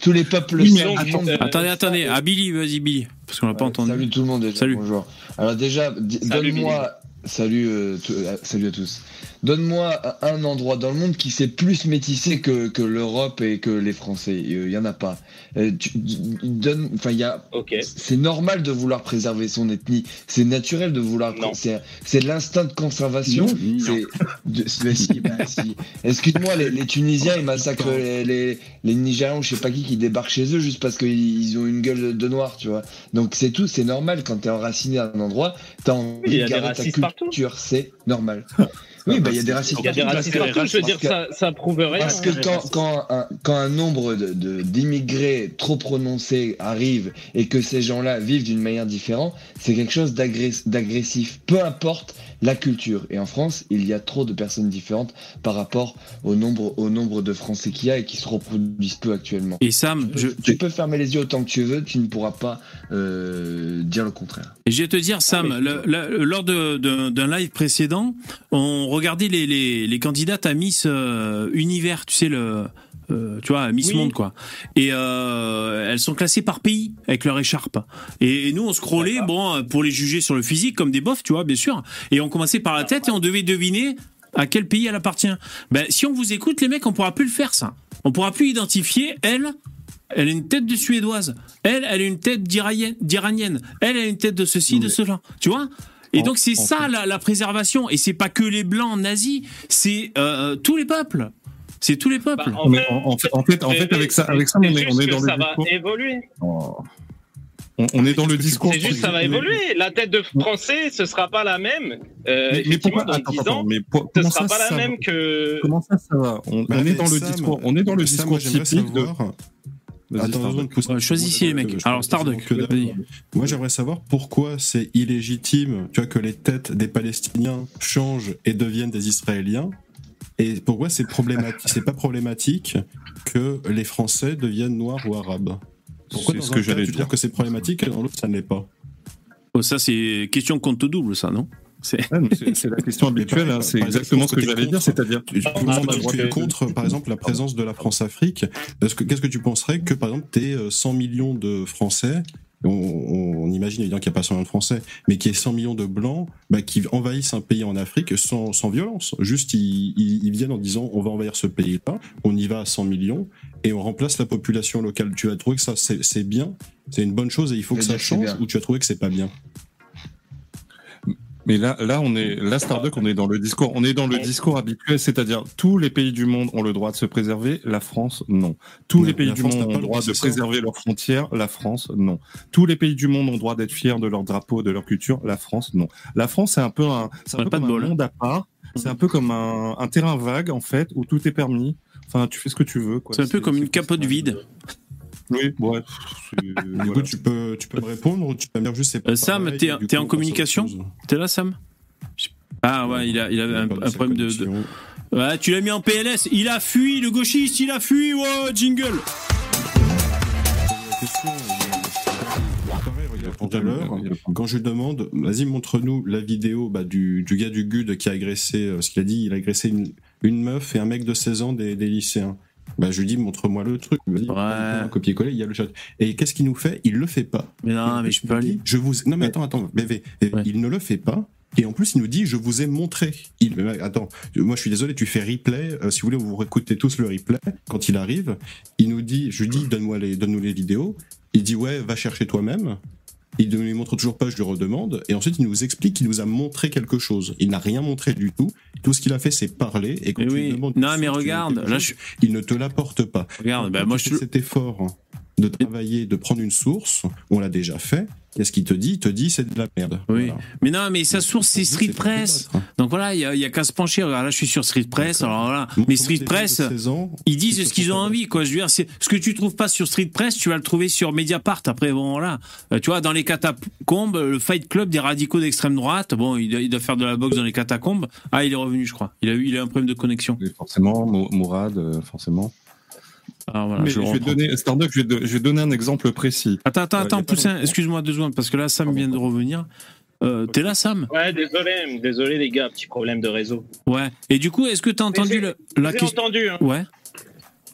tous les peuples Oui, euh, Attendez, attendez. Ah, Billy, vas-y, Billy. Parce qu'on l'a pas entendu. Salut tout le monde déjà. Salut. Bonjour. Alors déjà, di- Salut, donne-moi. Salut, euh, euh, salut à tous. Donne-moi un endroit dans le monde qui s'est plus métissé que, que l'Europe et que les Français. Il y en a pas. Euh, tu- tu- donne, enfin, il y a. Ok. C'est normal de vouloir préserver son ethnie. C'est naturel de vouloir. C'est c'est l'instinct de conservation. C'est. de- bah si, bah si. Excuse-moi, les, les Tunisiens ils massacrent les, les, les Nigérians, ou je sais pas qui, qui débarquent chez eux juste parce qu'ils ils ont une gueule de noir, tu vois. Donc c'est tout, c'est normal quand t'es enraciné à un endroit, t'as envie de garder ta culture, c'est normal. Oui, bah il y a des racistes Il y a des racistes parce que- partout, je veux dire, ça, ça prouve rien. parce que quand, quand, un, quand un nombre de- de- d'immigrés trop prononcé arrive et que ces gens-là vivent d'une manière différente, c'est quelque chose d'agress- d'agressif, peu importe la culture. Et en France, il y a trop de personnes différentes par rapport au nombre, au nombre de Français qu'il y a et qui se reproduisent peu actuellement. Et Sam, tu peux, tu peux fermer les yeux autant que tu veux, tu ne pourras pas euh, dire le contraire. Et je vais te dire, Sam, le- le- lors d'un live précédent, on regardait les, les, les candidates à Miss euh, Univers, tu sais, le, euh, tu vois, Miss Oui. Monde, quoi. Et euh, elles sont classées par pays, avec leur écharpe. Et, et nous, on scrollait, bon, pour les juger sur le physique, comme des bofs, tu vois, bien sûr. Et on commençait par la tête et on devait deviner à quel pays elle appartient. Ben, si on vous écoute, les mecs, on pourra plus le faire, ça. On pourra plus identifier, elle, elle a une tête de Suédoise. Elle, elle a une tête d'Iranienne. Elle, elle a une tête de ceci, de cela. Tu vois? Et donc, c'est ça, la, la préservation. Et c'est pas que les Blancs nazis, c'est euh, tous les peuples. C'est tous les peuples. en fait- en fait- en fait, avec ça- avec ça, on est- on juste est que dans le ça va évoluer. On, on est dans le discours. C'est juste, ça va évoluer. La tête de français, ce sera pas la même. Euh, Mais- mais pourquoi- dans attends, 10 attends, ans, mais pour- ce comment sera ça, pas la ça même va que. Comment ça, ça va On, Bah, on est dans le discours. On est dans le discours typique de. Attends, choisissez les mecs. Alors, Starduck. Moi, j'aimerais savoir pourquoi c'est illégitime, tu vois, que les têtes des Palestiniens changent et deviennent des Israéliens, et pourquoi c'est problématique, c'est pas problématique que les Français deviennent noirs ou arabes? Pourquoi dans ce un que cas, j'allais tu dire. trouves que c'est problématique et dans l'autre ça ne l'est pas? Oh, ça, c'est question compte double, ça, non? C'est la question habituelle, hein, c'est exactement ce que t'es j'allais dire, c'est-à-dire tout le monde a le droit tu es de- contre, par exemple, la présence de la France-Afrique? Est-ce que- Qu'est-ce que tu penserais que, par exemple, tu 100 millions de Français on, imagine évidemment qu'il n'y a pas 100 millions de Français, mais qu'il y ait 100 millions de Blancs bah, qui envahissent un pays en Afrique sans, sans violence? Juste, ils, ils- ils viennent en disant on va envahir ce pays-là, on y va à 100 millions, et on remplace la population locale. Tu as trouvé que ça, c'est bien, c'est une bonne chose, et il faut que ça change, ou tu as trouvé que c'est pas bien? Mais là, là, on est, là, Starduck, on est dans le discours, on est dans le discours habituel, c'est-à-dire tous les pays du monde ont le droit de se préserver, la France, non. Tous les pays du France monde ont le droit de préserver leurs frontières, la France, non. Tous les pays du monde ont le droit d'être fiers de leur drapeau, de leur culture, la France, non. La France, c'est un peu un, c'est un peu pas de comme bol. un monde à part. C'est un peu comme un, un terrain vague, en fait, où tout est permis. Enfin, tu fais ce que tu veux, quoi. c'est un peu comme une capote vide. Oui, ouais. Du coup, tu peux, tu peux me répondre ou tu peux me dire juste c'est pas Euh, Sam, t'es coup, en communication. T'es là, Sam? Ah ouais, il a, il avait un, problème de. Ouais, tu l'as mis en PLS. Il a fui, le gauchiste, il a fui. Ouais, jingle. Pareil, regarde, tout à l'heure, quand je lui demande, vas-y, montre-nous la vidéo bah, du, du gars du GUD qui a agressé, euh, ce qu'il a dit, il a agressé une, une meuf et un mec de 16 ans des, des lycéens. Bah, je lui dis, montre-moi le truc. Un copier-coller, il y a le chat. Et qu'est-ce qu'il nous fait? Il le fait pas. Mais non, mais je peux aller. Je vous... Non, mais attends, attends, bébé, il ne le fait pas. Et en plus, il nous dit, je vous ai montré. Il... Attends, moi je suis désolé, tu fais replay. euh, si vous voulez, vous écoutez tous le replay. Quand il arrive, il nous dit, je lui dis, donne-moi les, donne-nous les vidéos. Il dit ouais, va chercher toi-même. Il ne lui montre toujours pas, je lui redemande. Et ensuite, il nous explique qu'il nous a montré quelque chose. Il n'a rien montré du tout. Tout ce qu'il a fait, c'est parler. Et quand Mais tu oui. lui demandes Non, mais regarde, là, chose, il ne te l'apporte pas. Regarde, bah, moi, je- cet effort de travailler, de prendre une source, on l'a déjà fait. Qu'est-ce qu'il te dit? Il te dit c'est de la merde. Oui. Voilà. Mais non, mais sa source, c'est Street Press. débattre. Donc voilà, il y a, il y a qu'à se pencher. Là, je suis sur Street Press. Alors Mais Street Press, jeunes de 16 ans, ils disent ce qu'ils ont envie, quoi. Je veux dire, ce que tu trouves pas sur Street Press, tu vas le trouver sur Mediapart. Après, bon, voilà. Euh, tu vois, dans les catacombes, le Fight Club des radicaux d'extrême droite. Bon, il doit, il doit faire de la boxe dans les catacombes. Ah, il est revenu, je crois. Il a eu, il a un problème de connexion. Forcément, Mou- Mourad, euh, forcément. Ah, voilà, Mais je vais donner, Starduck, je vais, do- je vais donner un exemple précis. Attends, attends, attends, Poussin, excuse-moi deux secondes, parce que là, Sam vient de revenir. Euh, T'es là, Sam? Ouais, désolé, désolé les gars, petit problème de réseau. Ouais. Et du coup, est-ce que t'as entendu j'ai- le- la J'ai question entendu, hein. Ouais.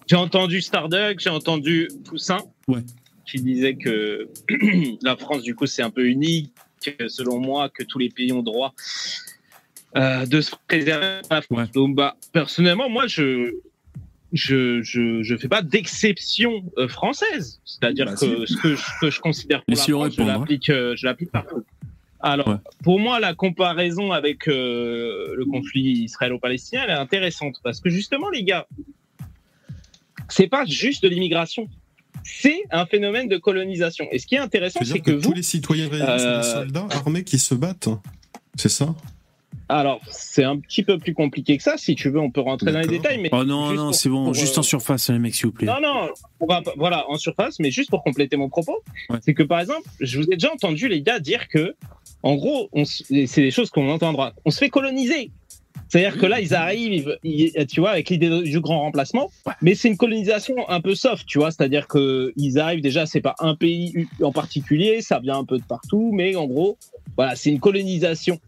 J'ai entendu Starduck, j'ai entendu Poussin, Ouais. qui disait que la France, du coup, c'est un peu unique, que selon moi, que tous les pays ont droit euh, de se préserver à la France. Donc, bah, personnellement, moi, je je je, je fais pas d'exception euh, française. C'est-à-dire Bah, que si. ce que je, que je considère pour la France, je répondre, hein. l'applique euh, je l'applique partout. Alors, pour moi, la comparaison avec euh, le conflit israélo-palestinien, elle est intéressante parce que justement, les gars, c'est pas juste de l'immigration, c'est un phénomène de colonisation. Et ce qui est intéressant, c'est que, que, vous, tous les citoyens israéliens sont des soldats armés qui se battent C'est ça? Alors c'est un petit peu plus compliqué que ça. Si tu veux, on peut rentrer dans les détails. Mais Oh non, non, pour- c'est bon, pour, juste euh, en surface, les mecs, s'il vous plaît. Non, non, on va, pas- voilà, en surface, mais juste pour compléter mon propos, Ouais. c'est que par exemple, je vous ai déjà entendu les gars dire que, en gros, c'est des choses qu'on entendra, on se fait coloniser. C'est-à-dire que là, ils arrivent, ils- tu vois, avec l'idée du grand remplacement, mais c'est une colonisation un peu soft, tu vois, c'est-à-dire que ils arrivent déjà, c'est pas un pays en particulier, ça vient un peu de partout, mais en gros, voilà, c'est une colonisation.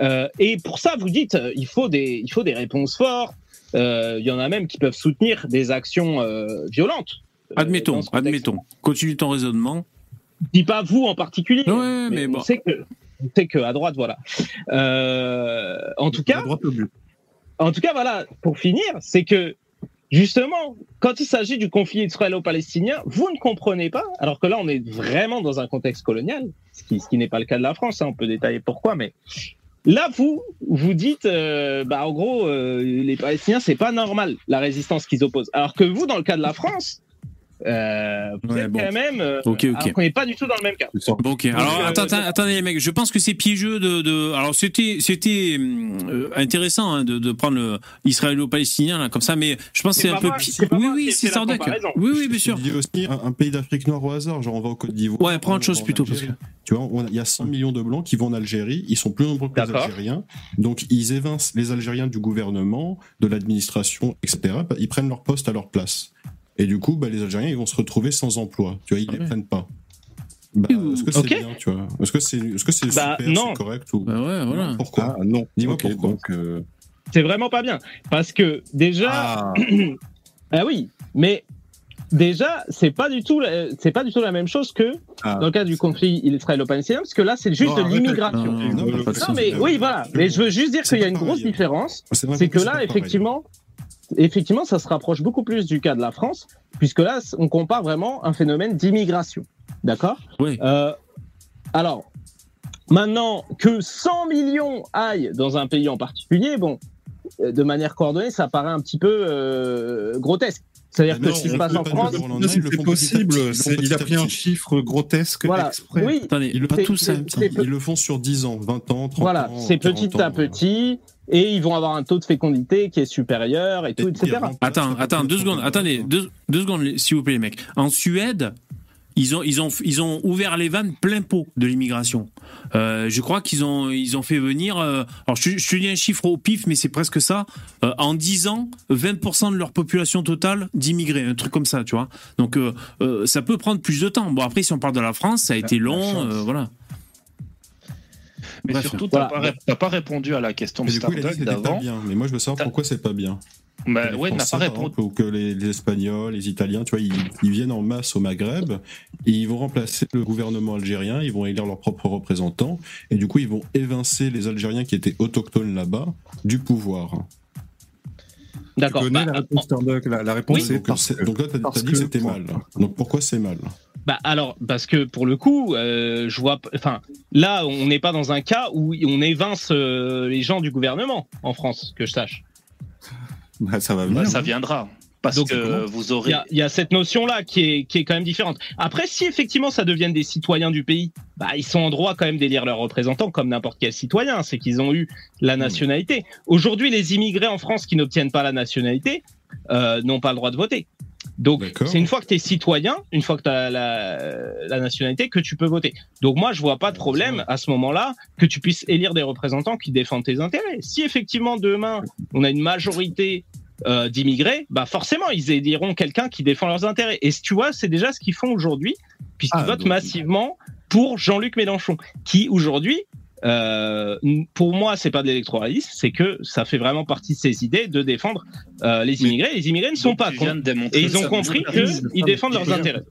Euh, et pour ça, vous dites, euh, il faut des, il faut des réponses fortes. Euh, Il y en a même qui peuvent soutenir des actions violentes. Admettons, admettons. Continue ton raisonnement. Je dis pas vous en particulier. Ouais, mais on bon. sait que, on sait que à droite, voilà. En tout cas, en tout cas, voilà. Pour finir, c'est que justement, quand il s'agit du conflit israélo-palestinien, vous ne comprenez pas, alors que là, on est vraiment dans un contexte colonial, ce qui, ce qui n'est pas le cas de la France. hein, on peut détailler pourquoi, mais là, vous, vous dites, euh, bah, en gros, euh, les Palestiniens, c'est pas normal la résistance qu'ils opposent, alors que vous, dans le cas de la France. Euh, Ouais, bon. quand même. euh, Ok, ok. alors qu'on n'est pas du tout dans le même cas. Bon, ok. Alors, Donc, euh, attends, attendez, les mecs. Je pense que c'est piégeux de, de. Alors, c'était, c'était euh, intéressant hein, de, de prendre le israélo-palestinien là comme ça, mais je pense que C'est un peu. pi- Oui, oui, c'est comparaison. Oui, oui, bien sûr. Il y a aussi un, un pays d'Afrique noire au hasard, genre on va au Côte d'Ivoire. Ouais, prends autre chose on plutôt, parce Algérie. Tu vois, on il y a 100 millions de blancs qui vont en Algérie, ils sont plus nombreux que les. Algériens, donc ils évincent les Algériens du gouvernement, de l'administration, etc. Ils prennent leur poste à leur place. Et du coup, bah, les Algériens, ils vont se retrouver sans emploi. Tu vois, ils les prennent pas. Bah, est-ce que c'est Ok. bien, tu vois? Est-ce que c'est est-ce que c'est Bah, super, non. c'est correct ou Bah ouais, voilà. Pourquoi? Ah, non. Dis-moi pourquoi. donc, euh, C'est vraiment pas bien. Parce que déjà. Ah. Ah, oui, mais déjà, c'est pas du tout, la- c'est pas du tout la même chose que Ah. dans le cas du conflit israélo-palestinien, parce que là, c'est juste Non, de l'immigration. Non, Non, mais oui, voilà. Mais je veux juste dire qu'il y a une pareil. grosse différence. C'est que là, pareil. effectivement, effectivement, ça se rapproche beaucoup plus du cas de la France, puisque là, on compare vraiment un phénomène d'immigration. D'accord? Oui. Euh, alors, maintenant que 100 millions aillent dans un pays en particulier, bon, euh, de manière coordonnée, ça paraît un petit peu euh, grotesque. C'est-à-dire que ce qui se passe en France, c'est possible. c'est- Il a pris un chiffre grotesque voilà. exprès. Oui, Attendez, Ils le pas c'est- tous c'est- c'est- Ils le font sur 10 ans, 20 ans, 30 voilà, ans. c'est 40 petit à petit, et ils vont avoir un taux de fécondité qui est supérieur et tout, Et etc. Attends, attends, deux secondes. de Attendez, deux, deux secondes, s'il vous plaît, les mecs. En Suède, ils ont, ils ont, ils ont ouvert les vannes plein pot de l'immigration. Euh, je crois qu'ils ont, ils ont fait venir. euh, alors, je, je te dis un chiffre au pif, mais c'est presque ça. Euh, en 10 ans, 20% de leur population totale d'immigrés, un truc comme ça, tu vois. Donc, euh, euh, ça peut prendre plus de temps. Bon, après, si on parle de la France, ça a été la long, euh, voilà. Mais Bref. surtout, t'as Voilà. pas, pas répondu à la question de Mais c'était pas d'avant. bien. Mais moi, je veux savoir pourquoi c'est pas bien. Bah les ouais, Français, pas exemple, ou que les, les Espagnols, les Italiens, tu vois, ils, ils viennent en masse au Maghreb et ils vont remplacer le gouvernement algérien, ils vont élire leurs propres représentants et du coup, ils vont évincer les Algériens qui étaient autochtones là-bas du pouvoir. D'accord. Tu connais Bah, la réponse, Starbuck La, la réponse, Oui. parce c'est- que. donc là, t'as dit que que- c'était mal. Donc pourquoi c'est mal? Bah alors parce que pour le coup, euh, je vois, enfin là on n'est pas dans un cas où on évince euh, les gens du gouvernement en France, que je sache. Bah, ça va Bah, venir. ça hein. viendra. Parce Donc, que vous Il aurez. y, a, il y a cette notion-là qui est, qui est quand même différente. Après, si effectivement ça devienne des citoyens du pays, bah, ils sont en droit quand même d'élire leurs représentants comme n'importe quel citoyen. C'est qu'ils ont eu la nationalité. Aujourd'hui, les immigrés en France qui n'obtiennent pas la nationalité euh, n'ont pas le droit de voter. Donc, c'est une fois que tu es citoyen, une fois que tu as la, la nationalité, que tu peux voter. Donc, moi, je vois pas de problème à ce moment-là que tu puisses élire des représentants qui défendent tes intérêts. Si effectivement demain, on a une majorité euh, d'immigrés, bah forcément, ils éliront quelqu'un qui défend leurs intérêts. Et tu vois, c'est déjà ce qu'ils font aujourd'hui, puisqu'ils Ah, votent donc- massivement pour Jean-Luc Mélenchon, qui aujourd'hui, euh, pour moi, c'est pas de l'électoralisme, c'est que ça fait vraiment partie de ses idées de défendre euh, les immigrés. Les immigrés ne sont Donc, pas contre. de démontrer Et ils ont compris qu'ils défendent leurs intérêts.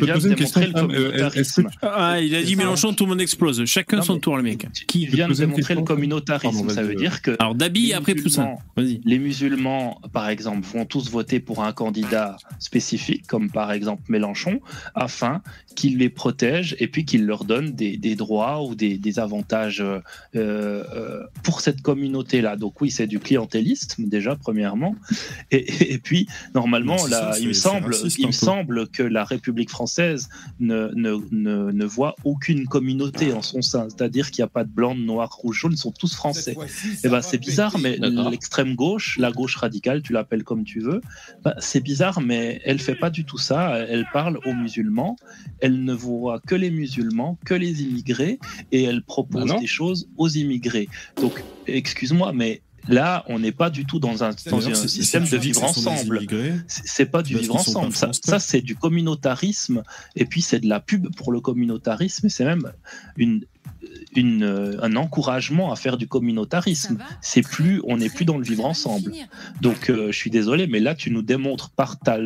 Viens de démontrer le Sam, euh, communautarisme. Ah, il a dit. Mélenchon, tout le monde explose. Chacun son tour, le mec. Qui vient de démontrer le communautarisme Ça veut euh. dire que Alors, Dabi, les après Poussin. les musulmans, par exemple, vont tous voter pour un candidat spécifique, comme par exemple Mélenchon, afin qu'il les protège et puis qu'il leur donne des, des droits ou des, des avantages euh, euh, pour cette communauté-là. Donc oui, c'est du clientélisme déjà, premièrement. Et, et puis, normalement, là, ça, il me semble, raciste, il me semble que la République française ne, ne, ne, ne voit aucune communauté en son sein. C'est-à-dire qu'il n'y a pas de blanc, de noir, rouge, jaune, ils sont tous français. Eh ben, c'est bizarre, mais l'extrême gauche, la gauche radicale, tu l'appelles comme tu veux, bah, c'est bizarre, mais elle fait pas du tout ça. Elle parle aux musulmans, elle ne voit que les musulmans, que les immigrés, et elle propose non. des choses aux immigrés. Donc, excuse-moi, mais là, on n'est pas du tout dans un, dans système de vivre ensemble. C'est pas du vivre ensemble. Ça, c'est du communautarisme, et puis c'est de la pub pour le communautarisme, et c'est même une, une, euh, un encouragement à faire du communautarisme. C'est plus, on n'est plus dans le vivre ensemble. Donc, euh, je suis désolé, mais là, tu nous démontres par ta,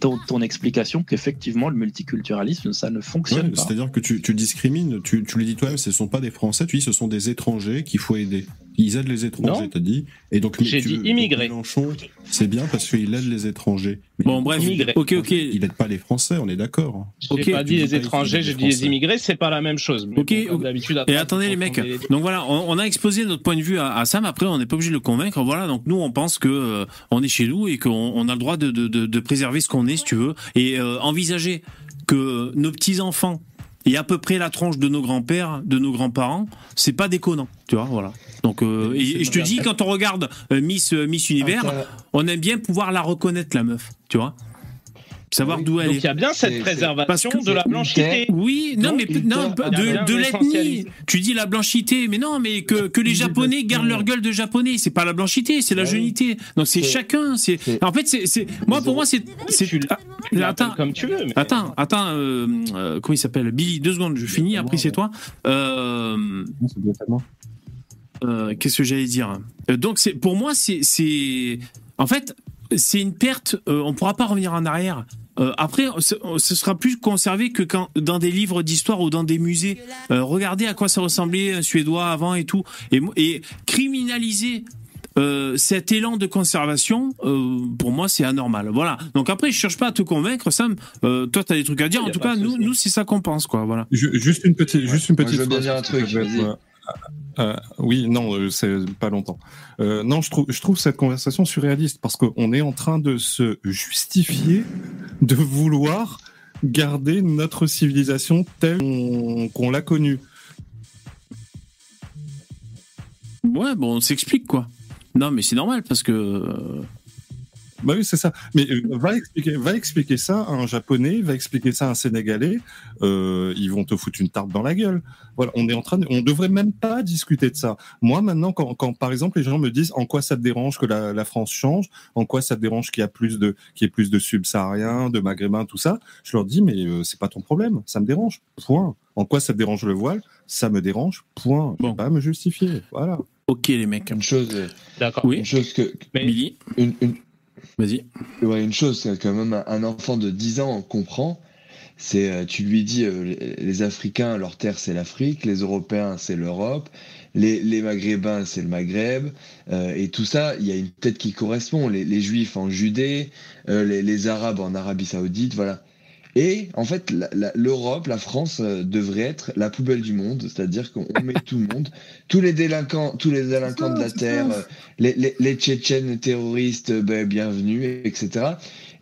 ton, ton explication qu'effectivement, le multiculturalisme, ça ne fonctionne Ouais, pas. C'est-à-dire que tu, tu discrimines, tu, tu le dis toi-même, ce ne sont pas des Français, tu dis ce sont des étrangers qu'il faut aider. Ils aident les étrangers, t'as dit. Et donc, J'ai dit immigrés. Mélenchon, c'est bien parce qu'il aide les étrangers. Mais Bon, bref, Immigrés. ok, ok. Il aide pas les Français, on est d'accord. J'ai Ok, pas dit les étrangers, j'ai les dit les immigrés, c'est pas la même chose. Mais Ok, bon, comme d'habitude, Et attendez les mecs, les- donc voilà, on, on a exposé notre point de vue à, à Sam. Après, on n'est pas obligé de le convaincre. Voilà, donc nous, on pense que euh, on est chez nous et qu'on on a le droit de, de, de, de préserver ce qu'on est, si tu veux, et euh, envisager que nos petits enfants aient à peu près la tronche de nos grands-pères, de nos grands-parents, c'est pas déconnant, tu vois, voilà. Donc, euh, et, et je te dis, quand on regarde euh, Miss euh, Miss Univers, Attends. on aime bien pouvoir la reconnaître la meuf, tu vois, savoir Oui. d'où elle Donc est. il y a bien cette préservation parce que de la blanchité. Oui, non, mais non, de, un l'ethnie. Tu dis la blanchité, mais non, mais que, que les Japonais gardent leur gueule de Japonais, c'est pas la blanchité, c'est la Ah oui. jeunité. Donc c'est chacun. C'est en fait, c'est moi pour moi c'est ah, attends. comme tu veux. mais- Attends, attends, euh, euh, comment il s'appelle? Billy, deux secondes, je finis, après c'est toi. Euh, euh, Qu'est-ce que j'allais dire? Euh, Donc c'est pour moi c'est en fait c'est une perte. euh, on pourra pas revenir en arrière. Euh, après, ce, sera plus conservé que quand dans des livres d'histoire ou dans des musées. Euh, regardez à quoi ça ressemblait un Suédois avant et tout, et, et criminaliser. euh, cet élan de conservation, euh, pour moi, c'est anormal. Voilà. Donc après, je cherche pas à te convaincre, Sam. Euh, toi, tu as des trucs à dire. En tout cas, nous, c'est ça qu'on pense, quoi. Voilà. Ju- Juste une petite, juste une Moi, petite. je veux bien dire un truc, euh, oui, non, euh, c'est pas longtemps. Euh, non, je trouve, cette conversation surréaliste parce qu'on est en train de se justifier de vouloir garder notre civilisation telle qu'on qu'on l'a connue. Ouais, bon, on s'explique, quoi. Non, mais c'est normal parce que. Bah oui, c'est ça. Mais euh, va expliquer, va expliquer ça à un japonais, va expliquer ça à un sénégalais. Euh, ils vont te foutre une tarte dans la gueule. Voilà, on est en train, de, on devrait même pas discuter de ça. Moi, maintenant, quand, quand par exemple les gens me disent en quoi ça te dérange que la, la France change, en quoi ça te dérange qu'il y a plus de, qu'il y ait plus de subsahariens, de maghrébins, tout ça, je leur dis mais euh, c'est pas ton problème, ça me dérange. Point. En quoi ça te dérange le voile? Ça me dérange. Point. Je vais pas me justifier. Voilà. Ok, les mecs. Une chose, euh, D'accord. Oui. une chose que, Mais- Billy, une, une, vas-y. ouais, une chose que quand même un- enfant de 10 ans comprend, c'est euh, tu lui dis euh, les- Africains leur terre c'est l'Afrique, les Européens c'est l'Europe, les, les Maghrébins c'est le Maghreb euh, et tout ça il y a une tête qui correspond. Les, Juifs en Judée, les, les Arabes en Arabie Saoudite, voilà. Et en fait, la- la- l'Europe, la France euh, devrait être la poubelle du monde, c'est-à-dire qu'on met tout le monde, tous les délinquants, tous les délinquants de la terre, euh, les, les, les Tchétchènes terroristes, euh, ben, bienvenue, etc.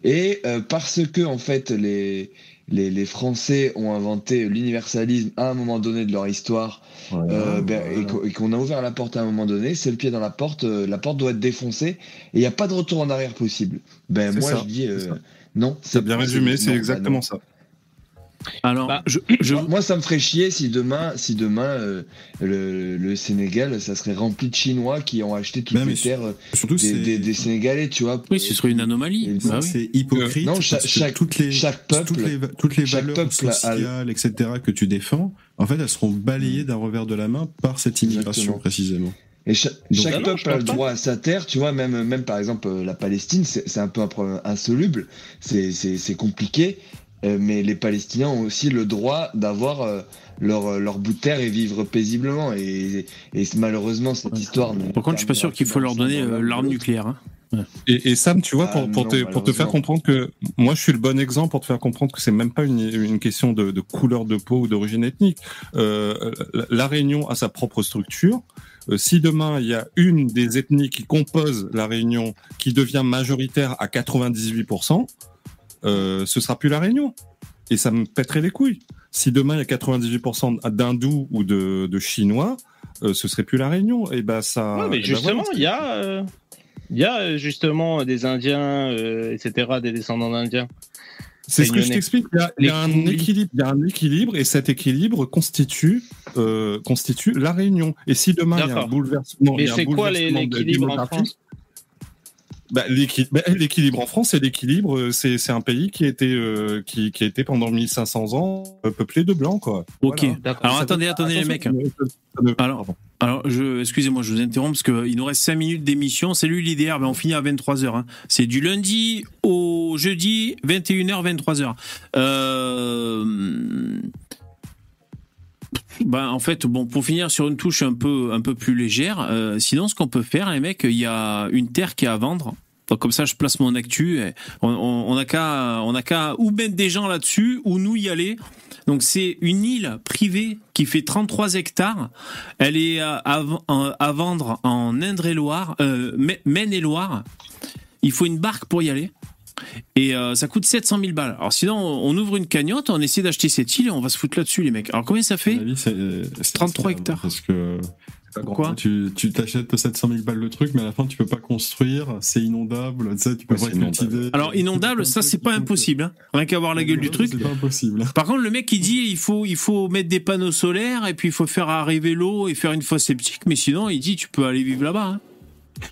Et euh, parce que en fait les, les les Français ont inventé l'universalisme à un moment donné de leur histoire, euh, ben, et qu'on- et qu'on a ouvert la porte à un moment donné, c'est le pied dans la porte, euh, la porte doit être défoncée et il n'y a pas de retour en arrière possible. Ben moi ça, je dis c'est non. T'as bien résumé, c'est bah exactement ça. Alors, je, moi, ça me ferait chier si demain, si demain euh, le, le Sénégal, ça serait rempli de Chinois qui ont acheté toutes les terres euh, surtout, des, c'est- des, des Sénégalais, tu vois. Oui, ce serait une anomalie. Non, c'est hypocrite. Non, chaque, que chaque, toutes les, chaque peuple, toutes les, toutes les chaque valeurs peuple sociales, etc., que tu défends, en fait, elles seront balayées d'un revers de la main par cette immigration, Exactement. précisément. Et cha- Donc- chaque Ah non, peuple a le droit à sa terre, tu vois, même, même par exemple euh, la Palestine, c'est un peu un problème insoluble, c'est c'est- c'est compliqué, euh, mais les Palestiniens ont aussi le droit d'avoir euh, leur, euh, leur bout de terre et vivre paisiblement. Et, et malheureusement, cette histoire. Par contre, je suis pas sûr qu'il faut leur donner euh, l'arme nucléaire. hein. Ouais. Et, et Sam, tu vois, pour, Ah, pour non, te, pour te faire comprendre que moi, je suis le bon exemple pour te faire comprendre que c'est même pas une, une question de, de couleur de peau ou d'origine ethnique. Euh, la, la Réunion a sa propre structure. Euh, si demain il y a une des ethnies qui composent la Réunion qui devient majoritaire à 98%, euh, ce sera plus la Réunion. Et ça me pèterait les couilles. Si demain il y a 98% d'hindous ou de, de chinois, euh, ce serait plus la Réunion. Et ben ça. Ouais, mais eh ben justement, voilà, il y a, euh, y a euh, justement des Indiens, etc., des descendants d'Indiens. C'est ce que je t'explique. Il y a, il y a un équilibre, il y a un équilibre, et cet équilibre constitue euh, constitue la Réunion. Et si demain il y a un bouleversement, Mais il y a un c'est quoi l'équilibre en France bah, bah, l'équilibre en France, c'est l'équilibre. euh, C'est c'est un pays qui a été euh, qui, qui a été pendant 1500 ans euh, peuplé de blancs, quoi. Ok. Voilà. Alors attendez, attendez les mecs. Alors, alors je, excusez-moi, je vous interromps parce qu'il nous reste 5 minutes d'émission. Salut l'IDR, ben on finit à 23h. Hein. C'est du lundi au jeudi, 21h, 23h. Euh... Ben, en fait, bon, pour finir sur une touche un peu, un peu plus légère, euh, sinon, ce qu'on peut faire, les mecs, il y a une terre qui est à vendre. Donc, comme ça, je place mon actu. et On, on, on a qu'à, on a qu'à ou mettre des gens là-dessus, ou nous y aller. Donc, c'est une île privée qui fait 33 hectares. Elle est à, à, à vendre en Indre-et-Loire, euh, Maine-et-Loire. Il faut une barque pour y aller. Et euh, ça coûte 700 000 balles. Alors sinon, on ouvre une cagnotte, on essaie d'acheter cette île et on va se foutre là-dessus, les mecs. Alors combien ça fait 33 hectares. Parce que Pourquoi tu tu t'achètes 700 000 balles le truc, mais à la fin tu peux pas construire, c'est inondable, tu sais, tu peux pas cultiver. Alors inondable, ça c'est pas impossible. Hein. Rien qu'à voir la gueule du truc. C'est pas impossible. Par contre, le mec il dit il faut il faut mettre des panneaux solaires et puis il faut faire arriver l'eau et faire une fosse septique, mais sinon il dit tu peux aller vivre là-bas. Hein.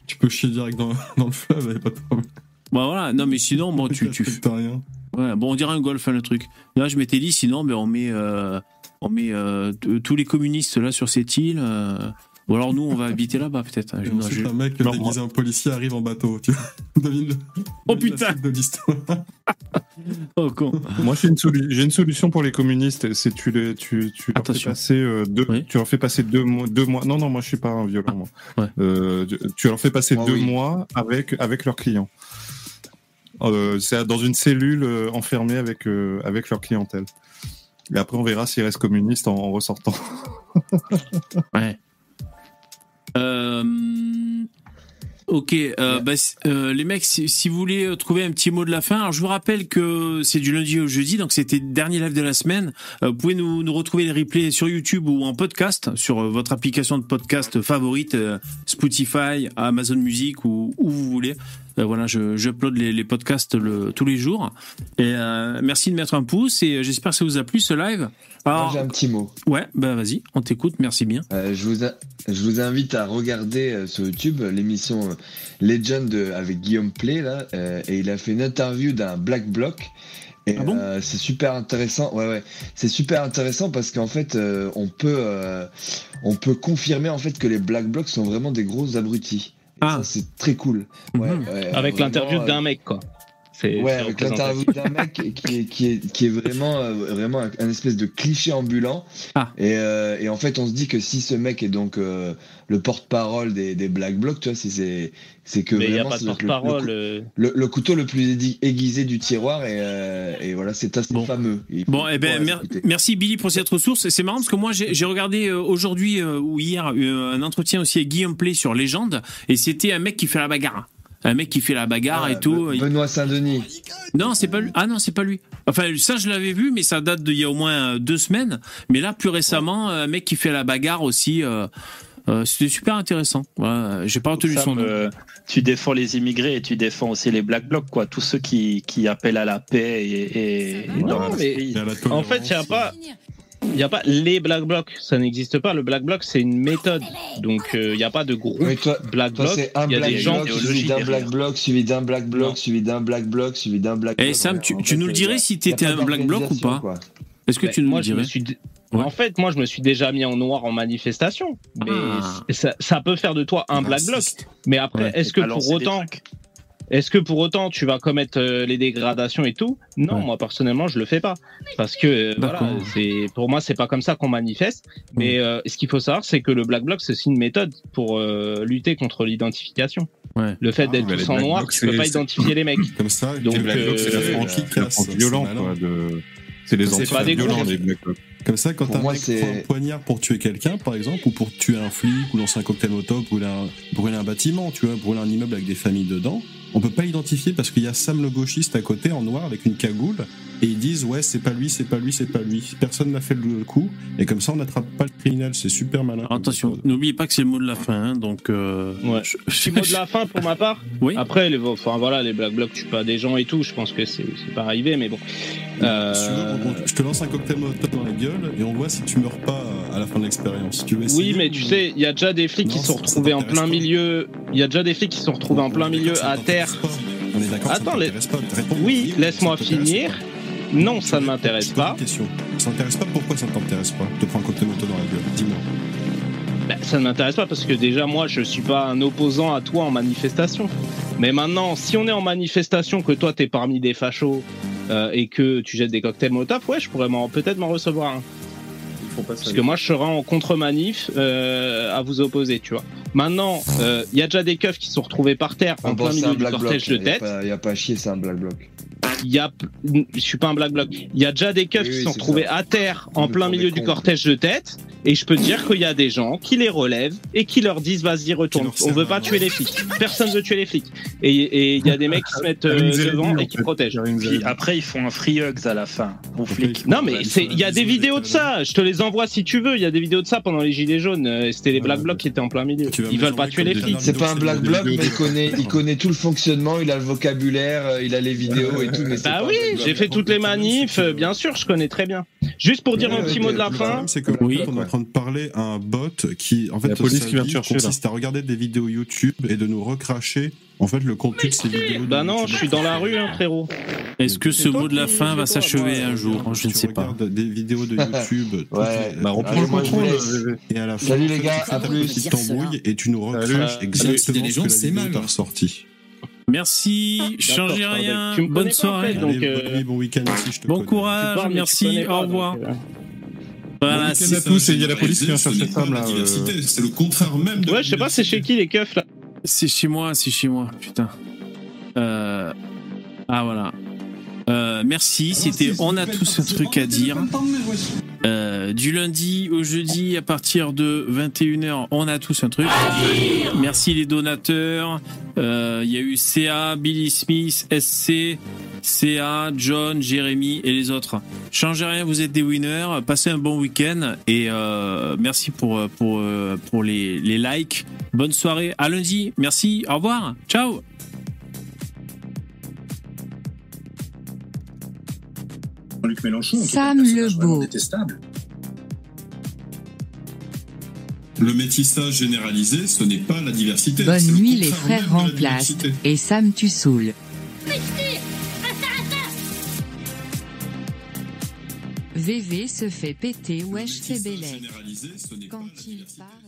Tu peux chier direct dans, dans le fleuve, y a pas de problème. Bah voilà, non mais sinon bon tu tu rien. Ouais, bon on dirait un golf hein, le truc. Là je m'étais dit sinon ben on met euh, on met euh, tous les communistes là sur cette île. euh, ou alors nous on va habiter là-bas peut-être. je- un mec Non, déguisé en policier arrive en bateau, tu vois. Devine le- Oh devine putain suite de l'histoire. Oh con. Moi, j'ai une, solu- j'ai une solution pour les communistes. C'est tu les, tu, tu leur fais passer euh, deux, tu leur fais passer deux mois, deux mois. Non, non, moi, je suis pas un violent. moi. Euh, tu- leur fais passer Moi, deux oui. mois avec avec leurs clients. Euh, c'est dans une cellule enfermée avec euh, avec leur clientèle. Et après, on verra s'ils restent communistes en, en ressortant. Ouais. Euh, Ok, euh, bah, euh, les mecs, si, si vous voulez trouver un petit mot de la fin, alors je vous rappelle que c'est du lundi au jeudi, donc c'était le dernier live de la semaine. Euh, vous pouvez nous, nous retrouver les replays sur YouTube ou en podcast, sur votre application de podcast favorite, Spotify, Amazon Music ou où vous voulez. Euh, voilà, je, je upload les, les podcasts le, tous les jours. Et euh, merci de mettre un pouce et euh, j'espère que ça vous a plu ce live. Alors, j'ai un petit mot. Ouais, bah vas-y, on t'écoute, merci bien. Euh, je, vous a- je vous invite à regarder euh, sur YouTube l'émission euh, Legend avec Guillaume Play là, et il a fait une interview d'un Black Bloc. Et euh, c'est super intéressant. Ouais, ouais, c'est super intéressant parce qu'en fait, on peut, on peut confirmer en fait que les Black Blocs sont vraiment des gros abrutis. Ça, c'est très cool. Ouais, ouais, Avec l'interview euh, d'un mec, quoi. C'est Ouais, avec l'interview d'un mec qui est, qui est, qui est vraiment, euh, vraiment un, un espèce de cliché ambulant. Ah. Et, euh, et en fait, on se dit que si ce mec est donc euh, le porte-parole des, des Black Blocs, tu vois, c'est- c'est c'est que Mais il n'y a vraiment pas de c'est le- le, le, le couteau le plus aiguisé- du tiroir et, euh, et voilà, c'est assez fameux. Il Bon, eh ben, mer- merci Billy pour cette ressource. C'est marrant parce que moi, j'ai j'ai regardé aujourd'hui euh, ou hier un entretien aussi avec Guillaume Play sur Légende et c'était un mec qui fait la bagarre. Un mec qui fait la bagarre Ah, et tout. Be- Benoît Saint-Denis. Non, c'est pas lui. Ah non, c'est pas lui. Enfin, ça, je l'avais vu, mais ça date d'il y a au moins euh, deux semaines. Mais là, plus récemment, un mec qui fait la bagarre aussi. euh, euh, C'était super intéressant. Voilà, J'ai pas retenu Sam, son nom. euh, tu défends les immigrés et tu défends aussi les Black Blocs, quoi. Tous ceux qui, qui appellent à la paix et, et, et dans Non, mais en fait, il n'y a pas. Il n'y a pas les Black Blocs, ça n'existe pas. Le Black Bloc, c'est une méthode. Donc, euh, il n'y a pas de groupe Oui, toi, Black toi, Bloc. c'est un Il y a Black des gens suivi d'un Black Bloc, suivi d'un Black Bloc, suivi d'un Black Bloc, suivi d'un Black Eh Bloc. Sam, tu, En tu fait, nous le dirais si t'étais pas un Black Bloc ou pas. Est-ce que Ben, tu nous moi, le je me dirais suis d- En fait, moi, je me suis déjà mis en noir en manifestation. Mais Ah. ça, ça peut faire de toi un Black Bloc. Mais après, Ouais. est-ce que pour autant. Est-ce que pour autant tu vas commettre euh, les dégradations et tout? Non, Ouais. moi personnellement je le fais pas parce que euh, voilà, c'est pour moi c'est pas comme ça qu'on manifeste. Mais euh, ce qu'il faut savoir c'est que le black bloc c'est aussi une méthode pour euh, lutter contre l'identification. Ouais. Le fait Ah, d'être tous en Black noir, Blocs, tu peux c'est- pas identifier les mecs. Comme ça, Donc, les Black Blocs, c'est la euh, malin. quoi. De... C'est les enfants pas des violents, les Black Blocs. Comme ça, quand Pour un moi, mec prend un poignard pour tuer quelqu'un, par exemple, ou pour tuer un flic, ou lancer un cocktail Molotov, brûler un, brûler un bâtiment, tu vois, brûler un immeuble avec des familles dedans, on peut pas l'identifier parce qu'il y a Sam le gauchiste à côté en noir avec une cagoule, et ils disent ouais c'est pas lui, c'est pas lui, c'est pas lui. Personne n'a fait le coup, et comme ça on n'attrape pas le criminel, c'est super malin. Alors, attention, n'oubliez pas que c'est le mot de la fin, hein, donc. Euh, Ouais. je- Petit mot de la fin pour ma part. Oui. Après, les, enfin voilà, les black blocs tuent pas des gens et tout. Je pense que c'est c'est pas arrivé, mais bon. Euh, Si tu veux, on- je te lance un cocktail Molotov dans la gueule, et on voit si tu meurs pas à la fin de l'expérience. Tu veux essayer Oui, mais tu ou- sais, il y a déjà des flics qui Non, se sont retrouvés en plein milieu. Il y a déjà des flics qui se sont retrouvés en plein milieu à terre. Pas. On est d'accord, ça Attends, les- pas. Réponds Oui, laisse-moi finir. pas. Non, ça ne m'intéresse pas. une question. Ça t'intéresse pas Pourquoi ça t'intéresse pas Te prends un cocktail moto dans la gueule. Dis-moi. Bah, ça ne m'intéresse pas parce que déjà, moi, je suis pas un opposant à toi en manifestation. Mais maintenant, si on est en manifestation, que toi, t'es parmi des fachos euh, et que tu jettes des cocktails Molotov, ouais, je pourrais peut-être m'en recevoir un. Parce que moi, je serai en contre-manif euh, à vous opposer, tu vois. Maintenant, euh, il y a déjà des keufs qui sont retrouvés par terre en Ah bon, plein milieu du Bloc. cortège de Il a tête. il y a pas à chier, c'est un Black Bloc. Il y a, je suis pas un black bloc. Il y a déjà des keufs Oui, qui oui, sont retrouvés à terre en plein milieu du cortège de tête. Et je peux te dire qu'il y a des gens qui les relèvent et qui leur disent vas-y retourne. On veut pas tuer les flics. Personne veut tuer les flics. Et et il y a des mecs qui se mettent euh, devant et qui protègent. Puis après, ils font un free hugs à la fin. Aux flics. Non mais c'est il y a des vidéos de ça. Je te les envoie si tu veux. Il y a des vidéos de ça pendant les gilets jaunes. Euh, C'était les black blocs qui étaient en plein milieu. Ils veulent pas tuer les flics. C'est pas un Black Bloc, mais il connaît, il connaît tout le fonctionnement, il a le vocabulaire, euh, il a les vidéos et tout. Bah pas oui, j'ai fait toutes les manifs, euh, bien sûr, je connais très bien. Juste pour dire Ouais, un petit mot de la le fin. problème, c'est que Oui. on est en train de parler à un bot qui, en fait, La police qui vient chercher, consiste à regarder des vidéos YouTube et de nous recracher, en fait, le contenu de ces vidéos. Bah non, YouTube. je suis dans la rue, hein, frérot. Est-ce que ce mot de la fin va s'achever un jour Je ne Tu sais pas. regardes des vidéos de YouTube. Ouais. Bah, reprends Allez, le contrôle. Et à la fin, Salut, les tu gars, à plus. petite embrouille et tu nous recraches Salut. exactement ce que la c'est vidéo t'a ressorti. Merci, changez rien. tu me connais Bonne en soirée. fait, donc, Allez, euh, bon week-end aussi, je te Bon connais. Courage, parles, merci, pas, au revoir. euh, Voilà, Bon week-end c'est à tous et il y a la police qui vient chercher Sam là. La euh, c'est le contraire même de Ouais, je sais pas, c'est chez qui les keufs là c'est chez moi, c'est chez moi, putain. Euh... Ah voilà. Euh, merci, c'était On a tous un truc à dire. Euh, du lundi au jeudi à partir de 21h, on a tous un truc. Merci les donateurs. Euh, Il y a eu CA, Billy Smith, SC, CA, John, Jérémy et les autres. Changez rien, vous êtes des winners. Passez un bon week-end et euh, merci pour, pour, pour les, les likes. Bonne soirée, à lundi. Merci, au revoir, ciao. Jean-Luc Mélenchon. qui est Sam un personnage Lebeau. vraiment détestable. Le métissage généralisé, ce n'est pas la diversité. Bonne le nuit les frères remplacent. Et Sam tu saoules. VV se fait péter, wesh c'est Quand il parle.